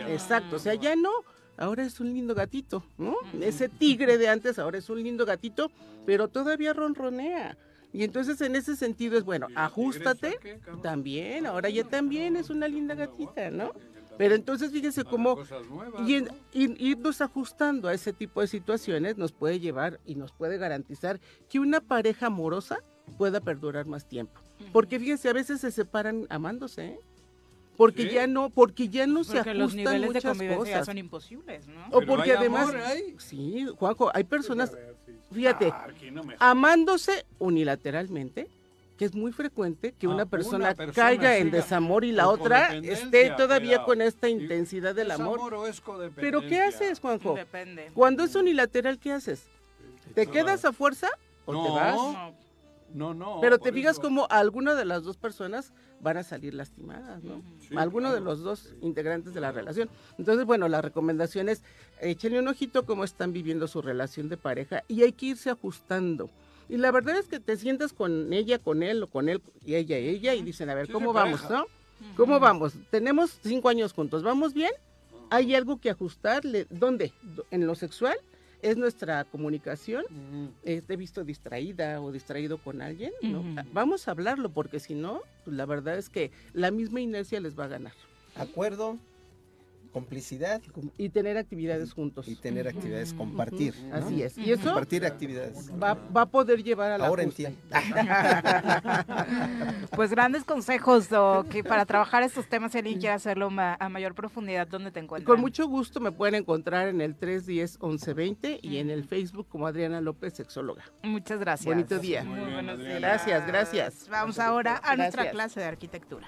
Speaker 10: Exacto, o sea, ya no, ahora es un lindo gatito, ¿no? Ese tigre de antes ahora es un lindo gatito, pero todavía ronronea. Y entonces en ese sentido es, bueno, ajustate también, ahora ya también es una linda gatita, ¿no? Pero entonces fíjense cómo y, irnos ajustando a ese tipo de situaciones nos puede llevar y nos puede garantizar que una pareja amorosa pueda perdurar más tiempo. Porque fíjense, a veces se separan amándose, ¿eh? porque ya no porque ya no se ajustan los niveles muchas de convivencia cosas.
Speaker 1: son imposibles no
Speaker 10: o porque además sí Juanjo hay personas fíjate ah, amándose unilateralmente que es muy frecuente que una, ah, persona caiga en desamor y la otra esté todavía con esta intensidad del amor. Pero ¿qué haces, Juanjo? Depende. Cuando es unilateral, ¿qué haces? ¿Te, quedas a fuerza o te vas? No, no. Pero te fijas como alguna de las dos personas van a salir lastimadas, ¿no? Alguno de los dos integrantes de la relación. Entonces, bueno, la recomendación es échenle un ojito cómo están viviendo su relación de pareja y hay que irse ajustando. Y la verdad es que te sientas con ella, con él o con él y ella, ella y dicen, a ver, ¿cómo vamos, no? ¿Cómo vamos? Tenemos cinco años juntos, ¿vamos bien? ¿Hay algo que ajustarle? ¿Dónde? ¿En lo sexual? ¿Es nuestra comunicación? ¿Te visto distraída o distraído con alguien? Vamos a hablarlo porque si no, pues la verdad es que la misma inercia les va a ganar.
Speaker 5: Acuerdo, complicidad.
Speaker 10: Y tener actividades juntos.
Speaker 5: Y tener actividades compartir
Speaker 10: así es. Y eso
Speaker 5: compartir actividades.
Speaker 10: va, a poder llevar a la
Speaker 5: ahora entiendo.
Speaker 1: Pues grandes consejos que para trabajar estos temas si alguien quiere hacerlo a mayor profundidad dónde te encuentras
Speaker 10: con mucho gusto me pueden encontrar en el 310 1120 y en el Facebook como Adriana López sexóloga.
Speaker 1: Muchas gracias.
Speaker 10: Bonito día.
Speaker 1: Muy buenos días.
Speaker 10: Gracias gracias.
Speaker 1: Vamos ahora a nuestra clase de arquitectura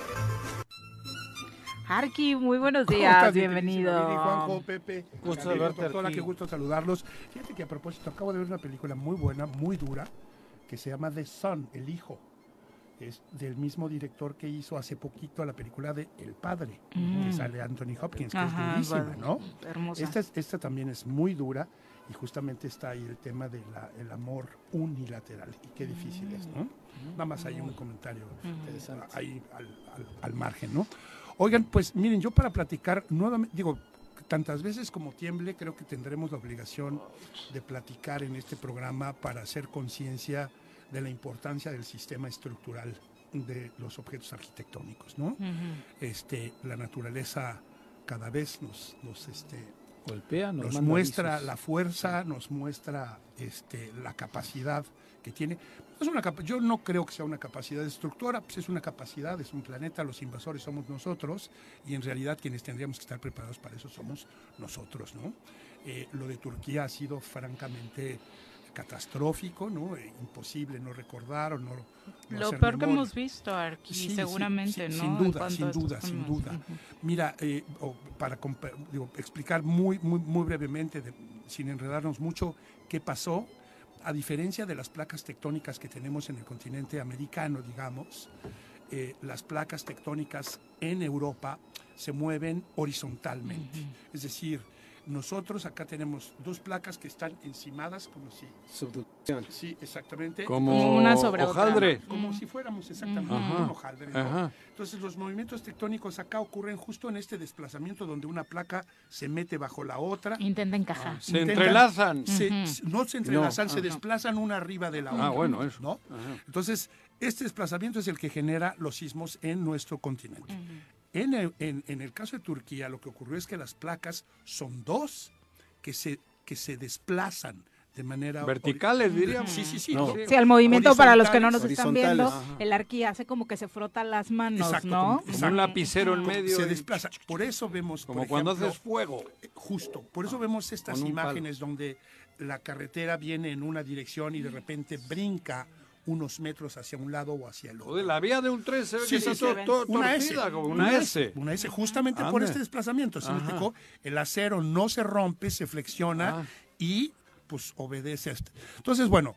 Speaker 1: Arqui, muy buenos días, bienvenido.
Speaker 11: Juanjo, Pepe, gusto saludarte. Doctora, qué gusto saludarlos. Fíjate que a propósito, acabo de ver una película muy buena, muy dura, que se llama The Son, El Hijo. Es del mismo director que hizo hace poquito la película de El Padre, que mm. sale Anthony Hopkins, que es durísima, ¿no?
Speaker 1: Hermosa.
Speaker 11: Esta, esta también es muy dura y justamente está ahí el tema del el amor unilateral y qué difícil es, ¿no? Mm. Nada más hay un comentario ahí al, al margen, ¿no? Oigan, pues miren, yo para platicar nuevamente, digo, tantas veces como tiemble, creo que tendremos la obligación de platicar en este programa para hacer conciencia de la importancia del sistema estructural de los objetos arquitectónicos, ¿no? Este, la naturaleza cada vez nos, nos este,
Speaker 3: golpea,
Speaker 11: nos, muestra la fuerza, nos muestra este, la capacidad que tiene. Es una, yo no creo que sea una capacidad destructora, pues es una capacidad, es un planeta, los invasores somos nosotros y en realidad quienes tendríamos que estar preparados para eso somos nosotros, ¿no? Eh, lo de Turquía ha sido francamente catastrófico, ¿no? Eh, imposible no recordar o no.
Speaker 1: Lo peor que hemos visto aquí, seguramente, ¿no?
Speaker 11: Sin duda, sin duda, sin duda. Mira, eh, para explicar muy, muy, muy brevemente, sin enredarnos mucho, qué pasó a diferencia de las placas tectónicas que tenemos en el continente americano, digamos, eh, las placas tectónicas en Europa se mueven horizontalmente. Es decir, nosotros acá tenemos dos placas que están encimadas como si...
Speaker 5: Subducción.
Speaker 11: Sí, exactamente.
Speaker 2: Como una sobre
Speaker 11: hojaldre. Como si fuéramos exactamente un hojaldre. Entonces los movimientos tectónicos acá ocurren justo en este desplazamiento donde una placa se mete bajo la otra.
Speaker 1: Intenta encajar.
Speaker 2: se entrelazan.
Speaker 11: No se entrelazan, se desplazan una arriba de la ah, otra.
Speaker 2: Ah, bueno, eso.
Speaker 11: ¿no? Entonces, este desplazamiento es el que genera los sismos en nuestro continente. En el, en, el, caso de Turquía, lo que ocurrió es que las placas son dos que se, que se desplazan de manera
Speaker 2: verticales diríamos.
Speaker 11: sí sí sí
Speaker 1: sí el movimiento para los que no nos están viendo el arqui hace como que se frota las manos
Speaker 2: exacto,
Speaker 1: no
Speaker 2: un lapicero en medio
Speaker 11: se desplaza. Por eso vemos
Speaker 2: como cuando haces fuego.
Speaker 11: justo por eso vemos estas imágenes donde la carretera viene en una dirección y de repente brinca unos metros hacia un lado o hacia el otro.
Speaker 2: la vía de un tren se ve que
Speaker 11: una S,
Speaker 2: como una, S.
Speaker 11: Una S, justamente por este desplazamiento. ¿se El acero no se rompe, se flexiona ah. y pues obedece a este. Entonces, bueno,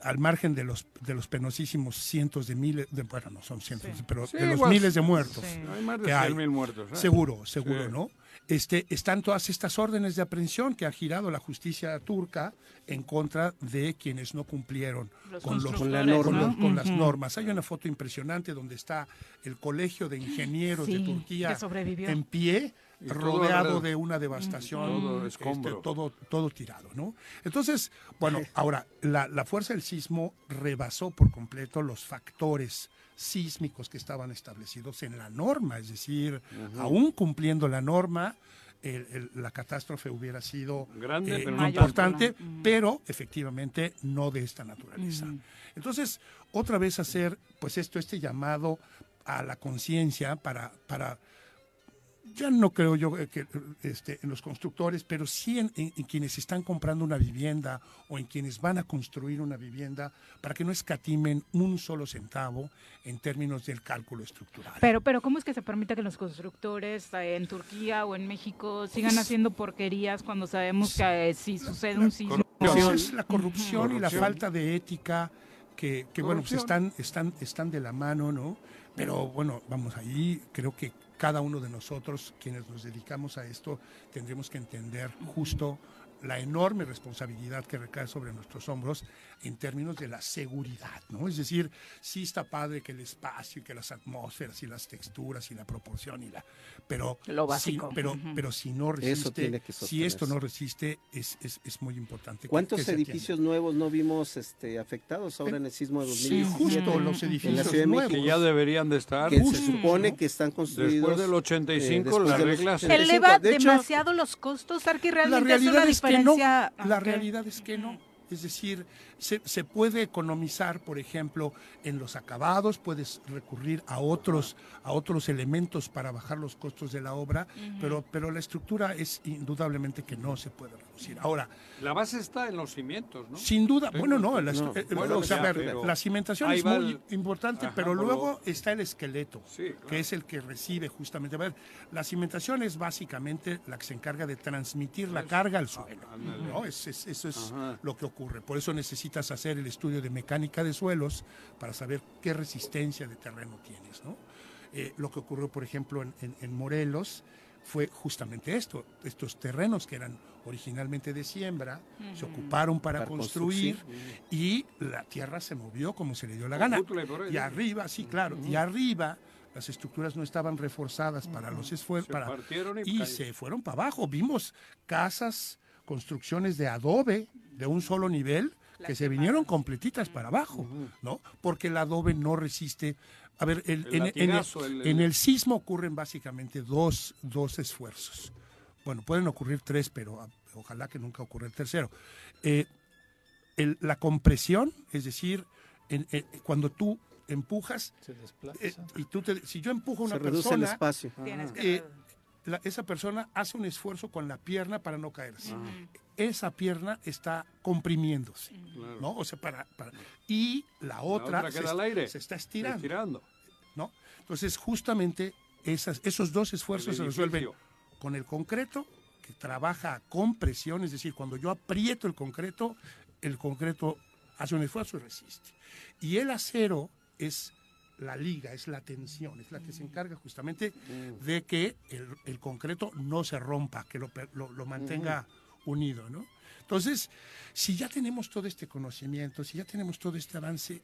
Speaker 11: al margen de los de los penosísimos cientos de miles, de, bueno, no son cientos, pero de los miles de muertos.
Speaker 2: Hay más de mil muertos. ¿eh?
Speaker 11: Seguro, seguro, ¿no? Este, están todas estas órdenes de aprehensión que ha girado la justicia turca en contra de quienes no cumplieron con, los, con, las normas. Hay una foto impresionante donde está el Colegio de Ingenieros de Turquía en pie, rodeado de una devastación, todo, este, todo, todo, tirado, ¿no? Entonces, bueno, ahora, la, la fuerza del sismo rebasó por completo los factores sísmicos que estaban establecidos en la norma, es decir, aún cumpliendo la norma, la catástrofe hubiera sido Grande, pero importante, pero efectivamente no de esta naturaleza. Entonces, otra vez hacer pues esto, este llamado a la conciencia para, para ya no creo yo que este, en los constructores, pero sí en, quienes están comprando una vivienda o en quienes van a construir una vivienda para que no escatimen un solo centavo en términos del cálculo estructural.
Speaker 1: Pero, pero ¿cómo es que se permite que los constructores eh, en Turquía o en México sigan pues haciendo porquerías cuando sabemos que eh, si sucede un sismo?
Speaker 11: Es la corrupción, y la falta de ética que, bueno, pues están, están, están de la mano, ¿no? Pero bueno, vamos, ahí creo que cada uno de nosotros, quienes nos dedicamos a esto, tendremos que entender justo la enorme responsabilidad que recae sobre nuestros hombros en términos de la seguridad, ¿no? Es decir, sí está padre que el espacio y que las atmósferas y las texturas y la proporción y la pero
Speaker 1: lo básico.
Speaker 11: Si, pero pero si no resiste, si esto no resiste es, es, es muy importante.
Speaker 5: ¿Cuántos edificios nuevos no vimos este afectados ahora en el sismo de 2017?
Speaker 11: Sí, justo los edificios nuevos
Speaker 2: que ya deberían de estar.
Speaker 5: Que se supone que están construidos
Speaker 2: después del 85 las reglas
Speaker 1: eleva demasiado los costos, Arqui, realmente
Speaker 11: la realidad
Speaker 1: es,
Speaker 11: que no. La realidad es que no. Es decir, se, se, puede economizar, por ejemplo, en los acabados, puedes recurrir a otros, a otros elementos para bajar los costos de la obra, pero, pero la estructura es indudablemente que no se puede reducir. Ahora,
Speaker 2: la base está en los cimientos, ¿no?
Speaker 11: Sin duda, bueno, no, la, la cimentación es muy importante, pero luego está el esqueleto, que es el que recibe justamente. A ver, la cimentación es básicamente la que se encarga de transmitir la carga al suelo, ¿no? Es, eso es lo que ocurre. Por eso necesitas hacer el estudio de mecánica de suelos para saber qué resistencia de terreno tienes. ¿no? Eh, lo que ocurrió, por ejemplo, en, Morelos fue justamente esto, estos terrenos que eran originalmente de siembra, se ocuparon para, construir y la tierra se movió como se le dio la gana. Y arriba, sí, claro, y arriba las estructuras no estaban reforzadas para los esfuerzos y, y se fueron para abajo. Vimos casas, construcciones de adobe de un solo nivel que se vinieron completitas para abajo, ¿no? Porque el adobe no resiste. A ver, el, en, el, sismo ocurren básicamente dos, dos esfuerzos. Bueno, pueden ocurrir tres, pero ah, ojalá que nunca ocurra el tercero. Eh, la compresión, es decir, eh, cuando tú empujas eh, y tú si yo empujo a una persona,
Speaker 5: el espacio.
Speaker 11: Esa persona hace un esfuerzo con la pierna para no caerse esa pierna está comprimiéndose, ¿no? O sea, para, y la otra,
Speaker 2: se, al aire.
Speaker 11: se, está estirando, ¿no? Entonces, justamente esas, esos dos esfuerzos se resuelven con el concreto, que trabaja con presión, es decir, cuando yo aprieto el concreto, el concreto hace un esfuerzo y resiste. Y el acero es la liga, es la tensión, es la que se encarga justamente mm. de que el, concreto no se rompa, que lo, lo, mantenga unido, ¿no? Entonces, si ya tenemos todo este conocimiento, si ya tenemos todo este avance,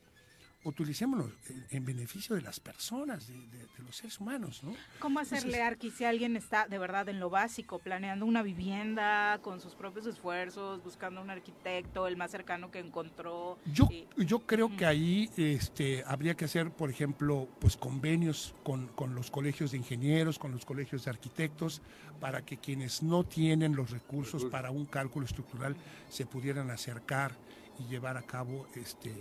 Speaker 11: utilicémoslo en, beneficio de las personas, de, los seres humanos, ¿no?
Speaker 1: ¿Cómo hacerle, Arqui, si alguien está de verdad en lo básico, planeando una vivienda con sus propios esfuerzos, buscando un arquitecto, el más cercano que encontró?
Speaker 11: Yo, yo creo que ahí este, habría que hacer, por ejemplo, pues convenios con, con los colegios de ingenieros, con los colegios de arquitectos, para que quienes no tienen los recursos para un cálculo estructural se pudieran acercar y llevar a cabo este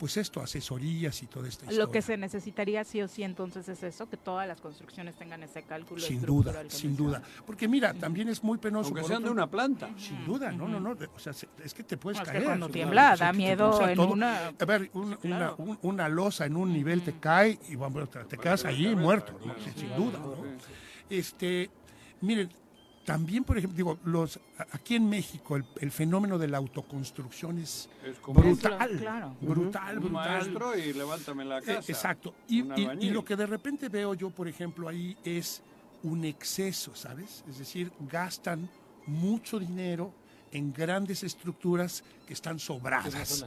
Speaker 11: pues esto, asesorías y todo esto.
Speaker 1: Lo que se necesitaría sí o sí entonces es eso, que todas las construcciones tengan ese cálculo.
Speaker 11: Sin duda, sin duda. Porque mira, también es muy penoso.
Speaker 2: Aunque sean de una planta.
Speaker 11: Sin duda, no, no, no. O sea, es que te puedes caer.
Speaker 1: Que cuando tiembla, da miedo en una...
Speaker 11: A ver, una, losa en un nivel te cae y bueno, te, quedas allí muerto, sin duda. Este, miren, también, por ejemplo, digo, los, aquí en México el, fenómeno de la autoconstrucción es, brutal, brutal, brutal.
Speaker 2: maestro y levántame la casa.
Speaker 11: exacto. Y, y, lo que de repente veo yo, por ejemplo, ahí es un exceso, ¿sabes? Es decir, gastan mucho dinero en grandes estructuras que están sobradas,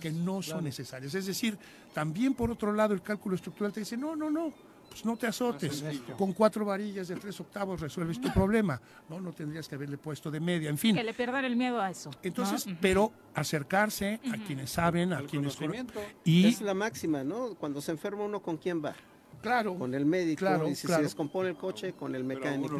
Speaker 11: que no son necesarias. Es decir, también por otro lado el cálculo estructural te dice, no, no, no, pues no te azotes. Con cuatro varillas de tres octavos resuelves tu problema. No, no tendrías que haberle puesto de media, en fin.
Speaker 1: Que le pierdan el miedo a eso.
Speaker 11: Entonces, pero acercarse a quienes saben, a quienes
Speaker 5: y es la máxima, ¿no? Cuando se enferma uno, ¿con quién va? claro, con el médico. Claro, y si se descompone el coche, con el mecánico.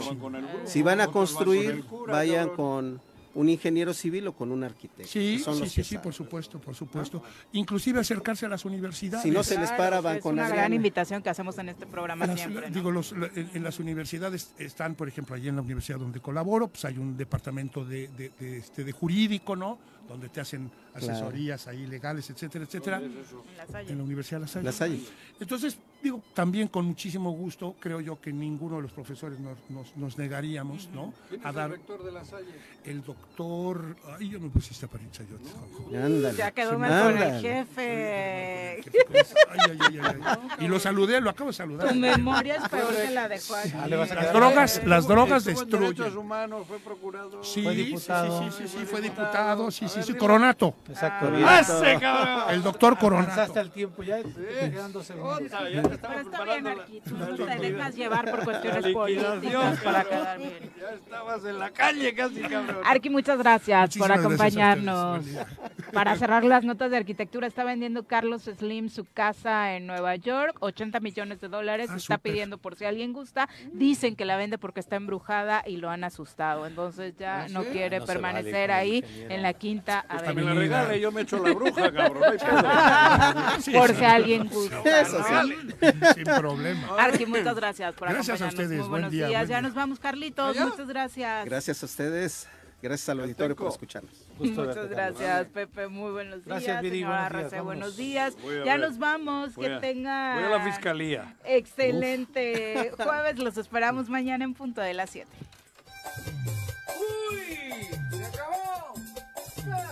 Speaker 5: si van a construir, vayan con un ingeniero civil o con un arquitecto.
Speaker 11: Sí, sí, sí, sí, por supuesto, por supuesto. Inclusive acercarse a las universidades.
Speaker 5: Si no se les para, van
Speaker 1: con
Speaker 5: Es
Speaker 1: una gran invitación que hacemos en este programa siempre.
Speaker 11: Digo, los, en, las universidades están, por ejemplo, allí en la universidad donde colaboro, pues hay un departamento de, de, de, este, de jurídico, ¿no? Donde te hacen asesorías ahí legales, etcétera, etcétera. En la, Universidad de La Salle.
Speaker 5: La Salle.
Speaker 11: Entonces, digo, también con muchísimo gusto, creo yo que ninguno de los profesores nos, nos, negaríamos, ¿no?
Speaker 2: a dar. el rector de La Salle?
Speaker 11: El doctor. Ay, yo me pusiste para
Speaker 1: Ándale. Ya quedó mal con el jefe.
Speaker 11: y lo saludé, lo acabo de saludar.
Speaker 1: Tu memoria es peor que la de Juan.
Speaker 11: Las drogas, las drogas destruyen.
Speaker 2: humanos, fue procurador.
Speaker 11: Sí, fue diputado. Sí, sí, sí, sí, fue diputado. Sí, sí, sí, Coronato.
Speaker 5: Exacto.
Speaker 11: Ah, el doctor Coronato.
Speaker 3: Pasaste el tiempo ya, quedando segundos.
Speaker 1: Pero está bien, Arqui, tú no te dejas llevar por cuestiones políticas para quedar bien.
Speaker 2: Ya estabas en la calle casi, cabrón.
Speaker 1: Arqui, muchas gracias por acompañarnos. Para cerrar las notas de arquitectura, está vendiendo Carlos Slim su casa en Nueva York, 80 millones de dólares, ah, está pidiendo por si alguien gusta. Dicen que la vende porque está embrujada y lo han asustado, entonces ya ¿Ah, no quiere permanecer ahí en la quinta
Speaker 2: pues avenida. me la regale, yo me echo la bruja, cabrón.
Speaker 1: por si alguien gusta.
Speaker 11: Eso, Sin problema.
Speaker 1: Arqui, muchas gracias por
Speaker 11: gracias
Speaker 1: acompañarnos.
Speaker 11: A ustedes.
Speaker 1: Muy buenos
Speaker 11: día,
Speaker 1: días. ya nos vamos, Carlitos. Muchas gracias.
Speaker 5: Gracias a ustedes. Gracias al auditorio por escucharnos.
Speaker 1: Muchas gracias, Pepe. Muy buenos días. Gracias, Viri. Señora buenos días. Ya nos vamos. que tenga.
Speaker 2: Voy a la fiscalía.
Speaker 1: Excelente. Jueves los esperamos mañana en punto de las 7.